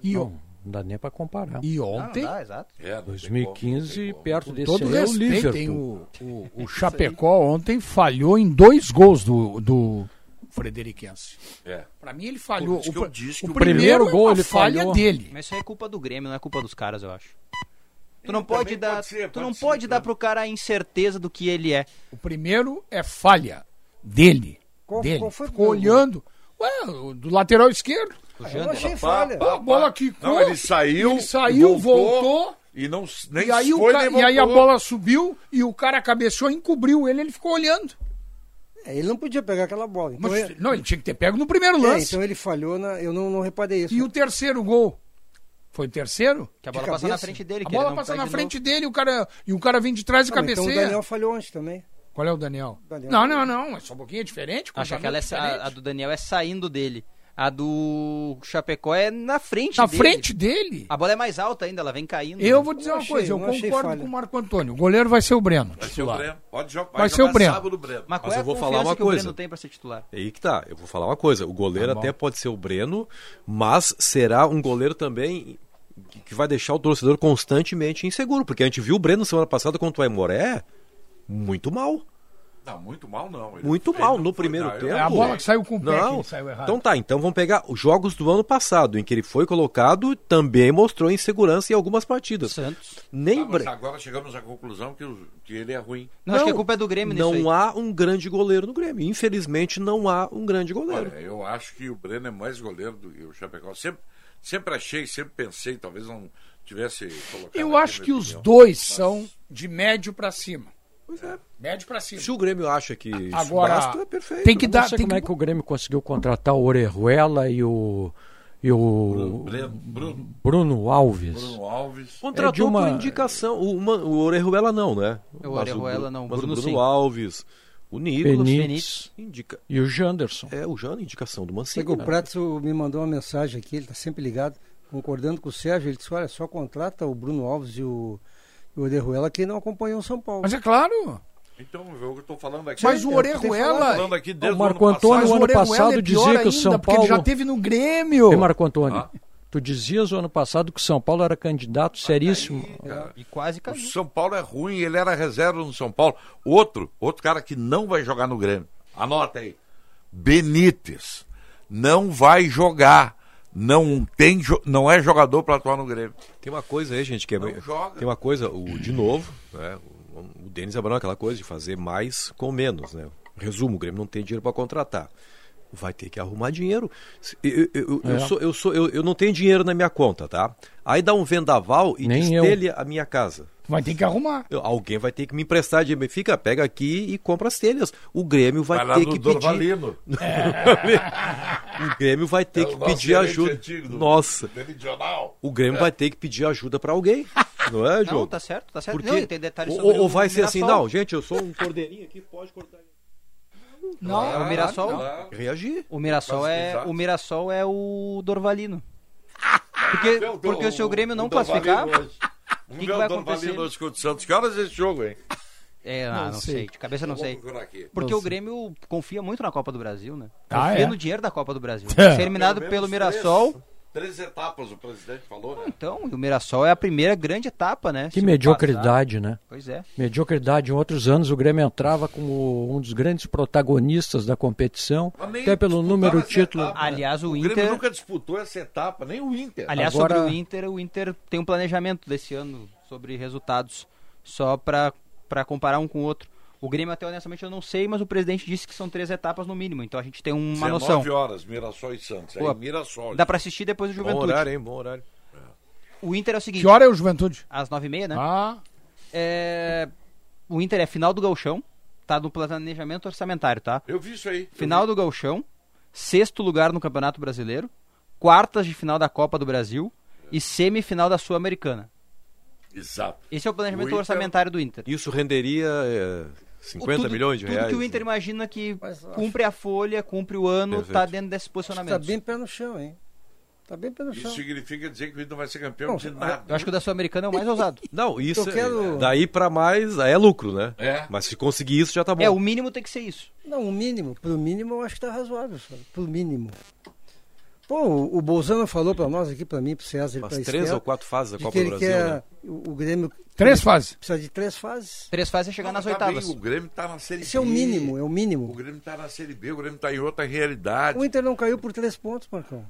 E, Não, o- não dá nem para comparar. e ontem, Ah, exato. É, não tem 2015, como, perto desse todo aí é o respeito, tem Liverpool. o, o, o Chapecó ontem falhou em dois gols do, do Frederiquense. É. Pra mim ele falhou. O, que eu pr- disse o que o primeiro primeiro gol é ele uma falha falhou. dele. Mas isso aí é culpa do Grêmio, não é culpa dos caras, eu acho. Tu não Também pode dar, pode ser, tu pode não ser, pode dar claro. pro cara a incerteza do que ele é. O primeiro é falha dele. Qual- dele. qual foi o Ficou primeiro olhando. Ué, do lateral esquerdo. Eu achei Pá, falha. pá, A bola pá. quicou. Não, ele saiu. Ele saiu, voltou. E, não, nem e, aí o foi, ca- nem e aí a voltou. bola subiu e o cara cabeceou e encobriu ele, ele ficou olhando. É, ele não podia pegar aquela bola. Então, Mas, ele, não, ele tinha que ter pego no primeiro é, lance. então ele falhou, na, eu não, não reparei isso. E o terceiro gol? Foi o terceiro? Que a bola passa na frente dele. A bola pega na frente novo. dele e o cara, e o cara vem de trás e Não, mas então cabeceia. o Daniel falhou antes também. Qual é o Daniel? Daniel. Não, não, não. É só um pouquinho é diferente. Acho que aquela é, a, a do Daniel é saindo dele. A do Chapecó é na frente Na dele. frente dele. A bola é mais alta ainda, ela vem caindo. Eu vou dizer Não uma achei, coisa, eu concordo com o Marco Antônio. O goleiro vai ser o Breno. Vai ser o titular. Breno. Pode jogar. Vai ser o Breno. Breno. Mas Mas é eu vou falar uma que coisa. o Breno tem pra ser titular? É aí que tá. Eu vou falar uma coisa. O goleiro Tá até pode ser o Breno, mas será um goleiro também que- que vai deixar o torcedor constantemente inseguro. Porque a gente viu o Breno semana passada contra o Aimoré muito mal. Não, muito mal não. Ele Muito mal não no foi- primeiro não, eu- tempo. É a bola que saiu com o pé que Não. ele saiu errado. Então tá, então vamos pegar os jogos do ano passado, em que ele foi colocado, também mostrou insegurança em algumas partidas. Santos. Nem Ah, mas agora chegamos à conclusão que, o- que ele é ruim. Não, acho que a culpa é do Grêmio Não nisso aí. há um grande goleiro no Grêmio. Infelizmente, não há um grande goleiro. Olha, eu acho que o Breno é mais goleiro do que o Chapecó. Sempre, sempre achei, sempre pensei, talvez não tivesse colocado. Eu acho que minha os opinião. dois são de médio pra cima. Médio pra cima. Se o Grêmio acha que isso Agora, basta, é perfeito. tem que dar. não sei Tem como que... é que o Grêmio conseguiu contratar o Orejuela e o, e o Bruno, Bruno Alves. Bruno Alves. Contratou É uma- por indicação. O, uma- o Orejuela não, né? O Mas Orejuela não, Mas Bruno o sim. Bruno Alves, o Nicolas. Benítez Indica... e o Janderson. É, o Jano, indicação do Mancini. o né? Pratos me mandou uma mensagem aqui, ele está sempre ligado, concordando com o Sérgio. Ele disse: olha, só contrata o Bruno Alves e o, o Orejuela que não acompanhou o São Paulo. Mas é claro. Então, eu estou falando aqui. Mas o eu tô Orejuela- falando aqui desde O Marco o ano Antônio, o o ano passado, é dizia que o ainda, São porque ele já Paulo. teve no Grêmio. Ei, Marco Antônio, Ah. tu dizias o ano passado que o São Paulo era candidato seríssimo. E quase O caiu. São Paulo é ruim, ele era reserva no São Paulo. Outro, outro cara que não vai jogar no Grêmio. Anota aí. Benítez. Não vai jogar. Não tem, não é jogador para atuar no Grêmio. Tem uma coisa aí, gente, que é. Não joga. Tem uma coisa, o, de novo, né? O, o Denis Abrão, aquela coisa de fazer mais com menos, né? Resumo, o Grêmio não tem dinheiro para contratar. Vai ter que arrumar dinheiro. Se- Eu, eu, eu, eu É. sou, eu, sou, eu, eu não tenho dinheiro na minha conta, tá? Aí dá um vendaval e Nem eu. destelha a minha casa. Vai ter que arrumar. Eu- Alguém vai ter que me emprestar dinheiro. Fica, pega aqui e compra as telhas. O Grêmio vai, Vai ter que pedir. Dorvalino. O Grêmio vai ter É que nosso pedir ajuda. antigo do- Nossa. Meridional. O Grêmio vai ter que pedir ajuda pra alguém. Não é, Diogo? Não, tá certo, tá certo. Porque... Não, tem detalhes ou, sobre ou o vai ser assim, não, gente, eu sou um cordeirinho aqui, pode cortar. Não, É o Mirassol. Claro. Reagir. O Mirassol Mas, é exato. o Mirassol é o Dorvalino. Porque, Vamos ver porque o- se o Grêmio não o classificar. Vamos que que vai o Dorvalino acontecer? hoje contra o Santos. Que horas é esse jogo, hein? é, ah, Não não, sei. sei. de cabeça não sei. Porque Não o sei. Grêmio confia muito na Copa do Brasil, né? Ah, confia é? no dinheiro da Copa do Brasil. É. Ser eliminado Pelo Mirassol. Três, três etapas o presidente falou, né? Então, e o Mirassol é a primeira grande etapa, né? Que Se mediocridade, né? Pois é. Mediocridade. Em outros anos o Grêmio entrava como um dos grandes protagonistas da competição, até pelo número título. etapa. Aliás, o Grêmio Inter. nunca disputou essa etapa, nem o Inter. Aliás, Agora- sobre o Inter, o Inter tem um planejamento desse ano sobre resultados, só para comparar um com o outro. O Grêmio, até honestamente, eu não sei, mas o presidente disse que são três etapas no mínimo, então a gente tem uma 19 noção. horas, Mirassol e Santos. Pô, Aí, Mirassol. Dá para assistir depois do Bom Juventude. horário, hein? Bom horário. O Inter é o seguinte: Que hora é o Juventude? às nove e meia, né? Ah, É, O Inter é final do Galchão, tá no planejamento orçamentário, tá? Eu vi isso aí. Final do Galchão, sexto lugar no Campeonato Brasileiro, quartas de final da Copa do Brasil e semifinal da Sul-Americana. Exato. Esse é o planejamento O Inter- orçamentário do Inter. Isso renderia é, 50 Tudo- milhões de tudo reais. que o Inter imagina que cumpre a folha, cumpre o ano, Perfeito. tá dentro desses Está posicionamentos. bem pé no chão, hein? Está bem pé no Isso chão. significa dizer que o Inter não vai ser campeão Não, de nada. Eu acho que o da Sul-Americana é o mais ousado. Não, isso quero- é, daí pra mais aí é lucro, né? É. Mas se conseguir isso já tá bom. É, o mínimo tem que ser isso. Não, o mínimo. Pro mínimo eu acho que está razoável, sabe? Pro mínimo. Pô, o- o Bolzano falou pra nós aqui, pra mim, pro César e Umas pra três Esther, ou quatro fases da Copa que do ele Brasil, quer né? o, o Grêmio... Três fases. Precisa de três fases. Três fases é chegar Não, nas tá oitavas. bem, o Grêmio tá na Série Isso é o B. mínimo, é o mínimo. O Grêmio tá na Série B, o Grêmio tá em outra realidade. O Inter não caiu por três pontos, Marcão.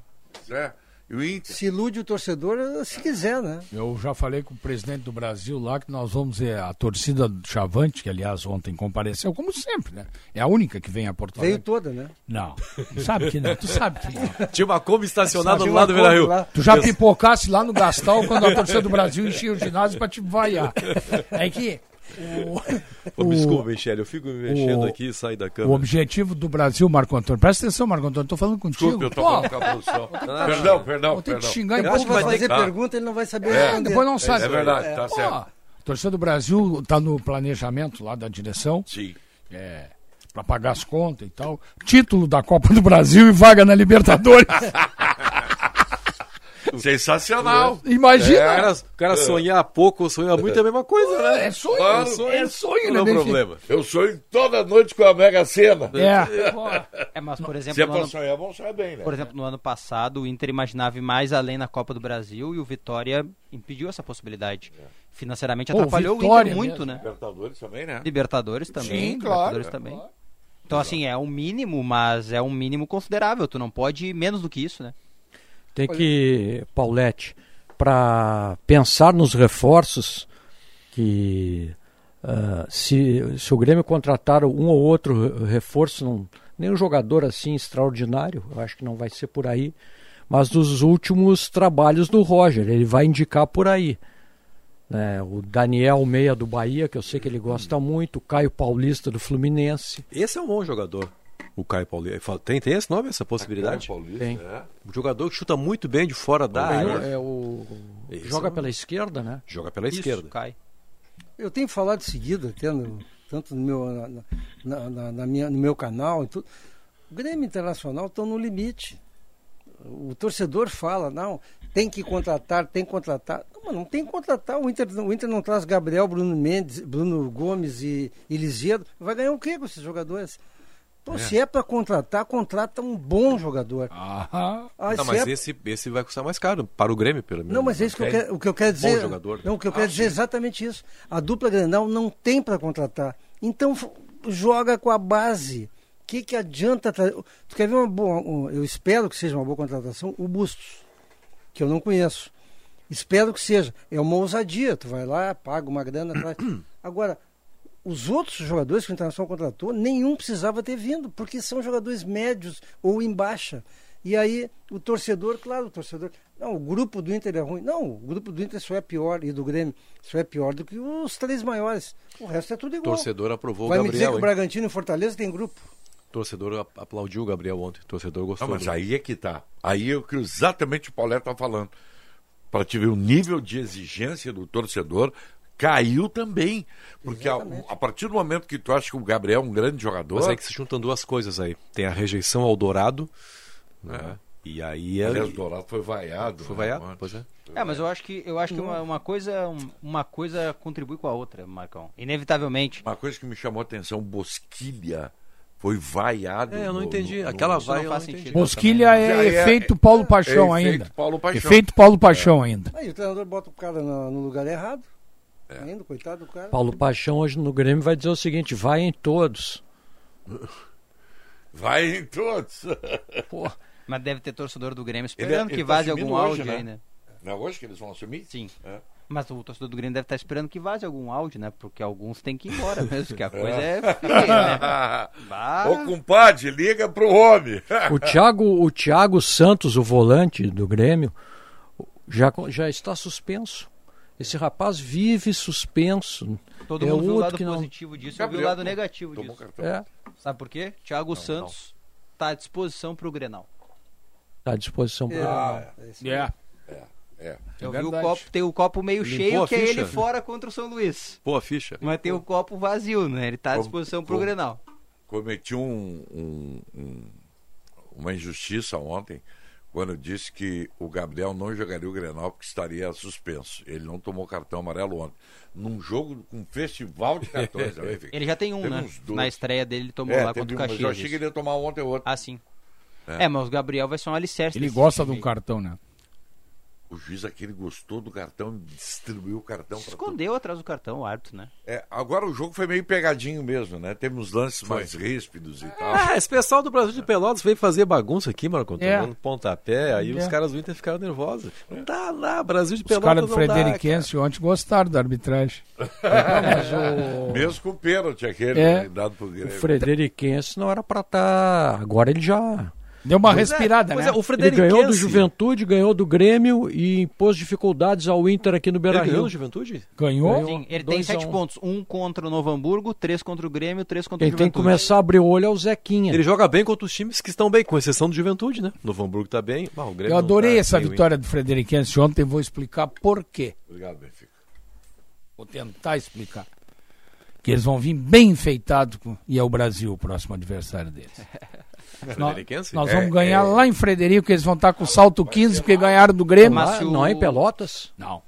É. E o Inter. Se ilude o torcedor, se quiser, né? Eu já falei com o presidente do Brasil lá que nós vamos ver a torcida do Chavante, que aliás ontem compareceu, como sempre, né? É a única que vem a Porto Veio Alegre. toda, né? Não, tu sabe que não, tu sabe que não. Tinha uma Kombi estacionada do lado do Beira Rio. Lá. Tu já pipocasse lá no Gastal quando a torcida do Brasil enchia o ginásio pra te vaiar. É que Ô, o- desculpa, Michele, eu fico me mexendo o- aqui e saio da o câmera. objetivo do Brasil, Marco Antônio, presta atenção, Marco Antônio, tô falando contigo. Desculpa, eu Pô, falando com a produção. tá- Perdão, perdão, Vou ter que perdão. xingar em Depois pouco, vai fazer que- pergunta, ele não vai saber É, depois não sabe. É verdade, tá Pô, certo. Torcida do Brasil está no planejamento lá da direção. Sim. É, para pagar as contas e tal. Título da Copa do Brasil e vaga na Libertadores. Sensacional. Imagina. É, o cara, o cara sonhar pouco ou sonhar muito é a mesma coisa, né? É sonho, Claro. é sonho, Não é né? um problema. Eu sonho toda noite com a Mega Sena. É. É, mas por exemplo, Se é no pra ano, sonhar, vamos sonhar bem, né? por exemplo, no ano passado, o Inter imaginava ir mais além na Copa do Brasil e o Vitória impediu essa possibilidade. Financeiramente Pô, atrapalhou o Vitória Inter muito, mesmo. né? Libertadores também, né? Libertadores também. Sim, claro. Libertadores também. Então, assim, é um mínimo, mas é um mínimo considerável. Tu não pode ir menos do que isso, né? Tem que, Paulette, para pensar nos reforços que ah, se, se o Grêmio contratar um ou outro reforço, não, nenhum jogador assim extraordinário, eu acho que não vai ser por aí, mas dos últimos trabalhos do Roger, ele vai indicar por aí. né? o Daniel Meia do Bahia, que eu sei que ele gosta muito, o Caio Paulista do Fluminense. Esse é um bom jogador. O Caio Paulista. Tem, tem esse nome, essa possibilidade? Caio Paulista, Tem. é. Um jogador que chuta muito bem de fora da área. é o, Esse joga é pela esquerda, né? Joga pela Isso, esquerda. cai. Eu tenho falado seguido, até no- tanto no meu, na, na- na- na minha, no meu canal e tudo. O Grêmio Internacional estão no limite. O torcedor fala, não, tem que contratar, tem que contratar. Não, mas não tem que contratar. O Inter, o Inter não traz Gabriel, Bruno Mendes, Bruno Gomes e, e. Vai ganhar o quê com esses jogadores? Então, É. se é para contratar, contrata um bom jogador. Aham. Ah, Não, mas é- esse, esse vai custar mais caro, para o Grêmio, pelo menos. Não, mas é isso que eu quero, o que eu quero Bom dizer. jogador. Não, o que eu Ah, quero dizer é sim. exatamente isso. A dupla Grenal não tem para contratar. Então joga com a base. O que, que adianta? tra- Tu quer ver uma boa. um- eu espero que seja uma boa contratação, o Bustos, que eu não conheço. Espero que seja. É uma ousadia. Tu vai lá, paga uma grana atrás. Agora, os outros jogadores que o Internacional contratou, nenhum precisava ter vindo, porque são jogadores médios ou em baixa. E aí o torcedor, claro, o torcedor. Não, o grupo do Inter é ruim. Não, o grupo do Inter só é pior, e do Grêmio só é pior do que os três maiores. O resto é tudo O igual. torcedor aprovou Vai o me dizer Gabriel. que o? Bragantino e Fortaleza tem grupo. O torcedor ap- aplaudiu o Gabriel ontem. O torcedor gostou. Não, mas do- aí é que tá. Aí é o que exatamente o Paulette tá falando. Para te ver o nível de exigência do torcedor caiu também. Porque a, a partir do momento que tu acha que o Gabriel é um grande jogador. Mas é que se juntam duas coisas aí. Tem a rejeição ao Dourado. né? E aí é. Aliás, o Dourado foi vaiado. Foi né, vaiado, antes. pois é. É, mas eu acho que eu acho que uma, uma coisa um- uma coisa contribui com a outra, Marcão. Inevitavelmente. Uma coisa que me chamou a atenção, Bosquilha foi vaiado. É, eu não no- entendi. no- Aquela não vai eu faz não sentido. Bosquilha é, é- efeito Paulo Paixão é efeito ainda. Paulo Paixão. Efeito Paulo Paixão ainda. Aí o treinador bota o cara no, no lugar errado. Ainda, coitado do cara. Paulo Paixão hoje no Grêmio vai dizer o seguinte: vai em todos. Vai em todos. Pô, Mas deve ter torcedor do Grêmio Ele- esperando ele que tá vaze algum assumindo hoje, áudio né? aí, né? Não é hoje que eles vão assumir? Sim. É. Mas o torcedor do Grêmio deve estar esperando que vaze algum áudio, né? Porque alguns têm que ir embora mesmo, que a coisa é, feia, né? Bah. Ô, compadre, liga pro homem. o Thiago, o Thiago Santos, o volante do Grêmio, já, já está suspenso. Esse rapaz vive suspenso. Todo é mundo viu o outro lado que não. positivo disso e viu o Gabriel lado negativo disso. É, Sabe por quê? Thiago Santos está à disposição para o Grenal. está à disposição para É. É. Eu É vi o copo, tem o copo meio Limpou cheio, que é ele fora contra o São Luís. Pô, a ficha. Mas tem o copo vazio, né? Ele está à disposição para o Grenal. Cometi um, um- um- uma injustiça ontem quando eu disse que o Gabriel não jogaria o Grenal porque estaria suspenso. Ele não tomou cartão amarelo ontem. Num jogo com um festival de cartões. eu Ele já tem um, né? Na estreia dele, ele tomou É, lá contra o um, mas eu Caxias. achei que ele ia tomar ontem outro. Ah, sim. É, mas o Gabriel vai ser um alicerce. Ele gosta de um cartão, né? O juiz aquele gostou do cartão e distribuiu o cartão Escondeu atrás do cartão o árbitro, né? É, agora o jogo foi meio pegadinho mesmo, né? Teve uns lances mais ríspidos e tal. Ah, esse pessoal do Brasil de Pelotas veio fazer bagunça aqui, Marco, É. tomando pontapé, aí É. os caras do Inter ficaram nervosos. Não dá lá, Brasil de Os Pelotas caras do Frederiquense ontem gostaram da arbitragem. Mesmo com o pênalti aquele É. né, dado pro O Grêmio. Frederiquense não era pra estar. Agora ele já. Deu uma Pois é, respirada, pois né? é, o Ele ganhou do Juventude, ganhou do Grêmio e impôs dificuldades ao Inter aqui no Beira Ele ganhou Rio. do Juventude? Ganhou? Sim, ele tem sete um. pontos. Um contra o Novo Hamburgo, três contra o Grêmio, três contra Quem o tem que Juventude. começar a abrir o olho é o Zequinha. Ele joga bem contra os times que estão bem, com exceção do Juventude, né? Novo Hamburgo tá bem. Ah, o Grêmio Eu não adorei tá, essa vitória do Frederiquense ontem, vou explicar por quê. Obrigado, Benfica. Vou tentar explicar. Que eles vão vir bem enfeitados e é o Brasil o próximo adversário deles. nós, Frederiquense? nós É, vamos ganhar é. lá em Frederico, eles vão estar com salto 15 porque ganharam do Grêmio. Mas Ah, se o- Não é em Pelotas? Não.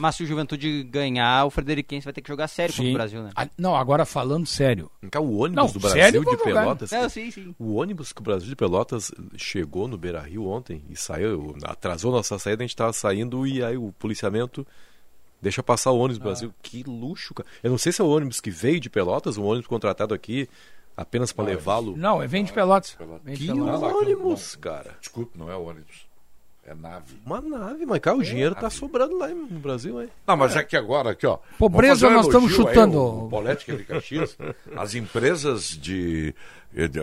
Mas se o Juventude ganhar, o Frederiquense vai ter que jogar sério contra Sim. o Brasil, né? Ah, Não, agora falando sério. Cá, O ônibus Não, do Brasil sério, de. Pelotas. Não, sim, sim. O ônibus que o Brasil de Pelotas chegou no Beira Rio ontem e saiu, atrasou nossa saída, a gente tava saindo e aí o policiamento deixa passar o ônibus do Brasil. Que luxo, cara. Eu não sei se é o ônibus que veio de Pelotas, um ônibus contratado aqui apenas para levá-lo. Não, é vem de Pelotas. Vem de Que Pelotas. ônibus, cara. Desculpe, não é ônibus. É nave. Uma nave, mas cara, o dinheiro tá sobrando lá no Brasil, hein? Não, mas é que agora, aqui, ó. Pobreza nós estamos elogio aí chutando. ao- ao Polética de Caxias. As empresas de, de, de,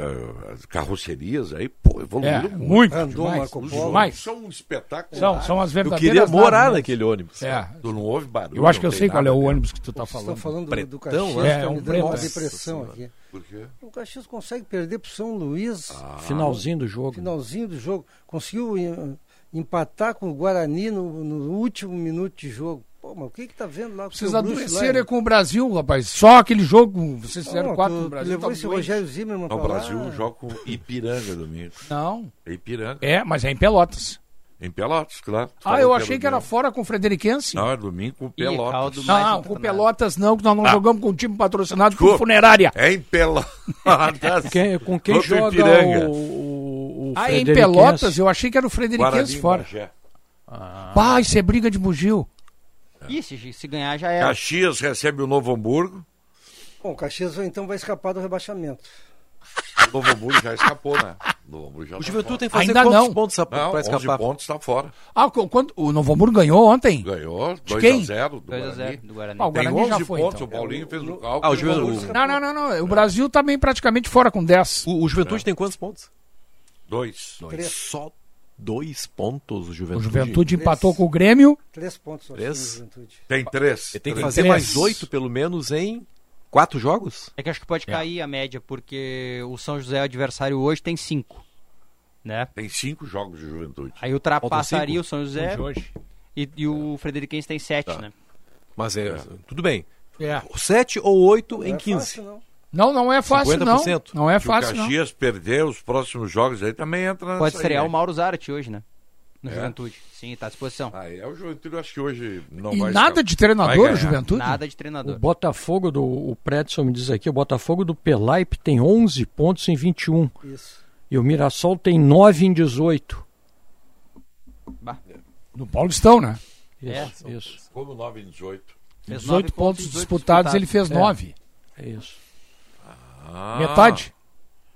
as carrocerias aí, pô, evoluíram É, muito. muito. Andou, demais. Marco Polo. São um espetáculo. São, são as Eu verdadeiras queria morar naves. naquele ônibus. É. Tu não ouve barulho. Eu acho que eu sei qual é o ônibus que tu tá falando. estão falando do, do Pretão, Caxias, é, tá um me dando uma depressão aqui. Por quê? O Caxias consegue perder pro São Luís, Finalzinho do jogo. finalzinho do jogo. Conseguiu eh, empatar com o Guarani no, no último minuto de jogo. Pô, mas o que que tá vendo lá? com Vocês adoeceram é lá? com o Brasil, rapaz. Só aquele jogo, vocês fizeram Não, quatro no Brasil. levou tá esse doente. Rogério Zimmermann Não, o Brasil lá. joga com Ipiranga domingo. Não. É Ipiranga. É, mas é em Pelotas. Em Pelotas, claro. Ah, eu achei que era fora com o Frederiquense. Não, é domingo com Ih, Pelotas. mais Não, com. Pelotas não, que nós não Ah. jogamos com um time patrocinado Desculpa. funerária. É em Pelotas. Quem- com quem Contra o joga Ipiranga. o, o Ah, em? Pelotas, eu achei que era o Frederiquense fora. Bagé. Pá, isso é briga de bugio. Ih, se, se ganhar já era. Caxias recebe o Novo Hamburgo. Bom, o Caxias então vai escapar do rebaixamento. O Novo Hamburgo já escapou, né? O Novo Hamburgo já O tá Juventude tem que fazer Ainda quantos não. pontos Não, para 11 escapar? pontos está fora. Ah, qu- quando, o Novo Hamburgo ganhou ontem? Ganhou De quem? 2x0 do 2 a 0 Guarani. do Guarani. Ah, o Tem Guarani 11 já foi, pontos, então. o Paulinho fez o Ah, o cálculo. Juventude- Não, não, não, não. O Brasil também praticamente fora com 10. O, o Juventude tem quantos pontos? Dois. Três. Só dois pontos o O Juventude. Juventude empatou com o Grêmio. Três pontos Três? Juventude. Tem três. Ele tem que fazer Três. mais oito, pelo menos, em quatro jogos? É que acho que pode cair a média, porque o São José, adversário hoje, tem 5. Né? Tem cinco jogos de Juventude. Aí ultrapassaria cinco? o São José e, e o Frederiquense tem 7, Tá. né? Mas é, tudo bem. É. Sete ou oito em é 15. fácil, não. Não, não é fácil, não. 50%. Não é Se o fácil, não. Caxias perder os próximos jogos aí também entra nessa Pode aí, estrear né? o Mauro Zarate hoje, né? No É? Juventude. Sim, tá à disposição. Ah, é o Juventude, eu acho que hoje não E vai nada de treinador, o Juventude? Nada de O treinador. Botafogo do o Predson me diz aqui, o Botafogo do Pelaipe tem 11 pontos em 21 Isso. e o Mirassol tem 9 em 18. No Paulistão, né? Isso, É. isso. Como 9 em 18. Fez 18 nove pontos 18 disputados, ele fez É. 9. É isso. Ah, Metade.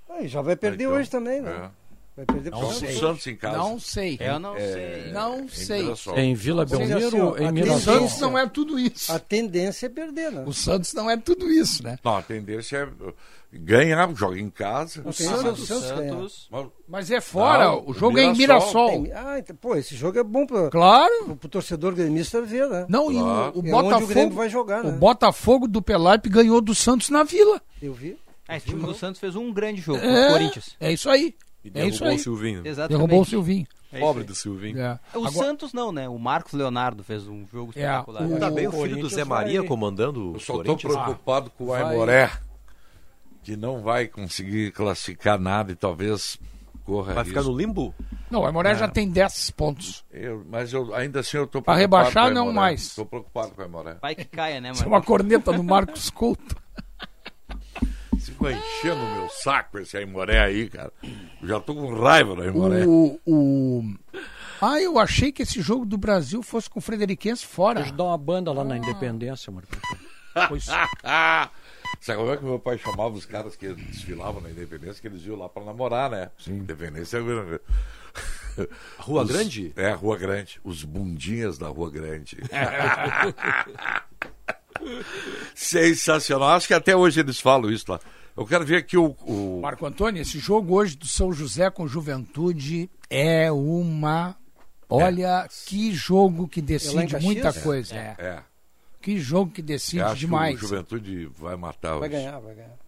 Aí já vai perder então, hoje também, né? é. Vai perder Não, Santos. o Santos em casa. Não sei. Eu não É, sei. Não em sei. É em Vila Belmiro em O Mirassol? tendência- Santos não é tudo isso. A tendência é perder, né? O Santos não é tudo isso, né? Não, a tendência é ganhar, joga em casa. Não O tem Santos, Santos. Santos Mas- é fora, Não, o jogo é em Mirassol. Tem- Ah, então, pô, esse jogo é bom pro, Claro. pro, pro torcedor gremista ver, né? Não, e o, o É onde o Botafogo. Grêmio vai jogar, né? O Botafogo do Pelaipe ganhou do Santos na Vila. Eu vi. Ah, esse time do Santos fez um grande jogo É. contra o Corinthians. É isso aí. E É isso derrubou aí. o Silvinho. Exatamente. Derrubou o Silvinho. É Pobre do Silvinho. É. O Agora- Santos não, né? O Marcos Leonardo fez um jogo É, espetacular. o- Tá bem o O filho do Zé Maria vai- comandando Eu o só estou Corinthians. preocupado com o vai- Aimoré, que não vai conseguir classificar nada e talvez corra Vai ficar risco. no limbo? Não, o Aimoré já tem 10 pontos. Eu- mas eu, ainda assim eu estou Pra preocupado rebaixar, com o não mais. Estou preocupado com o Aimoré. Vai que caia, né, Isso é mano? uma corneta do Marcos Couto. Ficou enchendo o meu saco esse Aimoré aí, cara. Já tô com raiva da Imoré. O, o... Ah, eu achei que esse jogo do Brasil fosse com o Frederiquense fora. Eles dão uma banda lá na Independência, Marco. Pois. Sabe como é que meu pai chamava os caras que desfilavam na Independência, que eles iam lá pra namorar, né? Sim. Independência é... Rua Os- Grande? É, Rua Grande. Os bundinhas da Rua Grande. Sensacional. Acho que até hoje eles falam isso lá. Eu quero ver aqui o... o... Marco Antônio, esse jogo hoje do São José com Juventude é uma. Olha, que jogo que É decide Caxias? muita É. coisa. É. É. Que jogo que decide Eu acho demais. que o Juventude vai matar Vai hoje. ganhar, vai ganhar.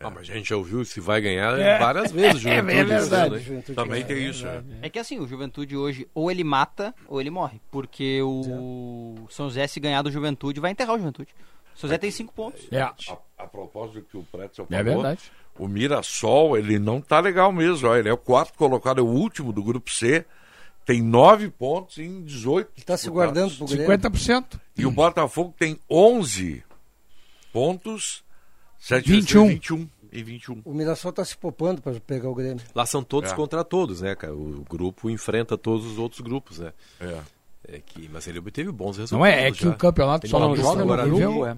Ah, mas a gente já ouviu se vai ganhar É. várias vezes. É Juventude, verdade. esse ano, hein? Também tem isso. é. É que assim, o Juventude hoje ou ele mata ou ele morre. Porque o São José, se ganhar do Juventude, vai enterrar o Juventude. O São José tem cinco pontos. É. A, a propósito do que o Pretzel É falou, verdade. o Mirassol, ele não tá legal mesmo. Ó. Ele é o quarto colocado, é o último do grupo C. Tem nove pontos em 18. Tá se guardando pro Grêmio. 50%. E o Botafogo tem 11 pontos. 7 21. 21 e 21. O Mirassol tá se poupando para pegar o Grêmio. Lá são todos É. contra todos, né, cara? O grupo enfrenta todos os outros grupos, né? É. É que, mas ele obteve bons resultados. Não é? É que já. o campeonato Ele só não não joga no grupo, é.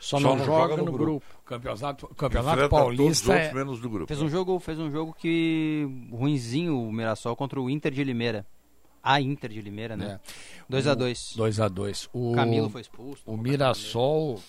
Só, não, joga, no grupo. Campeonato, campeonato Enfrenta os Paulista é... menos do grupo. Fez um jogo, fez um jogo que ruinzinho o Mirassol contra o Inter de Limeira. A Inter de Limeira, né? 2 a 2 2x2. O Camilo foi expulso. O Mirassol Camilo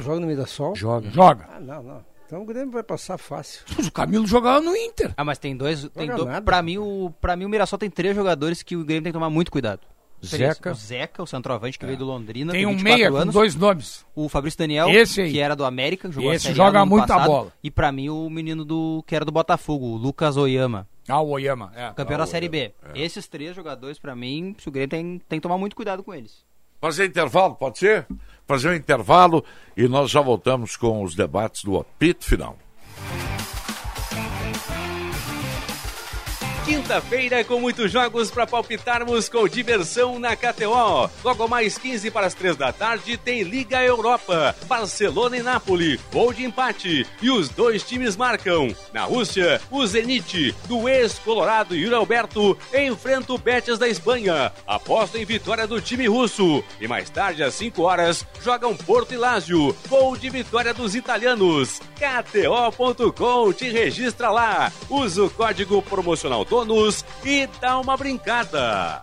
joga no Mirassol? joga. Joga. Ah, não, não. Então o Grêmio vai passar fácil. Mas o Camilo jogava no Inter. Ah, mas tem dois. Tem Joga do... nada. pra, mim, o... pra mim, o Mirassol tem três jogadores que o Grêmio tem que tomar muito cuidado. Zeca. O Zeca, o centroavante que veio do Londrina. Tem um 24 meia com anos. dois nomes. O Fabrício Daniel, que era do América, jogou a Esse A joga muita passado. bola. E pra mim, o menino do que era do Botafogo, o Lucas Oyama. Ah, o Oyama. É. Campeão Ah, da Série B. É. Esses três jogadores, pra mim, se o Grêmio tem, tem que tomar muito cuidado com eles. Fazer intervalo, pode ser? Fazer um intervalo e nós já voltamos com os debates do apito final. Quinta-feira com muitos jogos para palpitarmos com diversão na KTO. Logo mais 15 para as 3 da tarde tem Liga Europa, Barcelona e Nápoles, gol de empate e os dois times marcam. Na Rússia, o Zenit, do ex-colorado Yuri Alberto, enfrenta o Betis da Espanha. Aposta em vitória do time russo. E mais tarde, às 5 horas, jogam Porto e Lazio, gol de vitória dos italianos. KTO.com te registra lá. Usa o código promocional DONUS e dá uma brincada.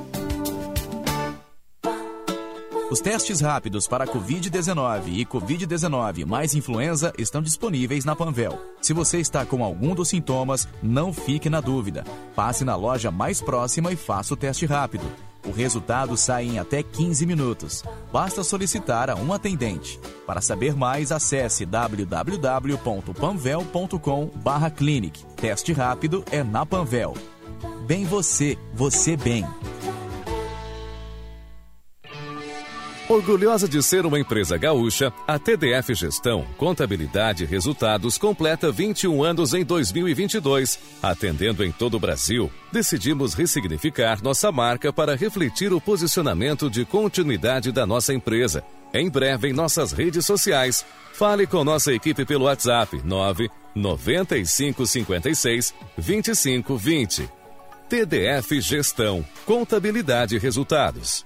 Os testes rápidos para Covid-19 e Covid-19 mais influenza estão disponíveis na Panvel. Se você está com algum dos sintomas, não fique na dúvida. Passe na loja mais próxima e faça o teste rápido. O resultado sai em até 15 minutos. Basta solicitar a um atendente. Para saber mais, acesse www.panvel.com/clinic. Teste rápido é na Panvel. Bem você, você bem. Orgulhosa de ser uma empresa gaúcha, a TDF Gestão, Contabilidade e Resultados completa 21 anos em 2022. Atendendo em todo o Brasil, decidimos ressignificar nossa marca para refletir o posicionamento de continuidade da nossa empresa. Em breve em nossas redes sociais. Fale com nossa equipe pelo WhatsApp 9 9556 2520. TDF Gestão, Contabilidade e Resultados.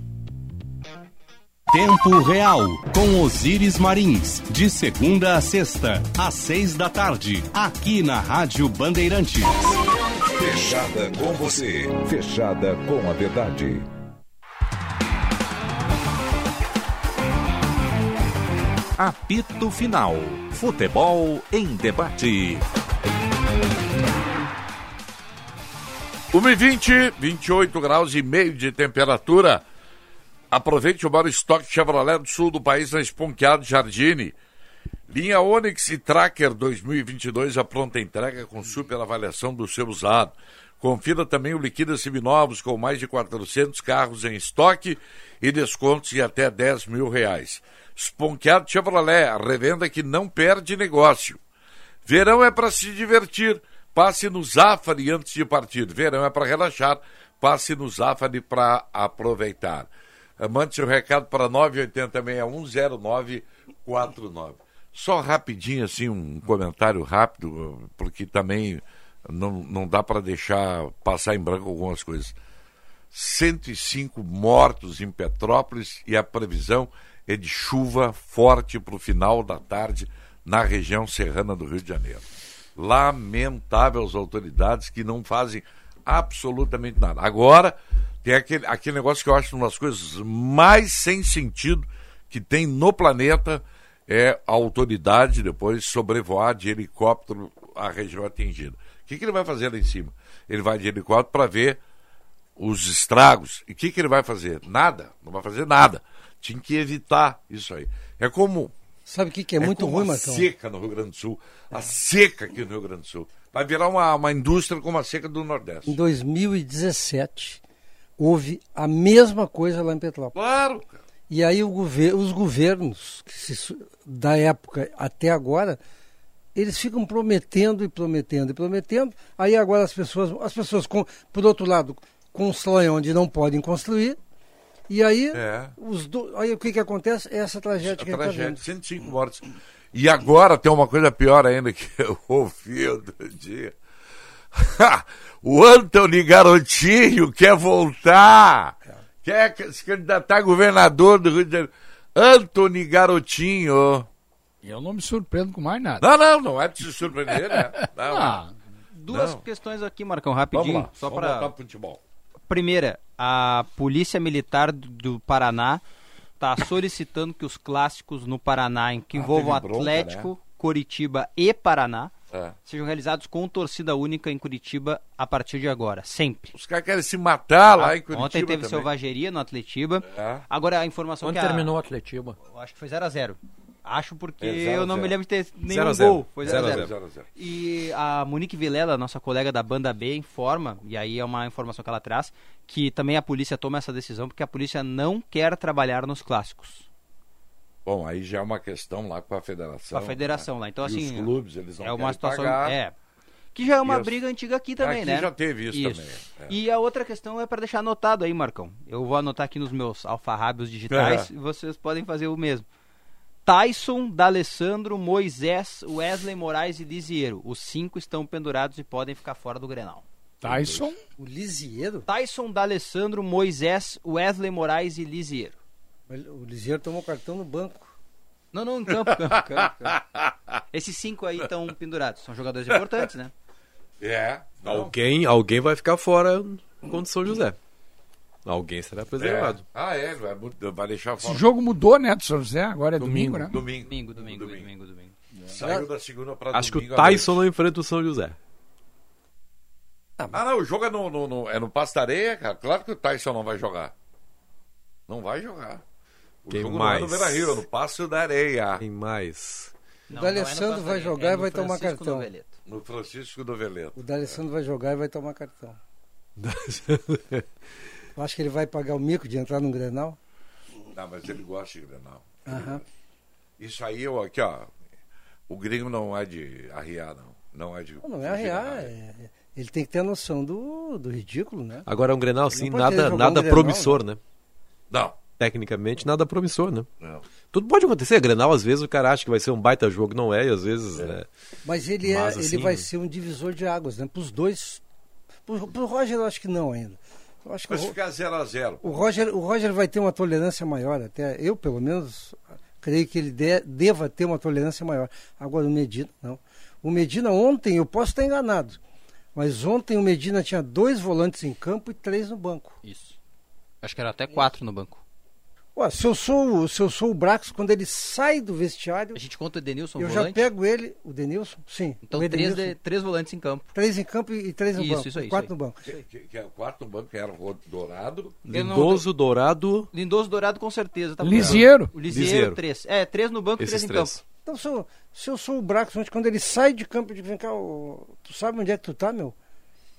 Tempo Real, com Osiris Marins, de segunda a sexta, às seis da tarde, aqui na Rádio Bandeirantes. Fechada com você. Fechada com a verdade. Apito Final. Futebol em debate. 1h20, 28 graus e meio de temperatura. Aproveite o maior estoque Chevrolet do sul do país na Esponqueado Jardine. Linha Onix e Tracker 2022 a pronta entrega com super avaliação do seu usado. Confira também o Liquida Seminovos com mais de 400 carros em estoque e descontos de até 10 mil reais. Esponqueado Chevrolet, a revenda que não perde negócio. Verão é para se divertir. Passe no Zafari antes de partir. Verão é para relaxar. Passe no Zafari para aproveitar. Mande seu recado para 980610949. Só rapidinho, assim, um comentário rápido, porque também não, não dá para deixar passar em branco algumas coisas. 105 mortos em Petrópolis e a previsão é de chuva forte para o final da tarde na região serrana do Rio de Janeiro. Lamentável as autoridades que não fazem absolutamente nada. Agora, tem aquele, aquele negócio que eu acho uma das coisas mais sem sentido que tem no planeta é a autoridade depois sobrevoar de helicóptero a região atingida. O que, que ele vai fazer lá em cima? Ele vai de helicóptero para ver os estragos. E o que, que ele vai fazer? Nada. Não vai fazer nada. Tinha que evitar isso aí. É como. Sabe o que, que é, muito como ruim, a Marcão? seca no Rio Grande do Sul. A seca aqui no Rio Grande do Sul. Vai virar uma, uma indústria como a seca do Nordeste. Em 2017, houve a mesma coisa lá em Petrópolis. Claro. E aí gover os governos se, da época até agora, eles ficam prometendo e prometendo e prometendo. Aí agora as pessoas, as pessoas com, por outro lado, constroem onde não podem construir. E aí, É. os do, aí o que, que acontece? É essa tragédia que a gente tragédia, vendo. 105 mortes. E agora tem uma coisa pior ainda que eu ouvi outro dia. o Anthony Garotinho quer voltar. Quer se candidatar a governador do Rio de Janeiro. Anthony Garotinho. Eu não me surpreendo com mais nada. Não, não, não é de se surpreender, né? Não. Ah, Duas Não. questões aqui, Marcão, rapidinho. Vamos lá, só vamos para voltar pro futebol. Primeira, a Polícia Militar do- Paraná está solicitando que os clássicos no Paraná, em que Ah, envolvam bronca, Atlético, né? Coritiba e Paraná, É. sejam realizados com torcida única em Curitiba a partir de agora, sempre. Os caras querem se matar lá em Curitiba Ontem teve também. selvageria no Atletiba. É. Agora a informação Quando que a- terminou o Atletiba? Eu Acho que foi 0x0. Acho porque É, zero a eu não zero. me lembro de ter nenhum Zero a gol. Foi Zero a 0x0. zero. Zero a zero. E a Monique Vilela, nossa colega da banda B, informa, e aí é uma informação que ela traz, que também a polícia toma essa decisão porque a polícia não quer trabalhar nos clássicos. Bom, aí já é uma questão lá com a federação. Com a federação né? lá. Então, E assim. os clubes, eles não é uma situação. pagar. É. Que já é uma E as- briga antiga aqui também, Aqui né? já teve isso também, é. E a outra questão é para deixar anotado aí, Marcão. Eu vou anotar aqui nos meus alfarrábios digitais É. e vocês podem fazer o mesmo. Tyson, D'Alessandro, Moisés, Wesley Moraes e Lisiero. Os cinco estão pendurados e podem ficar fora do Grenal. Tyson? O Lisieiro? Tyson, D'Alessandro, Moisés, Wesley Moraes e Lisiero. O Lisieiro tomou cartão no banco. Não, não, em campo, campo, campo, campo. Esses cinco aí estão pendurados. São jogadores importantes, né? É. Alguém, alguém vai ficar fora contra o São José. Alguém será preservado. É. Ah, é, vai, vai deixar fora. Esse jogo mudou, né, do São José? Agora é domingo, né? Domingo. Domingo, domingo, domingo, domingo. Saiu da segunda pra Acho que o domingo à Tyson não enfrenta o São José. Ah, não, o jogo é no, no- no- é no Pastareia, cara. Claro que o Tyson não vai jogar. Não vai jogar. O Quem jogo mais? não é no Beira-Rio, é no Passo da Areia. Quem mais? O D'Alessandro vai jogar e vai tomar cartão. No Francisco do Veleto. O D'Alessandro vai jogar e vai tomar cartão. Eu acho que ele vai pagar o mico de entrar no Grenal. Não, mas ele gosta de Grenal. Aham. Isso aí, eu aqui, ó. O gringo não é de arriar, não. Não é de. Não, não é arrear. é- Ele tem que ter a noção do, do ridículo, né? Agora é um Grenal, sim, não nada, nada um Grenal, promissor, né? Não. Tecnicamente, nada promissor, né? Não. Tudo pode acontecer. Grenal, às vezes, o cara acha que vai ser um baita jogo, não é, e às vezes. É. Mas ele, é, Mas, ele assim, vai ser um divisor de águas, né? Para os dois. Pro, pro Roger, eu acho que não ainda. Eu acho que Vai o, ficar 0x0. o Roger, o Roger vai ter uma tolerância maior, até eu, pelo menos, creio que ele de- deva ter uma tolerância maior. Agora, o Medina, não. O Medina, ontem, eu posso estar enganado, mas ontem o Medina tinha dois volantes em campo e três no banco. Isso. Acho que era até quatro no banco. Ué, se eu sou, o- se eu sou o Brax, quando ele sai do vestiário. A gente conta o Edenilson Eu volante? já pego ele, o Denilson, sim. Então o três, de- três volantes em campo. Três em campo e e três no Isso, banco. isso aí, quatro isso no banco. Que, que, que é o quarto banco, que era o Dourado. Não- Lindoso, Dourado. Lindoso Dourado com certeza. Tá Lisieiro. O Lisieiro, Lisieiro. três. É, três no banco e Esses três em três. campo. Então, se eu, se eu sou o Brax, quando ele sai de campo, eu digo, vem cá, tu sabe onde é que tu tá, meu?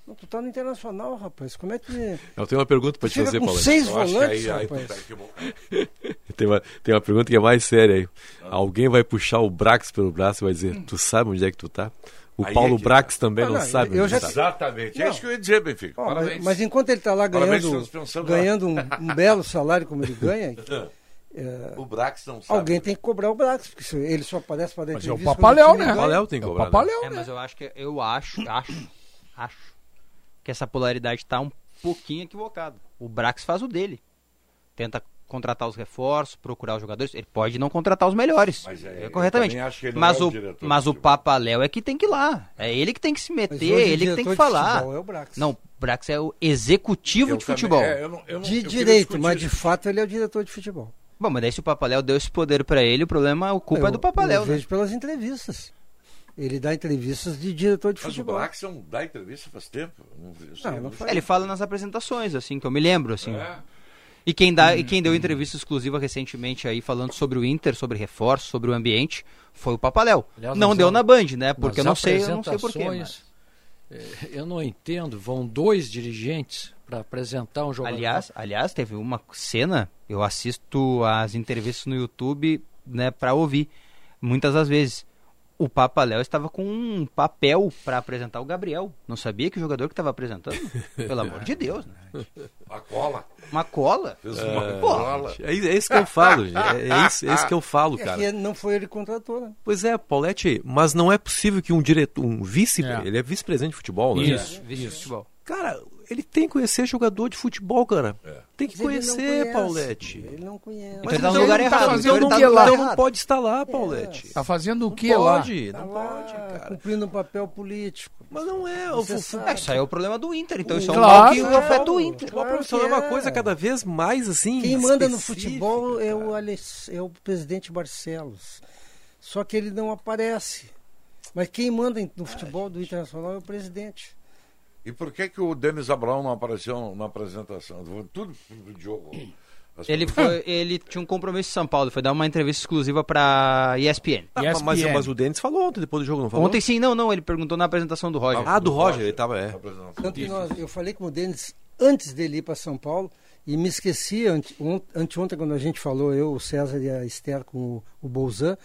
Não, tu tá no Internacional, rapaz. Como é que... Eu tenho uma pergunta pra te fazer, com Paulo. seis Eu volantes, aí, aí rapaz. tá equivocado. Tem uma, tem uma pergunta que é mais séria aí. Alguém vai puxar o Brax pelo braço e vai dizer: Tu sabe onde é que tu tá? O Aí Paulo é que Brax também Ah, não, não, sabe eu onde já- tá. Exatamente. É Não. isso que eu ia dizer, Benfica. Ó, mas, Parabéns. mas enquanto ele tá lá ganhando, ganhando um, um belo salário como ele ganha, é, O Brax não sabe. alguém tem que cobrar o Brax, porque se ele só aparece para dar Mas é o Papaléu, né? ganha. Papaléu tem que É o cobrar, né? Papaléu, É, né? mas eu acho que eu acho, acho, acho que essa polaridade tá um pouquinho equivocada. O Brax faz o dele. Tenta contratar os reforços, procurar os jogadores. Ele pode não contratar os melhores. Mas é, é, corretamente. também acho que ele mas não é o o, mas o futebol. Papaléu é que tem que ir lá. É ele que tem que se Mas meter, ele que tem diretor que de falar. futebol é o Brax. Não, o Brax é o executivo Eu de também- futebol. é, eu não- eu não- De direito, mas de fato ele é o diretor de futebol. Bom, mas daí se o Papaléu deu esse poder pra ele, o problema, a culpa eu, é do Papaléu. Eu né? vejo pelas entrevistas. Ele dá entrevistas de diretor de Mas o futebol. Brax não dá entrevista faz tempo. Não, Não, não faz. É, Ele fala nas apresentações, assim, que eu me lembro, assim. É. E quem, dá, e quem deu entrevista exclusiva recentemente aí, falando sobre o Inter, sobre reforço, sobre o ambiente, foi o Papaléu. Aliás, não deu na Band, né? Porque eu não sei, eu não sei porquê. apresentações, eh, Eu não entendo, vão dois dirigentes para apresentar um jogador. Aliás, aliás, teve uma cena, eu assisto as entrevistas no YouTube, né, para ouvir, muitas das vezes. O Papaléu estava com um papel para apresentar o Gabriel. Não sabia que o jogador que estava apresentando? Pelo amor de Deus, né? A cola. Uma cola? Fez uma É, cola. é, é isso que eu falo, gente. é, é isso, é isso que eu falo, É cara. que não foi ele que contratou, né? Pois é, Paulette, mas não é possível que um diretor, um vice, É. ele é vice-presidente de futebol, né? Isso. Vice de futebol. Cara, ele tem que conhecer jogador de futebol, cara. Tem que Mas ele não conhecer, conhece, Paulette. Ele não conhece. Então ele tá no lugar não errado. fazendo Então ele o tá lá. Então não pode estar É. lá, Paulette. Tá fazendo o Não que lá? pode, Tá não lá, pode, cara. Cumprindo um papel político. Mas não é. Você o sabe. É, isso aí é o problema do Inter, então isso é um Claro. mal que afeta o Inter. futebol Claro profissional que é uma é. coisa cada vez mais assim. Quem manda no futebol é o, cara. Ale- é o presidente Barcelos. Só que ele não aparece. Mas quem manda no futebol do Internacional é o presidente. E por que que o Denis Abraão não apareceu na apresentação? Tudo pro Diogo. As Ele, pessoas- foi, ele tinha um compromisso em São Paulo, foi dar uma entrevista exclusiva pra ESPN. Ah, mas, mas, ESPN. mas o Denis falou ontem, depois do jogo, não falou? Ontem sim, não, não, ele perguntou na apresentação do Roger. Ah, do Roger, ele tava, é. Tanto que nós, eu falei com o Denis antes dele ir para São Paulo e me esqueci, ante, ont- anteontem, quando a gente falou, eu, o César e a Esther com o, o Bolzan,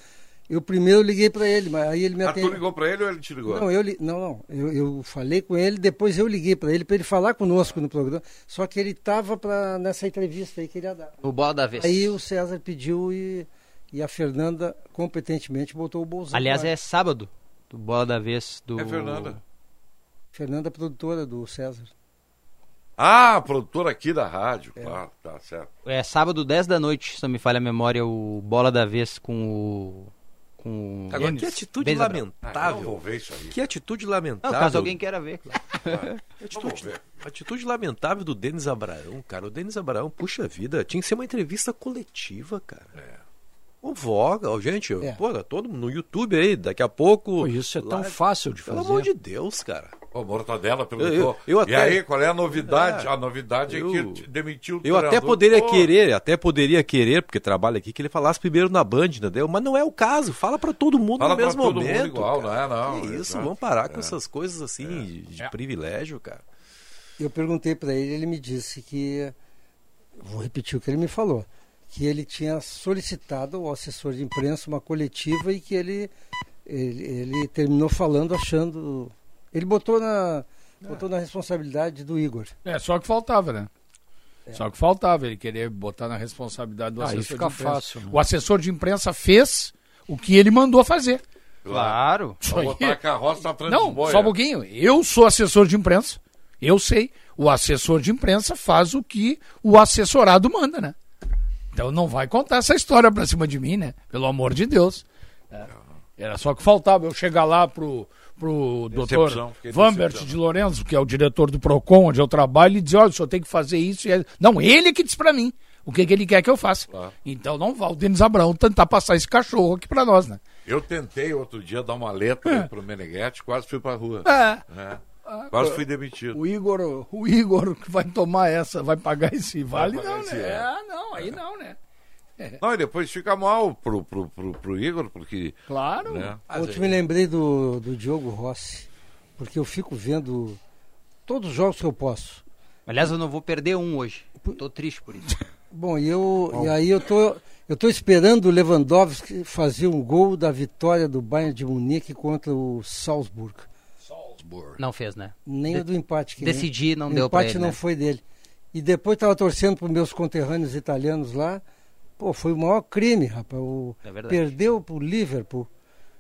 eu primeiro liguei para ele, mas aí ele me Ah, tu atendeu. ligou pra ele ou ele te ligou? Não, eu, li- não, não. Eu, eu falei com ele, depois eu liguei para ele para ele falar conosco no programa. Só que ele estava nessa entrevista aí que ele ia dar. O bola da vez. Aí o César pediu e, e a Fernanda competentemente botou o Bolzan. Aliás, é sábado, do bola da vez do. É Fernanda. Fernanda, produtora do César. Ah, produtor aqui da rádio, É. claro, tá certo. É sábado, 10 da noite, se não me falha a memória, o bola da vez com o. Com o Agora, Denis. que atitude. Ah, lamentável. eu vou ver isso aí. Que atitude Não, lamentável. caso alguém queira ver. claro. Atitude, ver. atitude lamentável do Denis Abraão, cara. O Denis Abraão, puxa vida, tinha que ser uma entrevista coletiva, cara. É. O Voga, gente, É. pô, todo mundo no YouTube aí, daqui a pouco. Pô, isso é tão live. fácil de Pelo fazer. amor de Deus, cara. Pô, Mortadela perguntou. eu- eu E até- aí, qual é a novidade? É. a novidade é Eu- que demitiu o Eu até poderia Pô, querer, até poderia querer, porque trabalha aqui, que ele falasse primeiro na Band, entendeu? Mas não é o caso. Fala pra todo mundo Fala no pra mesmo todo mundo momento. igual, cara. não é, não, Que isso, vamos parar com É. essas coisas assim de, de privilégio, cara. Eu perguntei para ele, ele me disse que, vou repetir o que ele me falou, que ele tinha solicitado ao assessor de imprensa uma coletiva e que ele, ele, ele terminou falando achando. Ele botou na, botou na responsabilidade do Igor. É, só que faltava, né? Só que faltava ele querer botar na responsabilidade do Ah, assessor fica de imprensa. fácil, né? O assessor de imprensa fez o que ele mandou fazer. Claro. Aí- botar a carroça na frente dos Não, só um é. pouquinho. Eu sou assessor de imprensa. Eu sei. O assessor de imprensa faz o que o assessorado manda, né? Então não vai contar essa história pra cima de mim, né? Pelo amor de Deus. É. Era só que faltava eu chegar lá pro, pro doutor Vambert de Lourenço, que é o diretor do PROCON, onde eu trabalho, e dizer, olha, o senhor tem que fazer isso. E... é-" Não, ele que diz pra mim o que, que ele quer que eu faça. Então não vá o Denis Abrão tentar passar esse cachorro aqui pra nós, né? Eu tentei outro dia dar uma letra É. pro Meneghetti, quase fui pra rua. É. É. Ah, Quase fui demitido. O Igor, o Igor que vai tomar essa, vai pagar esse vale, pagar não, esse, né? é. Ah, não, aí não, né? Não, e depois fica mal pro, pro, pro, pro Igor, porque. Claro. Né? Ontem me lembrei do, do Diogo Rossi, porque eu fico vendo todos os jogos que eu posso. Aliás, eu não vou perder um hoje. Tô triste por isso. Bom, e, eu, e aí eu tô, eu tô esperando o Lewandowski fazer um gol da vitória do Bayern de Munique contra o Salzburg. Não fez, né? Nem De- o do empate. Que Decidir não o deu pra empate ele, não né? foi dele. E depois estava torcendo para meus conterrâneos italianos lá. Pô, foi o maior crime, rapaz. O, É verdade. perdeu pro Liverpool.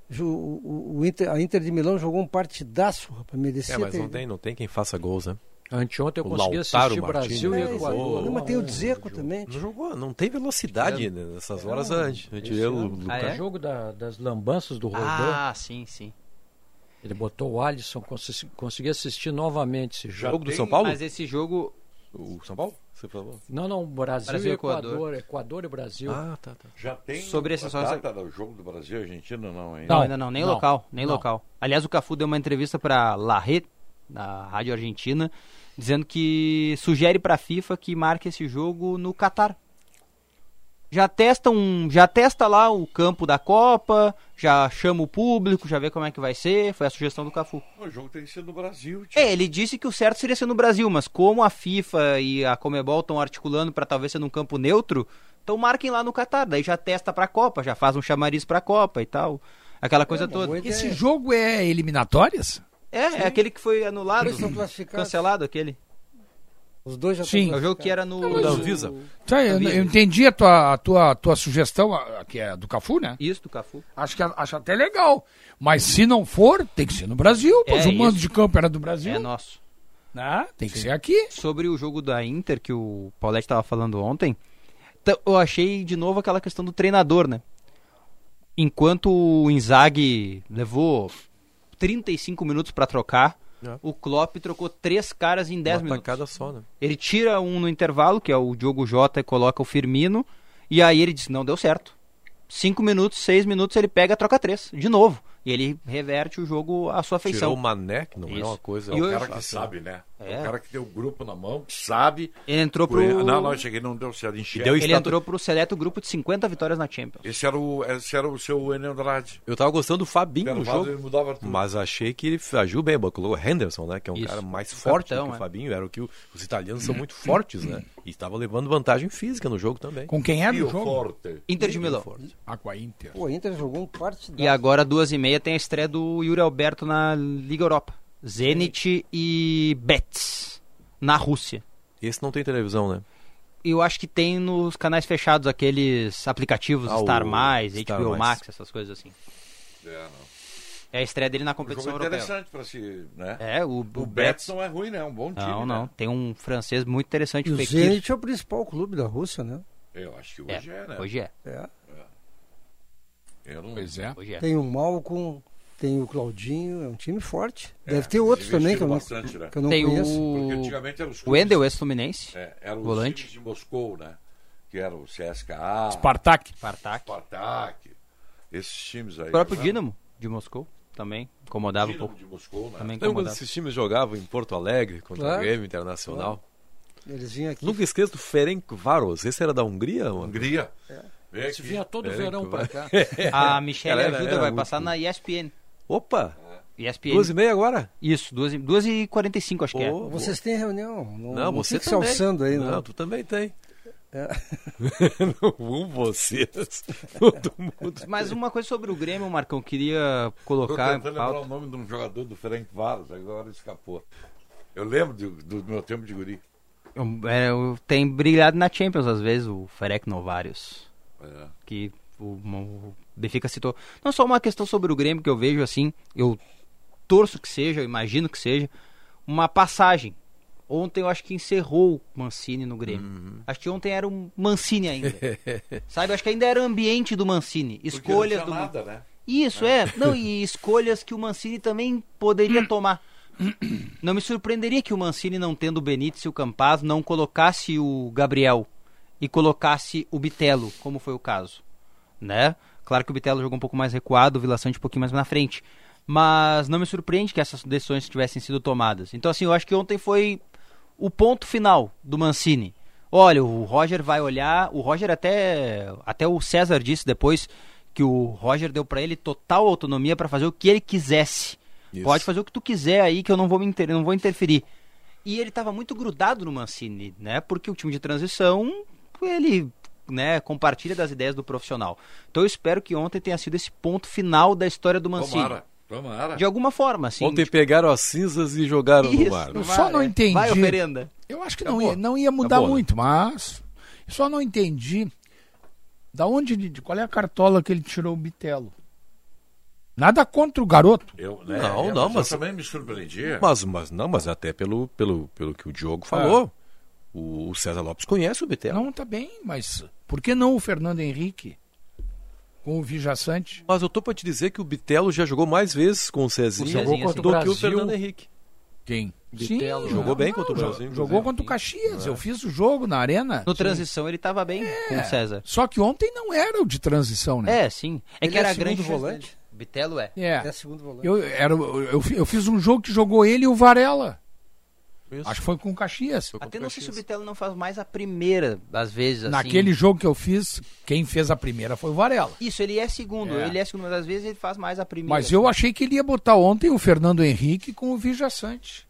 Ju- O, o- o Inter, a Inter de Milão jogou um partidaço, rapaz. Merecia É, mas ter- não tem, não tem quem faça gols, né? Anteontem eu O consegui Lautaro assistir Brasil Martínez. e É, Equador. Não, mas tem o Dzeko também. Não jogou, não tem velocidade né, nessas horas Não, antes. O. Ah, é? O jogo da- das lambanças do Rodô. Ah, sim, sim. Ele botou o Alisson, consegui, consegui assistir novamente esse jogo. Jogo do São Paulo? Mas esse jogo. O São Paulo? Você falou? Não, não, Brasil, Brasil e Equador. Equador. Equador e Brasil. Ah, tá, tá. Já tem Sobre esse a só- data do jogo do Brasil e Argentina, não, hein? Não, ainda não, nem não, local, nem não. local. Aliás, o Cafu deu uma entrevista para La Rede, na Rádio Argentina, dizendo que sugere para a FIFA que marque esse jogo no Catar. Já testa um, já testa lá o campo da Copa, já chama o público, já vê como é que vai ser, foi a sugestão do Cafu. O jogo tem que ser no Brasil. tio. É, ele disse que o certo seria ser no Brasil, mas como a FIFA e a Comebol estão articulando para talvez ser num campo neutro, então marquem lá no Catar, daí já testa pra Copa, já faz um chamariz pra Copa e tal. Aquela coisa uma toda. Esse jogo é eliminatórias? É, é aquele que foi anulado, cancelado aquele. Os dois já Sim. É o jogo que era no da Anvisa. Tá, eu, eu entendi a tua, a tua, a tua sugestão, a- a- que é do Cafu, né? Isso do Cafu. Acho, que, acho até legal. Mas se não for, tem que ser no Brasil, pois É o mando isso. de campo era do Brasil. É nosso. Ah, tem que ser aqui. Sobre o jogo da Inter que o Paulette estava falando ontem, eu achei de novo aquela questão do treinador, né? Enquanto o Inzaghi levou 35 minutos para trocar, É. o Klopp trocou três caras em 10 Uma minutos. só, né? Ele tira um no intervalo, que é o Diogo Jota, e coloca o Firmino. E aí ele diz: não deu certo. Cinco minutos, seis minutos, ele pega troca três, de novo. E ele reverte o jogo à sua feição. Tirou o Mané, que não é Isso. uma coisa... É o cara que sabe, né? É. É. o cara que tem o grupo na mão, que sabe. Ele entrou pro. Não, não, cheguei, não deu certo. Enxerga. deu Ele Estatu- entrou pro seleto grupo de 50 vitórias na Champions. Esse era o, esse era o seu Enel Andrade. Eu tava gostando do Fabinho no jogo. ele mudava tudo. Mas achei que ele agiu bem, colocou o Henderson, né? Que é um Isso. cara mais forte capitão, do que o é. Fabinho. Era o que os italianos são muito fortes, né? E estava levando vantagem física no jogo também. Com quem era Pio o jogo? Forte. Inter de Milão. Ah, com a Inter. Pô, Inter jogou um partidaço. E agora, duas e meia, tem a estreia do Yuri Alberto na Liga Europa. Zenit e Betis, na Rússia. Esse não tem televisão, né? Eu acho que tem nos canais fechados aqueles aplicativos Ah, Star Mais, Star HBO Mais. Max, essas coisas assim. É, não. É a estreia dele na Um competição jogo europeia. interessante pra se. Né? É, o, O Betis não é ruim, né? É um bom time. Não, né? não. Tem um francês muito interessante, E o o. Zenit é o principal clube da Rússia, né? Eu acho que É, hoje é, né? hoje é. É. Eu não... Pois é. Hoje é. Tem o Malcom, tem o Claudinho, é um time forte. É, Deve ter outros também que eu não, bastante, né? que eu não Tem conheço. Porque o... antigamente eram os O clubes- Wendel, ex-Fluminense. É, eram os Volante. times de Moscou, né? Que era o CSKA, Spartak. Spartak. Spartak, esses times aí. O próprio né? Dinamo de Moscou. Também. Incomodava um pouco. de Moscou, né? Também Lembra quando incomodava. esses times jogavam em Porto Alegre contra Claro. o Grêmio Internacional? Eles vinham aqui. Nunca esqueço do Ferenc Varos. Esse era da Hungria? mano? Hungria. Aqui. vinha todo Ferenc verão pra Varos. cá. A Michelle era- ajuda, era vai muito- passar na ESPN. Opa! ESPN. Duas e meia agora? Isso, duas e, duas e 45 acho que é. Vocês têm reunião? Não, Não, você fica se também. alçando aí, não. não. tu também tem. É. não vocês. Todo mundo. Mas uma coisa sobre o Grêmio, Marcão, queria colocar em tentando lembrar o nome de um jogador do Ferenc Varos, agora escapou. Eu lembro do, do meu tempo de guri. Eu- é, eu- tem brilhado na Champions às vezes, o Ferec Novarius. É. Que o, o Benfica citou. Não só uma questão sobre o Grêmio que eu vejo assim, eu torço que seja, eu imagino que seja, uma passagem. Ontem eu acho que encerrou o Mancini no Grêmio. Uhum. Acho que ontem era um Mancini ainda. Sabe, acho que ainda era o ambiente do Mancini. Escolhas do nada, né? Isso, é. Não, e escolhas que o Mancini também poderia tomar. Não me surpreenderia que o Mancini, não tendo o Benítez e o Campaz, não colocasse o Gabriel e colocasse o Bitelo, como foi o caso. Né? Claro que o Bitelo jogou um pouco mais recuado, o Vila Sante um pouquinho mais na frente. Mas não me surpreende que essas decisões tivessem sido tomadas. Então, assim, eu acho que ontem foi o ponto final do Mancini. Olha, o Roger vai olhar. O Roger até. Até o César disse depois que o Roger deu pra ele total autonomia pra fazer o que ele quisesse. Isso. Pode fazer o que tu quiser aí que eu não vou me inter... não vou interferir. E ele tava muito grudado no Mancini, né? Porque o time de transição, ele, né, compartilha das ideias do profissional. Então eu espero que ontem tenha sido esse ponto final da história do Mancini. Tomara, tomara. De alguma forma, assim. Ontem pegaram as cinzas e jogaram no Isso, mar. Eu só não é. entendi. Vai, oferenda. Eu acho que não ia, não ia mudar Acabou, né? muito, mas eu só não entendi da onde, de qual é a cartola que ele tirou o Bitelo. Nada contra o garoto. Eu, né, Não, é, não, mas- Eu também me surpreendi. Mas, mas não, mas até pelo, pelo, pelo que o Diogo falou. O, o César Lopes conhece o Bitelo. Não, tá bem, mas por que não o Fernando Henrique com o Vijaçante? Mas eu tô pra te dizer que o Bitelo já jogou mais vezes com o Cezinha Jogou do contra que o. Fernando Henrique. Quem? Bitelo, Jogou bem contra o Brasil. Jogou contra o Caxias. Eu fiz o jogo na arena. No transição ele tava bem com o César. Só que ontem não era o de transição, né? É, sim. É Ele que é era a segundo grande chance volante? Bitelo é. É. É segundo volante. Eu, era, eu, eu fiz um jogo que jogou ele e o Varela. Isso. Acho que foi com o Caxias. Foi Até não sei se o. Bitelo não faz mais a primeira, às vezes, assim. Naquele jogo que eu fiz, quem fez a primeira foi o Varela. Isso, ele é segundo. É. Ele é segundo, mas às vezes ele faz mais a primeira. Mas eu achei que ele ia botar ontem o Fernando Henrique com o Vijaçante.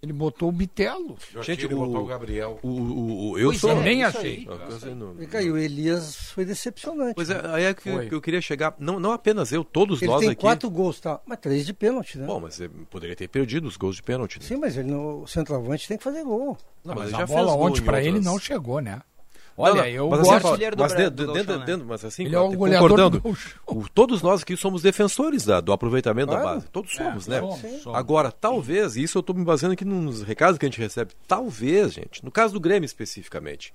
Ele botou o Bitelo. Eu Gente, ele o- botou o Gabriel. O, o, o- eu Pois sou. é, nem achei. aí. Eu- eu e o Elias foi decepcionante. Pois é, aí é que, Foi. que eu queria chegar. Não, não apenas eu, todos Ele nós tem aqui. quatro gols, tá? Mas três de pênalti, né? Bom, mas ele poderia ter perdido os gols de pênalti. né? Sim, mas ele no, o centroavante tem que fazer gol. Não, mas ele a já bola fez gol ontem em pra ele não chegou, né? Olha, não, eu mas gosto. assim, artilheiro do mas dentro, do dentro, né? dentro- mas assim, Ele é o concordando, do o- todos nós aqui somos defensores da- do aproveitamento da Claro. base. Todos somos, né? somos, somos. Agora, talvez, e isso eu estou me baseando aqui nos recados que a gente recebe, talvez, gente, no caso do Grêmio especificamente,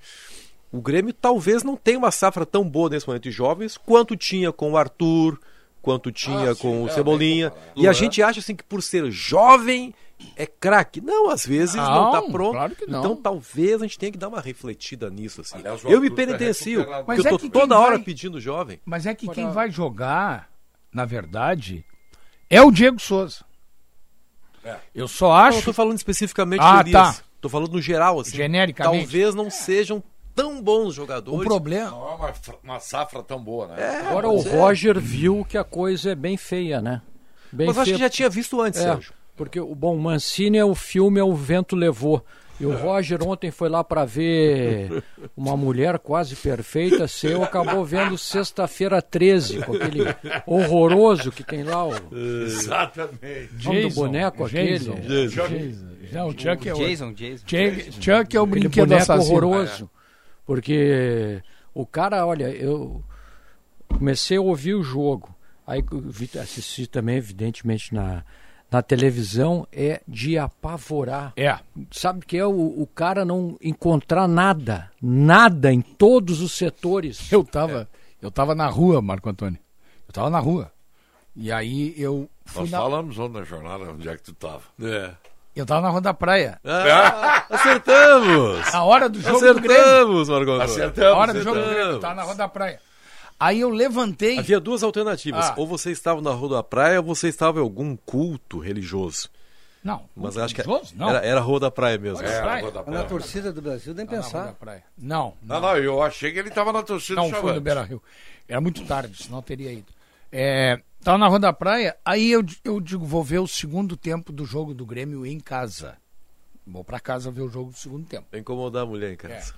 o Grêmio talvez não tenha uma safra tão boa nesse momento de jovens quanto tinha com o Arthur, quanto tinha Ah, sim, com o é, Cebolinha. E a gente acha assim que por ser jovem é craque. Não, às vezes não, Não, está pronto. claro que não. Então talvez a gente tenha que dar uma refletida nisso. Assim. Aliás, o eu me penitencio, porque Mas eu é tô que toda quem hora vai- pedindo jovem. Mas é que quem Agora- vai jogar, na verdade, é o Diego Souza. É. Eu só Não, eu acho. tô falando especificamente Ah, do Elias. tá. Tô falando no geral, assim. Genericamente. Talvez não sejam tão bons O jogadores. problema. Não é uma, uma safra tão boa, né? É, Agora o. Roger viu que a coisa é bem feia, né? Bem Mas eu acho feia. que já tinha visto antes, É, Sérgio. Porque o bom Mancini é o filme é o vento levou. E o Roger ontem foi lá para ver uma mulher quase perfeita seu, acabou vendo sexta-feira 13, com aquele horroroso que tem lá o Exatamente. nome do boneco Jason, aquele. Jason. Não, o Chuck é o. Jason, Jason. Chuck, Chuck é o Aquele brinquedo boneco assassino. horroroso. Porque o cara, olha, eu comecei a ouvir o jogo. Aí assisti também, evidentemente, na, na televisão, é de apavorar. É. Sabe que é o, o cara não encontrar nada, nada em todos os setores. Eu tava, eu tava na rua, Marco Antônio. Eu tava na rua. E aí eu fui Nós na, falamos ontem na jornada onde é que tu tava. É. eu tava na rua da praia. Ah, acertamos! A hora do jogo do Grêmio. Acertamos, Margot. A Acertamos. hora do jogo do Grêmio, eu Acertamos. tava na rua da praia. Aí eu levantei. Havia duas alternativas. Ah. Ou você estava na Rua da Praia ou você estava em algum culto religioso. Não. Mas acho que religioso? Não. era, era Rua da Praia mesmo. Rua da Praia. Rua da Mas Na torcida do Brasil, nem Tá na Rua pensar. da Praia. Não, Não, não, eu achei que ele estava na torcida Não do foi Chavantes. no Beira Rio. Era muito tarde, senão eu teria ido. É, tava na Rua da Praia, aí eu, eu digo, vou ver o segundo tempo do jogo do Grêmio em casa. Vou pra casa ver o jogo do segundo temo. Pra incomodar a mulher em casa.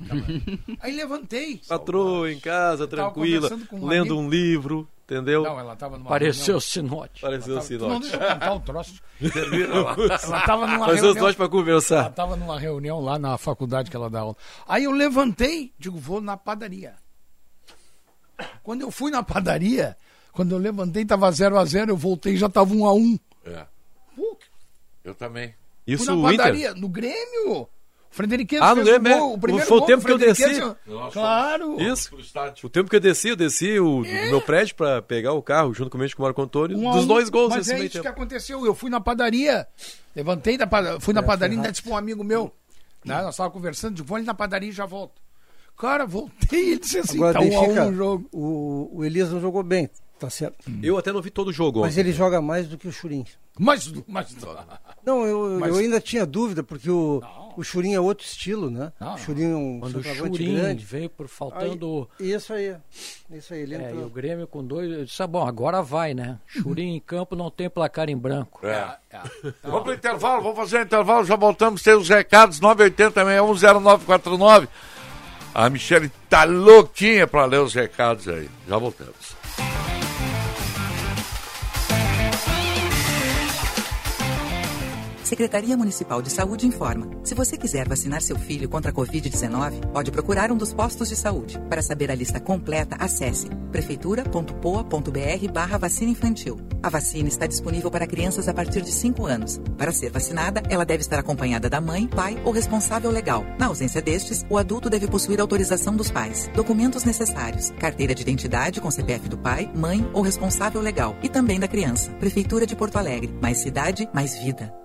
Aí levantei. Patroa em casa, tranquila, um lendo amigo. um livro, entendeu? Não, ela tava numa Pareceu reunião. sinote. Pareceu tava- sinote. Não, deixa eu contar o troço. Termina lá. Ela tava numa Mas os reunião. dois pra conversar. Ela tava numa reunião lá na faculdade que ela dá aula. Aí eu levantei, digo, vou na padaria. Quando eu fui na padaria, quando eu levantei, tava 0 a 0 eu voltei já tava 1 a 1 É. Pô, Eu também. Isso fui na o Inter? padaria, no Grêmio. O Frederiquense Ah, no fez Grêmio, o é. gol, o primeiro Foi o tempo que eu desci. Frederiquense. Claro. Isso. O tempo que eu desci, eu desci o, do meu prédio pra pegar o carro junto com o Marco Antônio. Um dos um. dois gols Mas nesse é meio isso que tempo. aconteceu. Eu fui na padaria, levantei da padaria, fui na É, padaria ainda disse pra um amigo meu. Né, nós estávamos conversando, digo, vou ali na padaria e já volto. Cara, voltei e ele disse assim, Agora, tá um a um o jogo. o, o Elias não jogou bem, tá certo. Eu até não vi todo o jogo Mas ontem. ele joga mais do que o Churin. Mas, mas... Não, eu, Mas- eu ainda tinha dúvida, porque o, o Churin é outro estilo, né? Não. O Churin é um Quando o Churin grande. veio por faltando. Aí, isso aí. Isso aí, ele É, e entrou. o Grêmio com dois. Eu disse, ah, bom, agora vai, né? Churin em campo não tem placar em branco. É. Vamos pro intervalo, vamos fazer o intervalo, já voltamos, tem os recados, 980-610949. A Michele tá louquinha pra ler os recados aí. Já voltamos. Secretaria Municipal de Saúde informa. Se você quiser vacinar seu filho contra a Covid-19, pode procurar um dos postos de saúde. Para saber a lista completa, acesse prefeitura.poa.br barra vacina infantil. A vacina está disponível para crianças a partir de 5 anos. Para ser vacinada, ela deve estar acompanhada da mãe, pai ou responsável legal. Na ausência destes, o adulto deve possuir autorização dos pais. Documentos necessários: carteira de identidade com CPF do pai, mãe ou responsável legal. E também da criança. Prefeitura de Porto Alegre. Mais cidade, mais vida.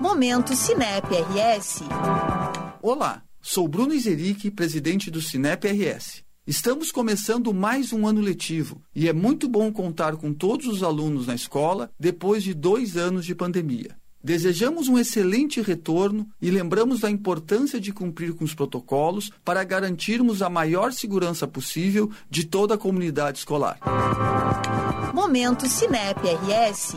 Momento Cinep RS. Olá, sou Bruno Izeric, presidente do Cinep RS. Estamos começando mais um ano letivo e é muito bom contar com todos os alunos na escola depois de dois anos de pandemia. Desejamos um excelente retorno e lembramos da importância de cumprir com os protocolos para garantirmos a maior segurança possível de toda a comunidade escolar. Momento Cinep RS.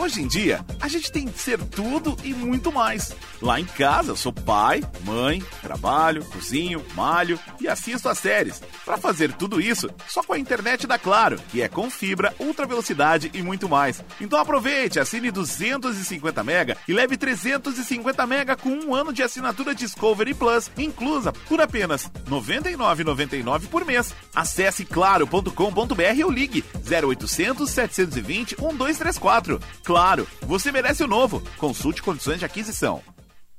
Hoje em dia, a gente tem que ser tudo e muito mais. Lá em casa, sou pai, mãe, trabalho, cozinho, malho e assisto às séries. Para fazer tudo isso, só com a internet da Claro, que é com fibra, ultra velocidade e muito mais. Então aproveite, assine 250 mega e leve 350 mega com um ano de assinatura Discovery Plus, inclusa por apenas R$ 99,99 por mês. Acesse claro.com.br ou ligue 0800 720 1234. Claro, você merece o novo. Consulte condições de aquisição.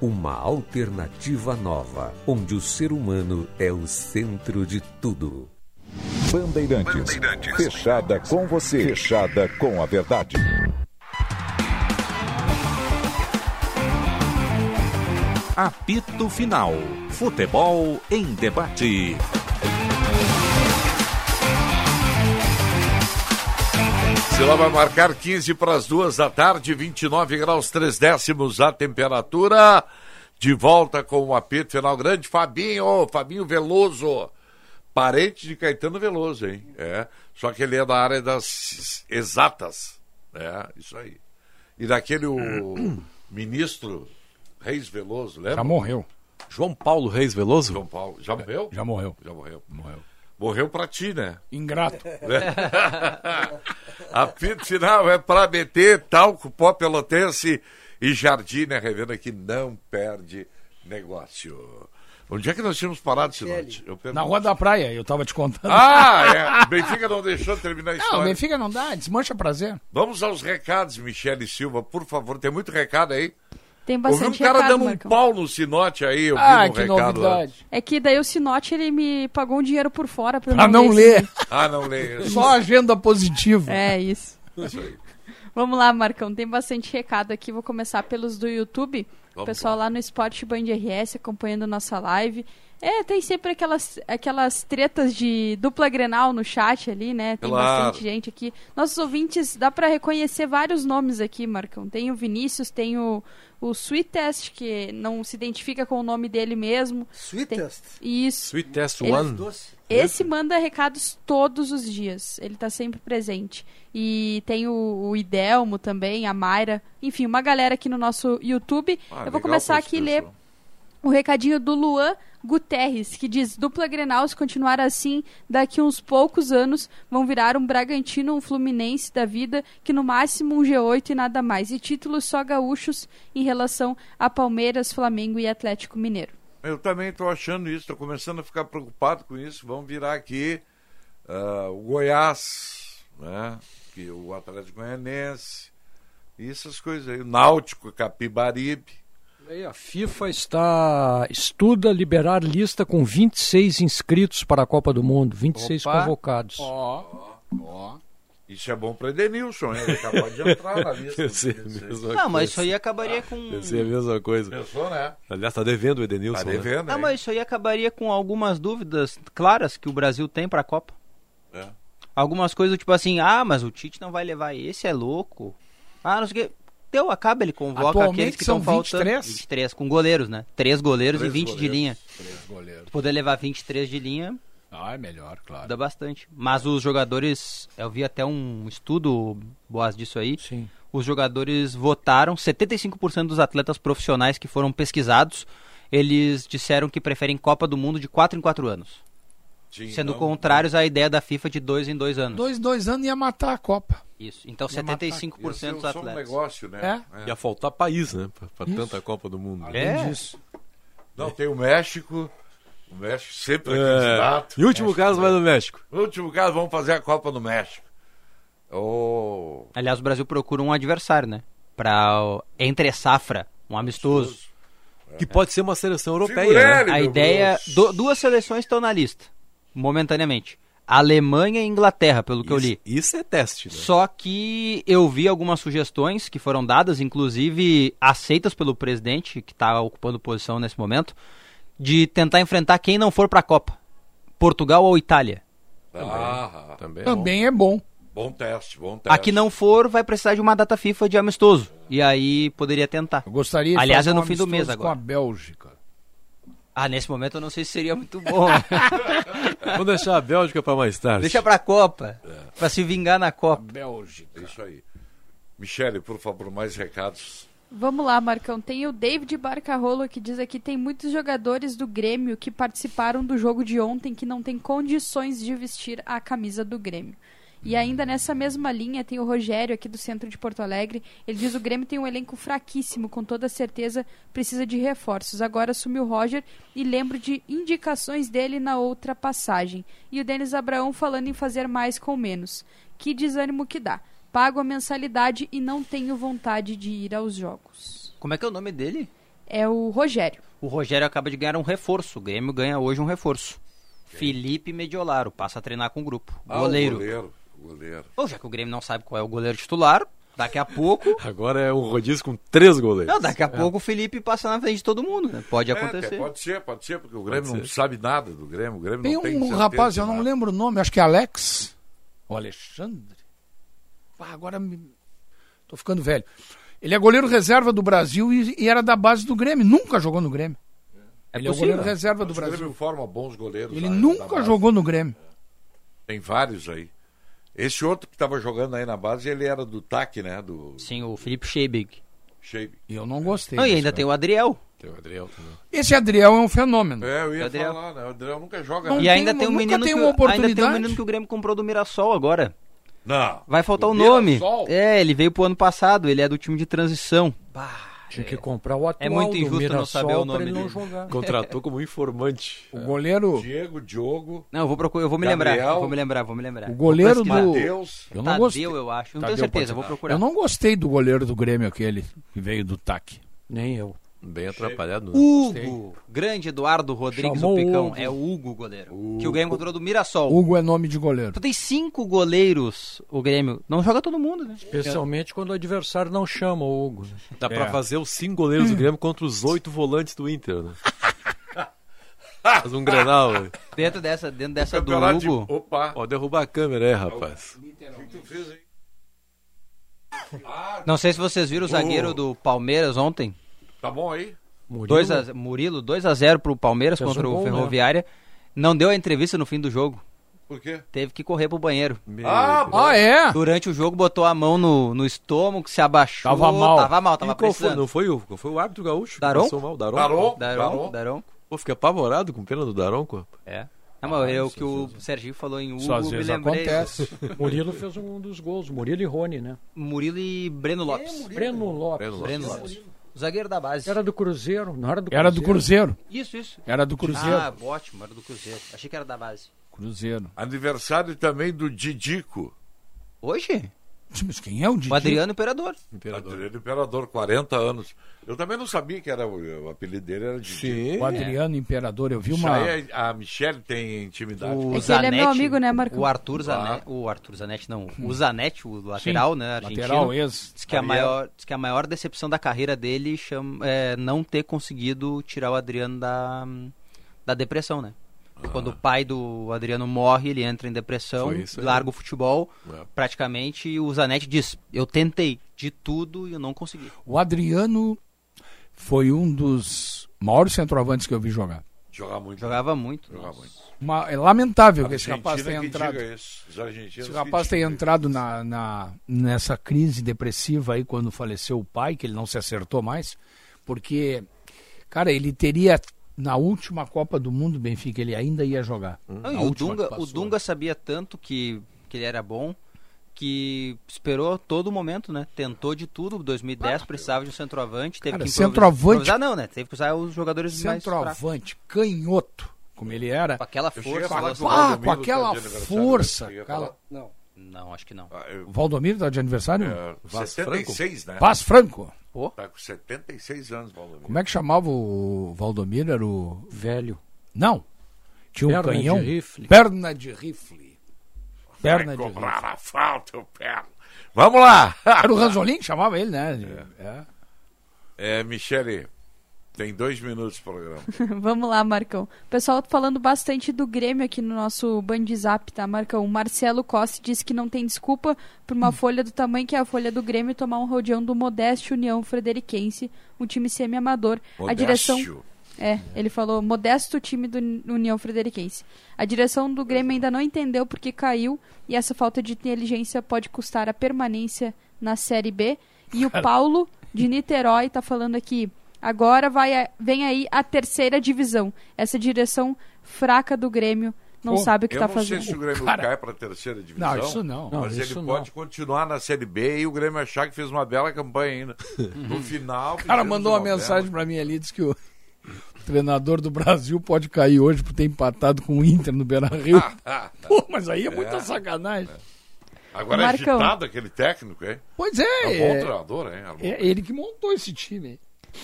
uma alternativa nova, onde o ser humano é o centro de tudo. Bandeirantes. Fechada com você. Fechada com a verdade. Apito Final. Futebol em debate. Se lá vai marcar 15 para as duas da tarde, 29 graus 3 décimos a temperatura. De volta com o apito final grande. Fabinho, Fabinho Veloso. Parente de Caetano Veloso, hein? É. Só que ele é da área das exatas. É, isso aí. E daquele o ministro Reis Veloso, lembra? Já morreu. João Paulo Reis Veloso? João Paulo. Já morreu? Já morreu. Já morreu. Morreu. Morreu pra ti, né? Ingrato. Apito final é pra meter talco, pó pelotense e Jardim, né? Revenda que não perde negócio. Onde é que nós tínhamos parado, Sinote? Na Rua da Praia, eu tava te contando. Ah, é. Benfica não deixou terminar a Não, história. Benfica não dá, desmancha prazer. Vamos aos recados, Michele Silva, por favor. Tem muito recado aí. Tem Ouvi um bastante cara recado, dando um Marcão. pau no Sinote aí, eu vi Ah, um que recado lá. novidade. É que daí o Sinote, ele me pagou um dinheiro por fora pra eu não esse ler. Ah, não leio. Só agenda positiva. É, isso. Isso aí. Vamos lá, Marcão. Tem bastante recado aqui. Vou começar pelos do YouTube. o Vamos pessoal lá no Esporte Band RS acompanhando nossa live. É, tem sempre aquelas, aquelas tretas de dupla Grenal no chat ali, né? Tem Claro. bastante gente aqui. Nossos ouvintes, dá pra reconhecer vários nomes aqui, Marcão. Tem o Vinícius, tem o, o Sweet Test, que não se identifica com o nome dele mesmo. Sweet Tem-? Isso. Sweet Test Ele- One. Esse manda recados todos os dias. Ele tá sempre presente. E tem o, o Idelmo também, a Mayra. Enfim, uma galera aqui no nosso YouTube. Ah, Eu vou começar aqui a ler o recadinho do Luan Guterres, que diz: dupla Grenal, se continuar assim, daqui uns poucos anos vão virar um Bragantino, um Fluminense da vida, que no máximo um G8 e nada mais. E títulos só gaúchos em relação a Palmeiras, Flamengo e Atlético Mineiro. Eu também estou achando isso, estou começando a ficar preocupado com isso. Vamos virar aqui ah, o Goiás, né? Que o Atlético Goianense, e essas coisas aí. O Náutico, Capibaribe. A FIFA está estuda liberar lista com 26 inscritos para a Copa do Mundo, 26 Opa. convocados. Ó, ó. Isso é bom para Edenilson, hein? Ele acabou de entrar na lista. Deve ser a dos 16. mesma Não, mas isso aí acabaria com. Deve ser a mesma coisa. Pensou, né? Aliás, tá devendo o Edenilson. Tá né? devendo, Não, hein? mas isso aí acabaria com algumas dúvidas claras que o Brasil tem pra Copa. É. Algumas coisas tipo assim, ah, mas o Tite não vai levar esse, é louco. Ah, não sei o que. Deu, acaba, ele convoca Atualmente aqueles que são estão faltando. 23? 23, com goleiros, né? Três goleiros Três e 20 de goleiros. linha. Três goleiros. Poder levar 23 de linha, Ah, é melhor, claro. dá bastante. Mas os jogadores, eu vi até um estudo, Boas, disso aí. Sim. Os jogadores votaram, 75% dos atletas profissionais que foram pesquisados, eles disseram que preferem Copa do Mundo de 4 em 4 anos. Sim, Sendo então, contrários à ideia da FIFA de 2 em 2 anos. Dois, dois anos ia matar a Copa. Isso. Então Ia matar. 75% ia ser dos só um atletas. negócio, né? É? Ia faltar país, né? Isso. tanta Copa do Mundo. Além É. disso. Não, tem o México. O México sempre é É. candidato. Em último caso, vai no México. No último caso, vamos fazer a Copa no México. Oh, Aliás, o Brasil procura um adversário, né? Pra ó, entre safra, um amistoso. Que pode ser uma seleção europeia. Figurelli, Né? A ideia. Duas seleções estão na lista, momentaneamente. Alemanha e Inglaterra, pelo que eu li. Isso, isso é teste, né? Só que eu vi algumas sugestões que foram dadas, inclusive aceitas pelo presidente, que está ocupando posição nesse momento, de tentar enfrentar quem não for para a Copa. Portugal ou Itália. Ah, Também. é Também é bom. bom teste, bom teste. A que não for, vai precisar de uma data FIFA de amistoso. E aí poderia tentar. Eu gostaria de Aliás, fazer é no um fim do mês amistoso com a agora. Bélgica. Ah, nesse momento eu não sei se seria muito bom. Vamos deixar a Bélgica pra mais tarde. Deixa pra Copa. É. Pra se vingar na Copa. Bélgica. Isso aí. Michele, por favor, mais recados. Vamos lá, Marcão. Tem o David Barcarolo que diz aqui: tem muitos jogadores do Grêmio que participaram do jogo de ontem que não têm condições de vestir a camisa do Grêmio. E ainda nessa mesma linha tem o Rogério aqui do centro de Porto Alegre. Ele diz o Grêmio tem um elenco fraquíssimo, com toda certeza precisa de reforços. Agora assumiu o Roger e lembro de indicações dele na outra passagem. E o Denis Abraão falando em fazer mais com menos. Que desânimo que dá. Pago a mensalidade e não tenho vontade de ir aos jogos. Como é que é o nome dele? É o Rogério. O Rogério acaba de ganhar um reforço. O Grêmio ganha hoje um reforço. Felipe Mediolaro passa a treinar com o grupo. Ah, o goleiro. Goleiro. já que o Grêmio não sabe qual é o goleiro titular, daqui a pouco. Agora é um rodízio com três goleiros. Não, daqui a É. pouco o Felipe passa na frente de todo mundo, né? Pode É, acontecer. pode ser, pode ser, porque o Grêmio não sabe nada do Grêmio. O Grêmio Tem não tem um rapaz, eu não lembro o nome, acho que é Alex. Ou Alexandre. Ah, agora me... tô ficando velho. Ele é goleiro reserva do Brasil e, e era da base do Grêmio. Nunca jogou no Grêmio. É ele é o possível. goleiro reserva do Mas O Brasil. Grêmio forma bons goleiros. Ele da nunca jogou no Grêmio. Tem vários aí. Esse outro que estava jogando aí na base, ele era do TAC, né? Do Sim, o Felipe Scheibig. Shape. E eu não gostei. Não, e ainda cara. tem o Adriel. Tem o Adriel também. Esse Adriel é um fenômeno. É, eu ia Adriel. falar, né? O Adriel nunca joga. Não e né? ainda tem- tem, um menino tem que, ainda tem um menino que o Grêmio comprou do Mirassol agora. Não. Vai faltar o, O nome. Mirassol? É, ele veio pro ano passado, ele é do time de transição. Tinha que comprar o atual É muito do injusto não Mirassol saber o nome ele não dele. jogar. Contratou como informante. O goleiro, Diego, Diogo, Não, eu vou procurar, eu vou me Gabriel. lembrar, eu vou me lembrar, vou me lembrar. o goleiro do... Matheus. Eu não Tadeu, gostei. eu acho. Não Tadeu tenho certeza, vou procurar. Eu não gostei do goleiro do Grêmio aquele que veio do TAC. Nem eu. Bem atrapalhado. né? Hugo, grande Eduardo Rodrigues, Chamou o Picão. Hugo. É o Hugo, goleiro. Que o Grêmio encontrou do Mirassol. Hugo é nome de goleiro. Tu tem cinco goleiros, o Grêmio. Não joga todo mundo, né? Especialmente quando o adversário não chama o Hugo. né? Dá pra É. fazer os cinco goleiros do Grêmio contra os oito volantes do Inter, né? Faz um granal, velho. Dentro dessa, dentro dessa do Campeonato de- Hugo. Opa. Ó, derrubar a câmera aí, rapaz. O que tu fez aí? Não sei se vocês viram o zagueiro Oh. do Palmeiras ontem. Tá bom aí? Murilo, Dois a, Murilo, 2x0 pro Palmeiras contra um o né? Ferroviária. Não deu a entrevista no fim do jogo. Por quê? Teve que correr pro banheiro. Meu Ah. Ah, é? Durante o jogo botou a mão no, no estômago, se abaixou. Tava mal. Tava mal, E tava qual foi? Não foi o, foi o árbitro gaúcho? Daron? Passou mal, Daron. Daron? Daron, Daron. Daron. Pô, fiquei apavorado com pena do Daronco. É. Não, mas é o que o Serginho falou em Hugo, Isso às me vezes lembrei. acontece. Murilo fez um dos gols. Murilo e Rony, né? Murilo e Breno Lopes. Breno Lopes. Breno Lopes. Breno Lopes. O zagueiro da base. Era do Cruzeiro, não era do Era do Cruzeiro? Cruzeiro. Isso, isso. Era do Cruzeiro. Ah, ótimo, era do Cruzeiro. Achei que era da base. Cruzeiro. Aniversário também do Didico. Hoje? Mas quem é o Didi? O Adriano Imperador. Adriano Imperador, 40 anos. Eu também não sabia que era o, o apelido dele era Didico. Sim. O Adriano Imperador. Eu vi Isso uma... aí, a Michelle tem intimidade. O É que ele é meu amigo, né, Marcão? O Arthur Zanetti, o Arthur Zanetti não, o Zanetti, o lateral, né, argentino. lateral, ex. Diz que, a maior, diz que a maior decepção da carreira dele chama, é não ter conseguido tirar o Adriano da, da depressão, né? Quando o pai do Adriano morre, ele entra em depressão, larga o futebol, É. praticamente, e o Zanetti diz, eu tentei de tudo e eu não consegui. O Adriano foi um dos maiores centroavantes que eu vi jogar. Jogar muito. Jogava muito. Jogava muito. Uma- é lamentável que esse rapaz tenha entrado. Esse rapaz tenha entrado na, na- nessa crise depressiva aí quando faleceu o pai, que ele não se acertou mais, porque, cara, ele teria na última Copa do Mundo, Benfica, ele ainda ia jogar. Não, Na e o Dunga, o. Dunga sabia tanto que, que ele era bom que esperou todo momento, né? Tentou de tudo. 2010 precisava de um centroavante, teve Cara, que improvisar. centroavante- improvisar não, né? Teve que usar os jogadores. Centroavante, canhoto, como ele era. Com aquela força. falar o Ah, com aquela tá força, né? Cheguei a aquela- falar. Não. Não, acho que não. Ah, eu- Valdomiro tá de aniversário? é, Vaz 76, né? Vaz Franco. Tá com 76 anos, Valdomiro. Como é que chamava o Valdomiro? Era o. Velho. Não. Tinha um Perna de canhão. rifle. Perna de rifle. Perna Vai de rifle. cobrar a falta, o perna. Vamos lá! Era o Ranzolin que chamava ele, né? É. É, Michele, tem dois minutos de programa. Vamos lá, Marcão. O pessoal tá falando bastante do Grêmio aqui no nosso Band Zap, tá, Marcão? O Marcelo Costa disse que não tem desculpa por uma folha do tamanho que é a folha do Grêmio tomar um rodeão do Modeste União Frederiquense, um time semi-amador. A direção. É, ele falou, modesto time do União Frederiquense. A direção do Grêmio ainda não entendeu porque caiu e essa falta de inteligência pode custar a permanência na Série B. E o Paulo de Niterói tá falando aqui. Agora vai, vem aí a terceira divisão. Essa direção fraca do Grêmio não Pô, sabe o que eu tá não fazendo. sei se o Grêmio cai para a terceira divisão. Não, isso não. Mas Não, ele isso pode continuar na Série B e o Grêmio achar que fez uma bela campanha ainda. No final. O cara mandou uma bela- mensagem pra mim ali, disse que o treinador do Brasil pode cair hoje por ter empatado com o Inter no Beira Rio. Pô, mas aí é muita É. sacanagem. Agora Marcão. é agitado aquele técnico, hein? Pois é. É um bom é- treinador, hein? É ele que montou esse time.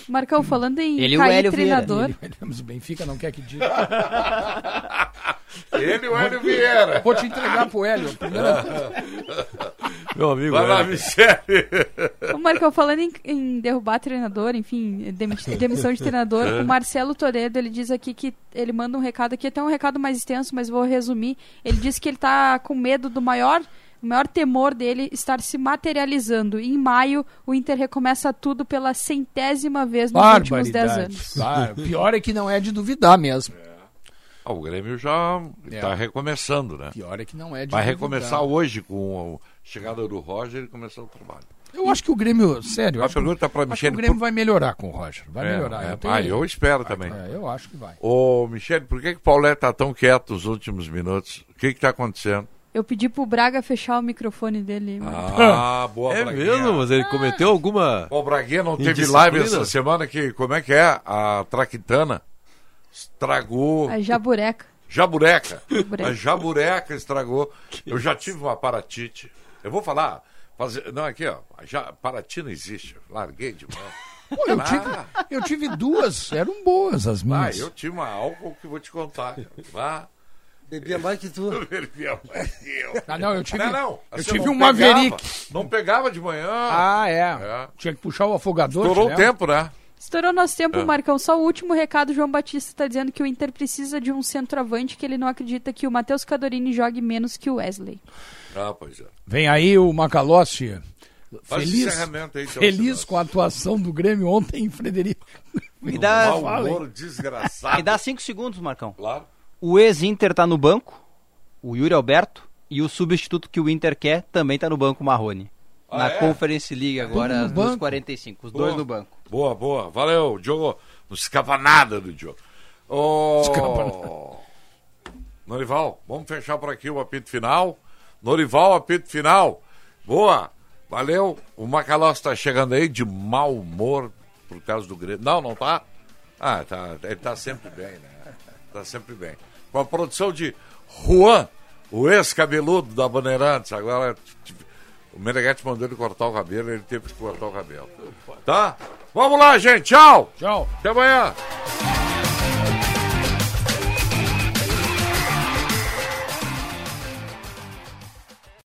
Marcão, falando em Ele o cair Hélio Vieira. treinador. Ele- mas o Benfica não quer que diga. Ele e o Hélio Vieira. Vou te entregar pro Hélio. Primeira... Meu amigo. Vai lá. Michele. Marcão, falando em, em derrubar treinador, enfim, demissão de treinador, É. o Marcelo Toledo, ele diz aqui que ele manda um recado aqui, até um recado mais extenso, mas vou resumir. Ele diz que ele tá com medo do maior, o maior temor dele estar se materializando. E em maio, o Inter recomeça tudo pela centésima vez nos últimos 10 anos. Claro, o pior é que não é de duvidar mesmo. Ah, o Grêmio já está É. recomeçando, né? Pior é que não é de Vai duvidar. recomeçar hoje com a chegada do Roger e começar o trabalho. Eu acho que o Grêmio, sério, eu A acho, que- pergunta para acho que Michele. o Grêmio por- vai melhorar com o Roger. Vai É, melhorar. é. eu tenho- Ah, eu espero também. É, eu acho que vai. Ô, Michele, por que, que o Paulé tá tão quieto nos últimos minutos? O que que tá acontecendo? Eu pedi pro Braga fechar o microfone dele. Marcão. Ah, boa, É Braguinha. mesmo? Mas ele cometeu alguma. Ó, O Braguinha não teve live essa semana que, como é que é? A Traquitana estragou. A jabureca. Jabureca. Jabureca. A jabureca estragou. Eu já tive uma paratite. Eu vou falar. Fazer... Não, aqui, ó. A ja... Parati não existe. Larguei de mão. Pô, eu, Ah. tive, eu tive duas, eram boas as Ah, minhas. eu tive uma álcool que vou te contar. Ah, Bebia mais que tu. bebia mais que eu. Ah, não, eu tive, Não, não. eu Você tive não um pegava, Maverick. Não pegava de manhã. Ah, é. É. Tinha que puxar o afogador. Estourou te o lembra? tempo, né? Estourou nosso tempo, É. Marcão. Só o último recado, João Batista está dizendo que o Inter precisa de um centroavante, que ele não acredita que o Matheus Cadorini jogue menos que o Wesley. Ah, pois é. Vem aí o Macalossi. Feliz, aí, então, feliz com a atuação do Grêmio ontem em Frederico. Me dá, hein? humor desgraçado. me dá cinco segundos, Marcão. Claro. O ex-Inter tá no banco, o Yuri Alberto, e o substituto que o Inter quer também tá no banco, o Marrone. Ah, Na é? Conference League agora, no nos banco? 45. Os Boa. dois no banco. Boa, boa. Valeu, Diogo. Não escapa nada do Diogo. Ô, Escapa Norival, vamos fechar por aqui o apito final. Norival, apito final. Boa. Valeu. O Macalós está chegando aí de mau humor por causa do Grêmio. Não, não tá? Ah, tá. Ele tá sempre bem, né? Tá sempre bem. Com a produção de Juan, o ex-cabeludo da Bandeirantes. Agora, o Meneghetti mandou ele cortar o cabelo, ele teve que cortar o cabelo. Tá? Vamos lá, gente. Tchau. Tchau. Até amanhã.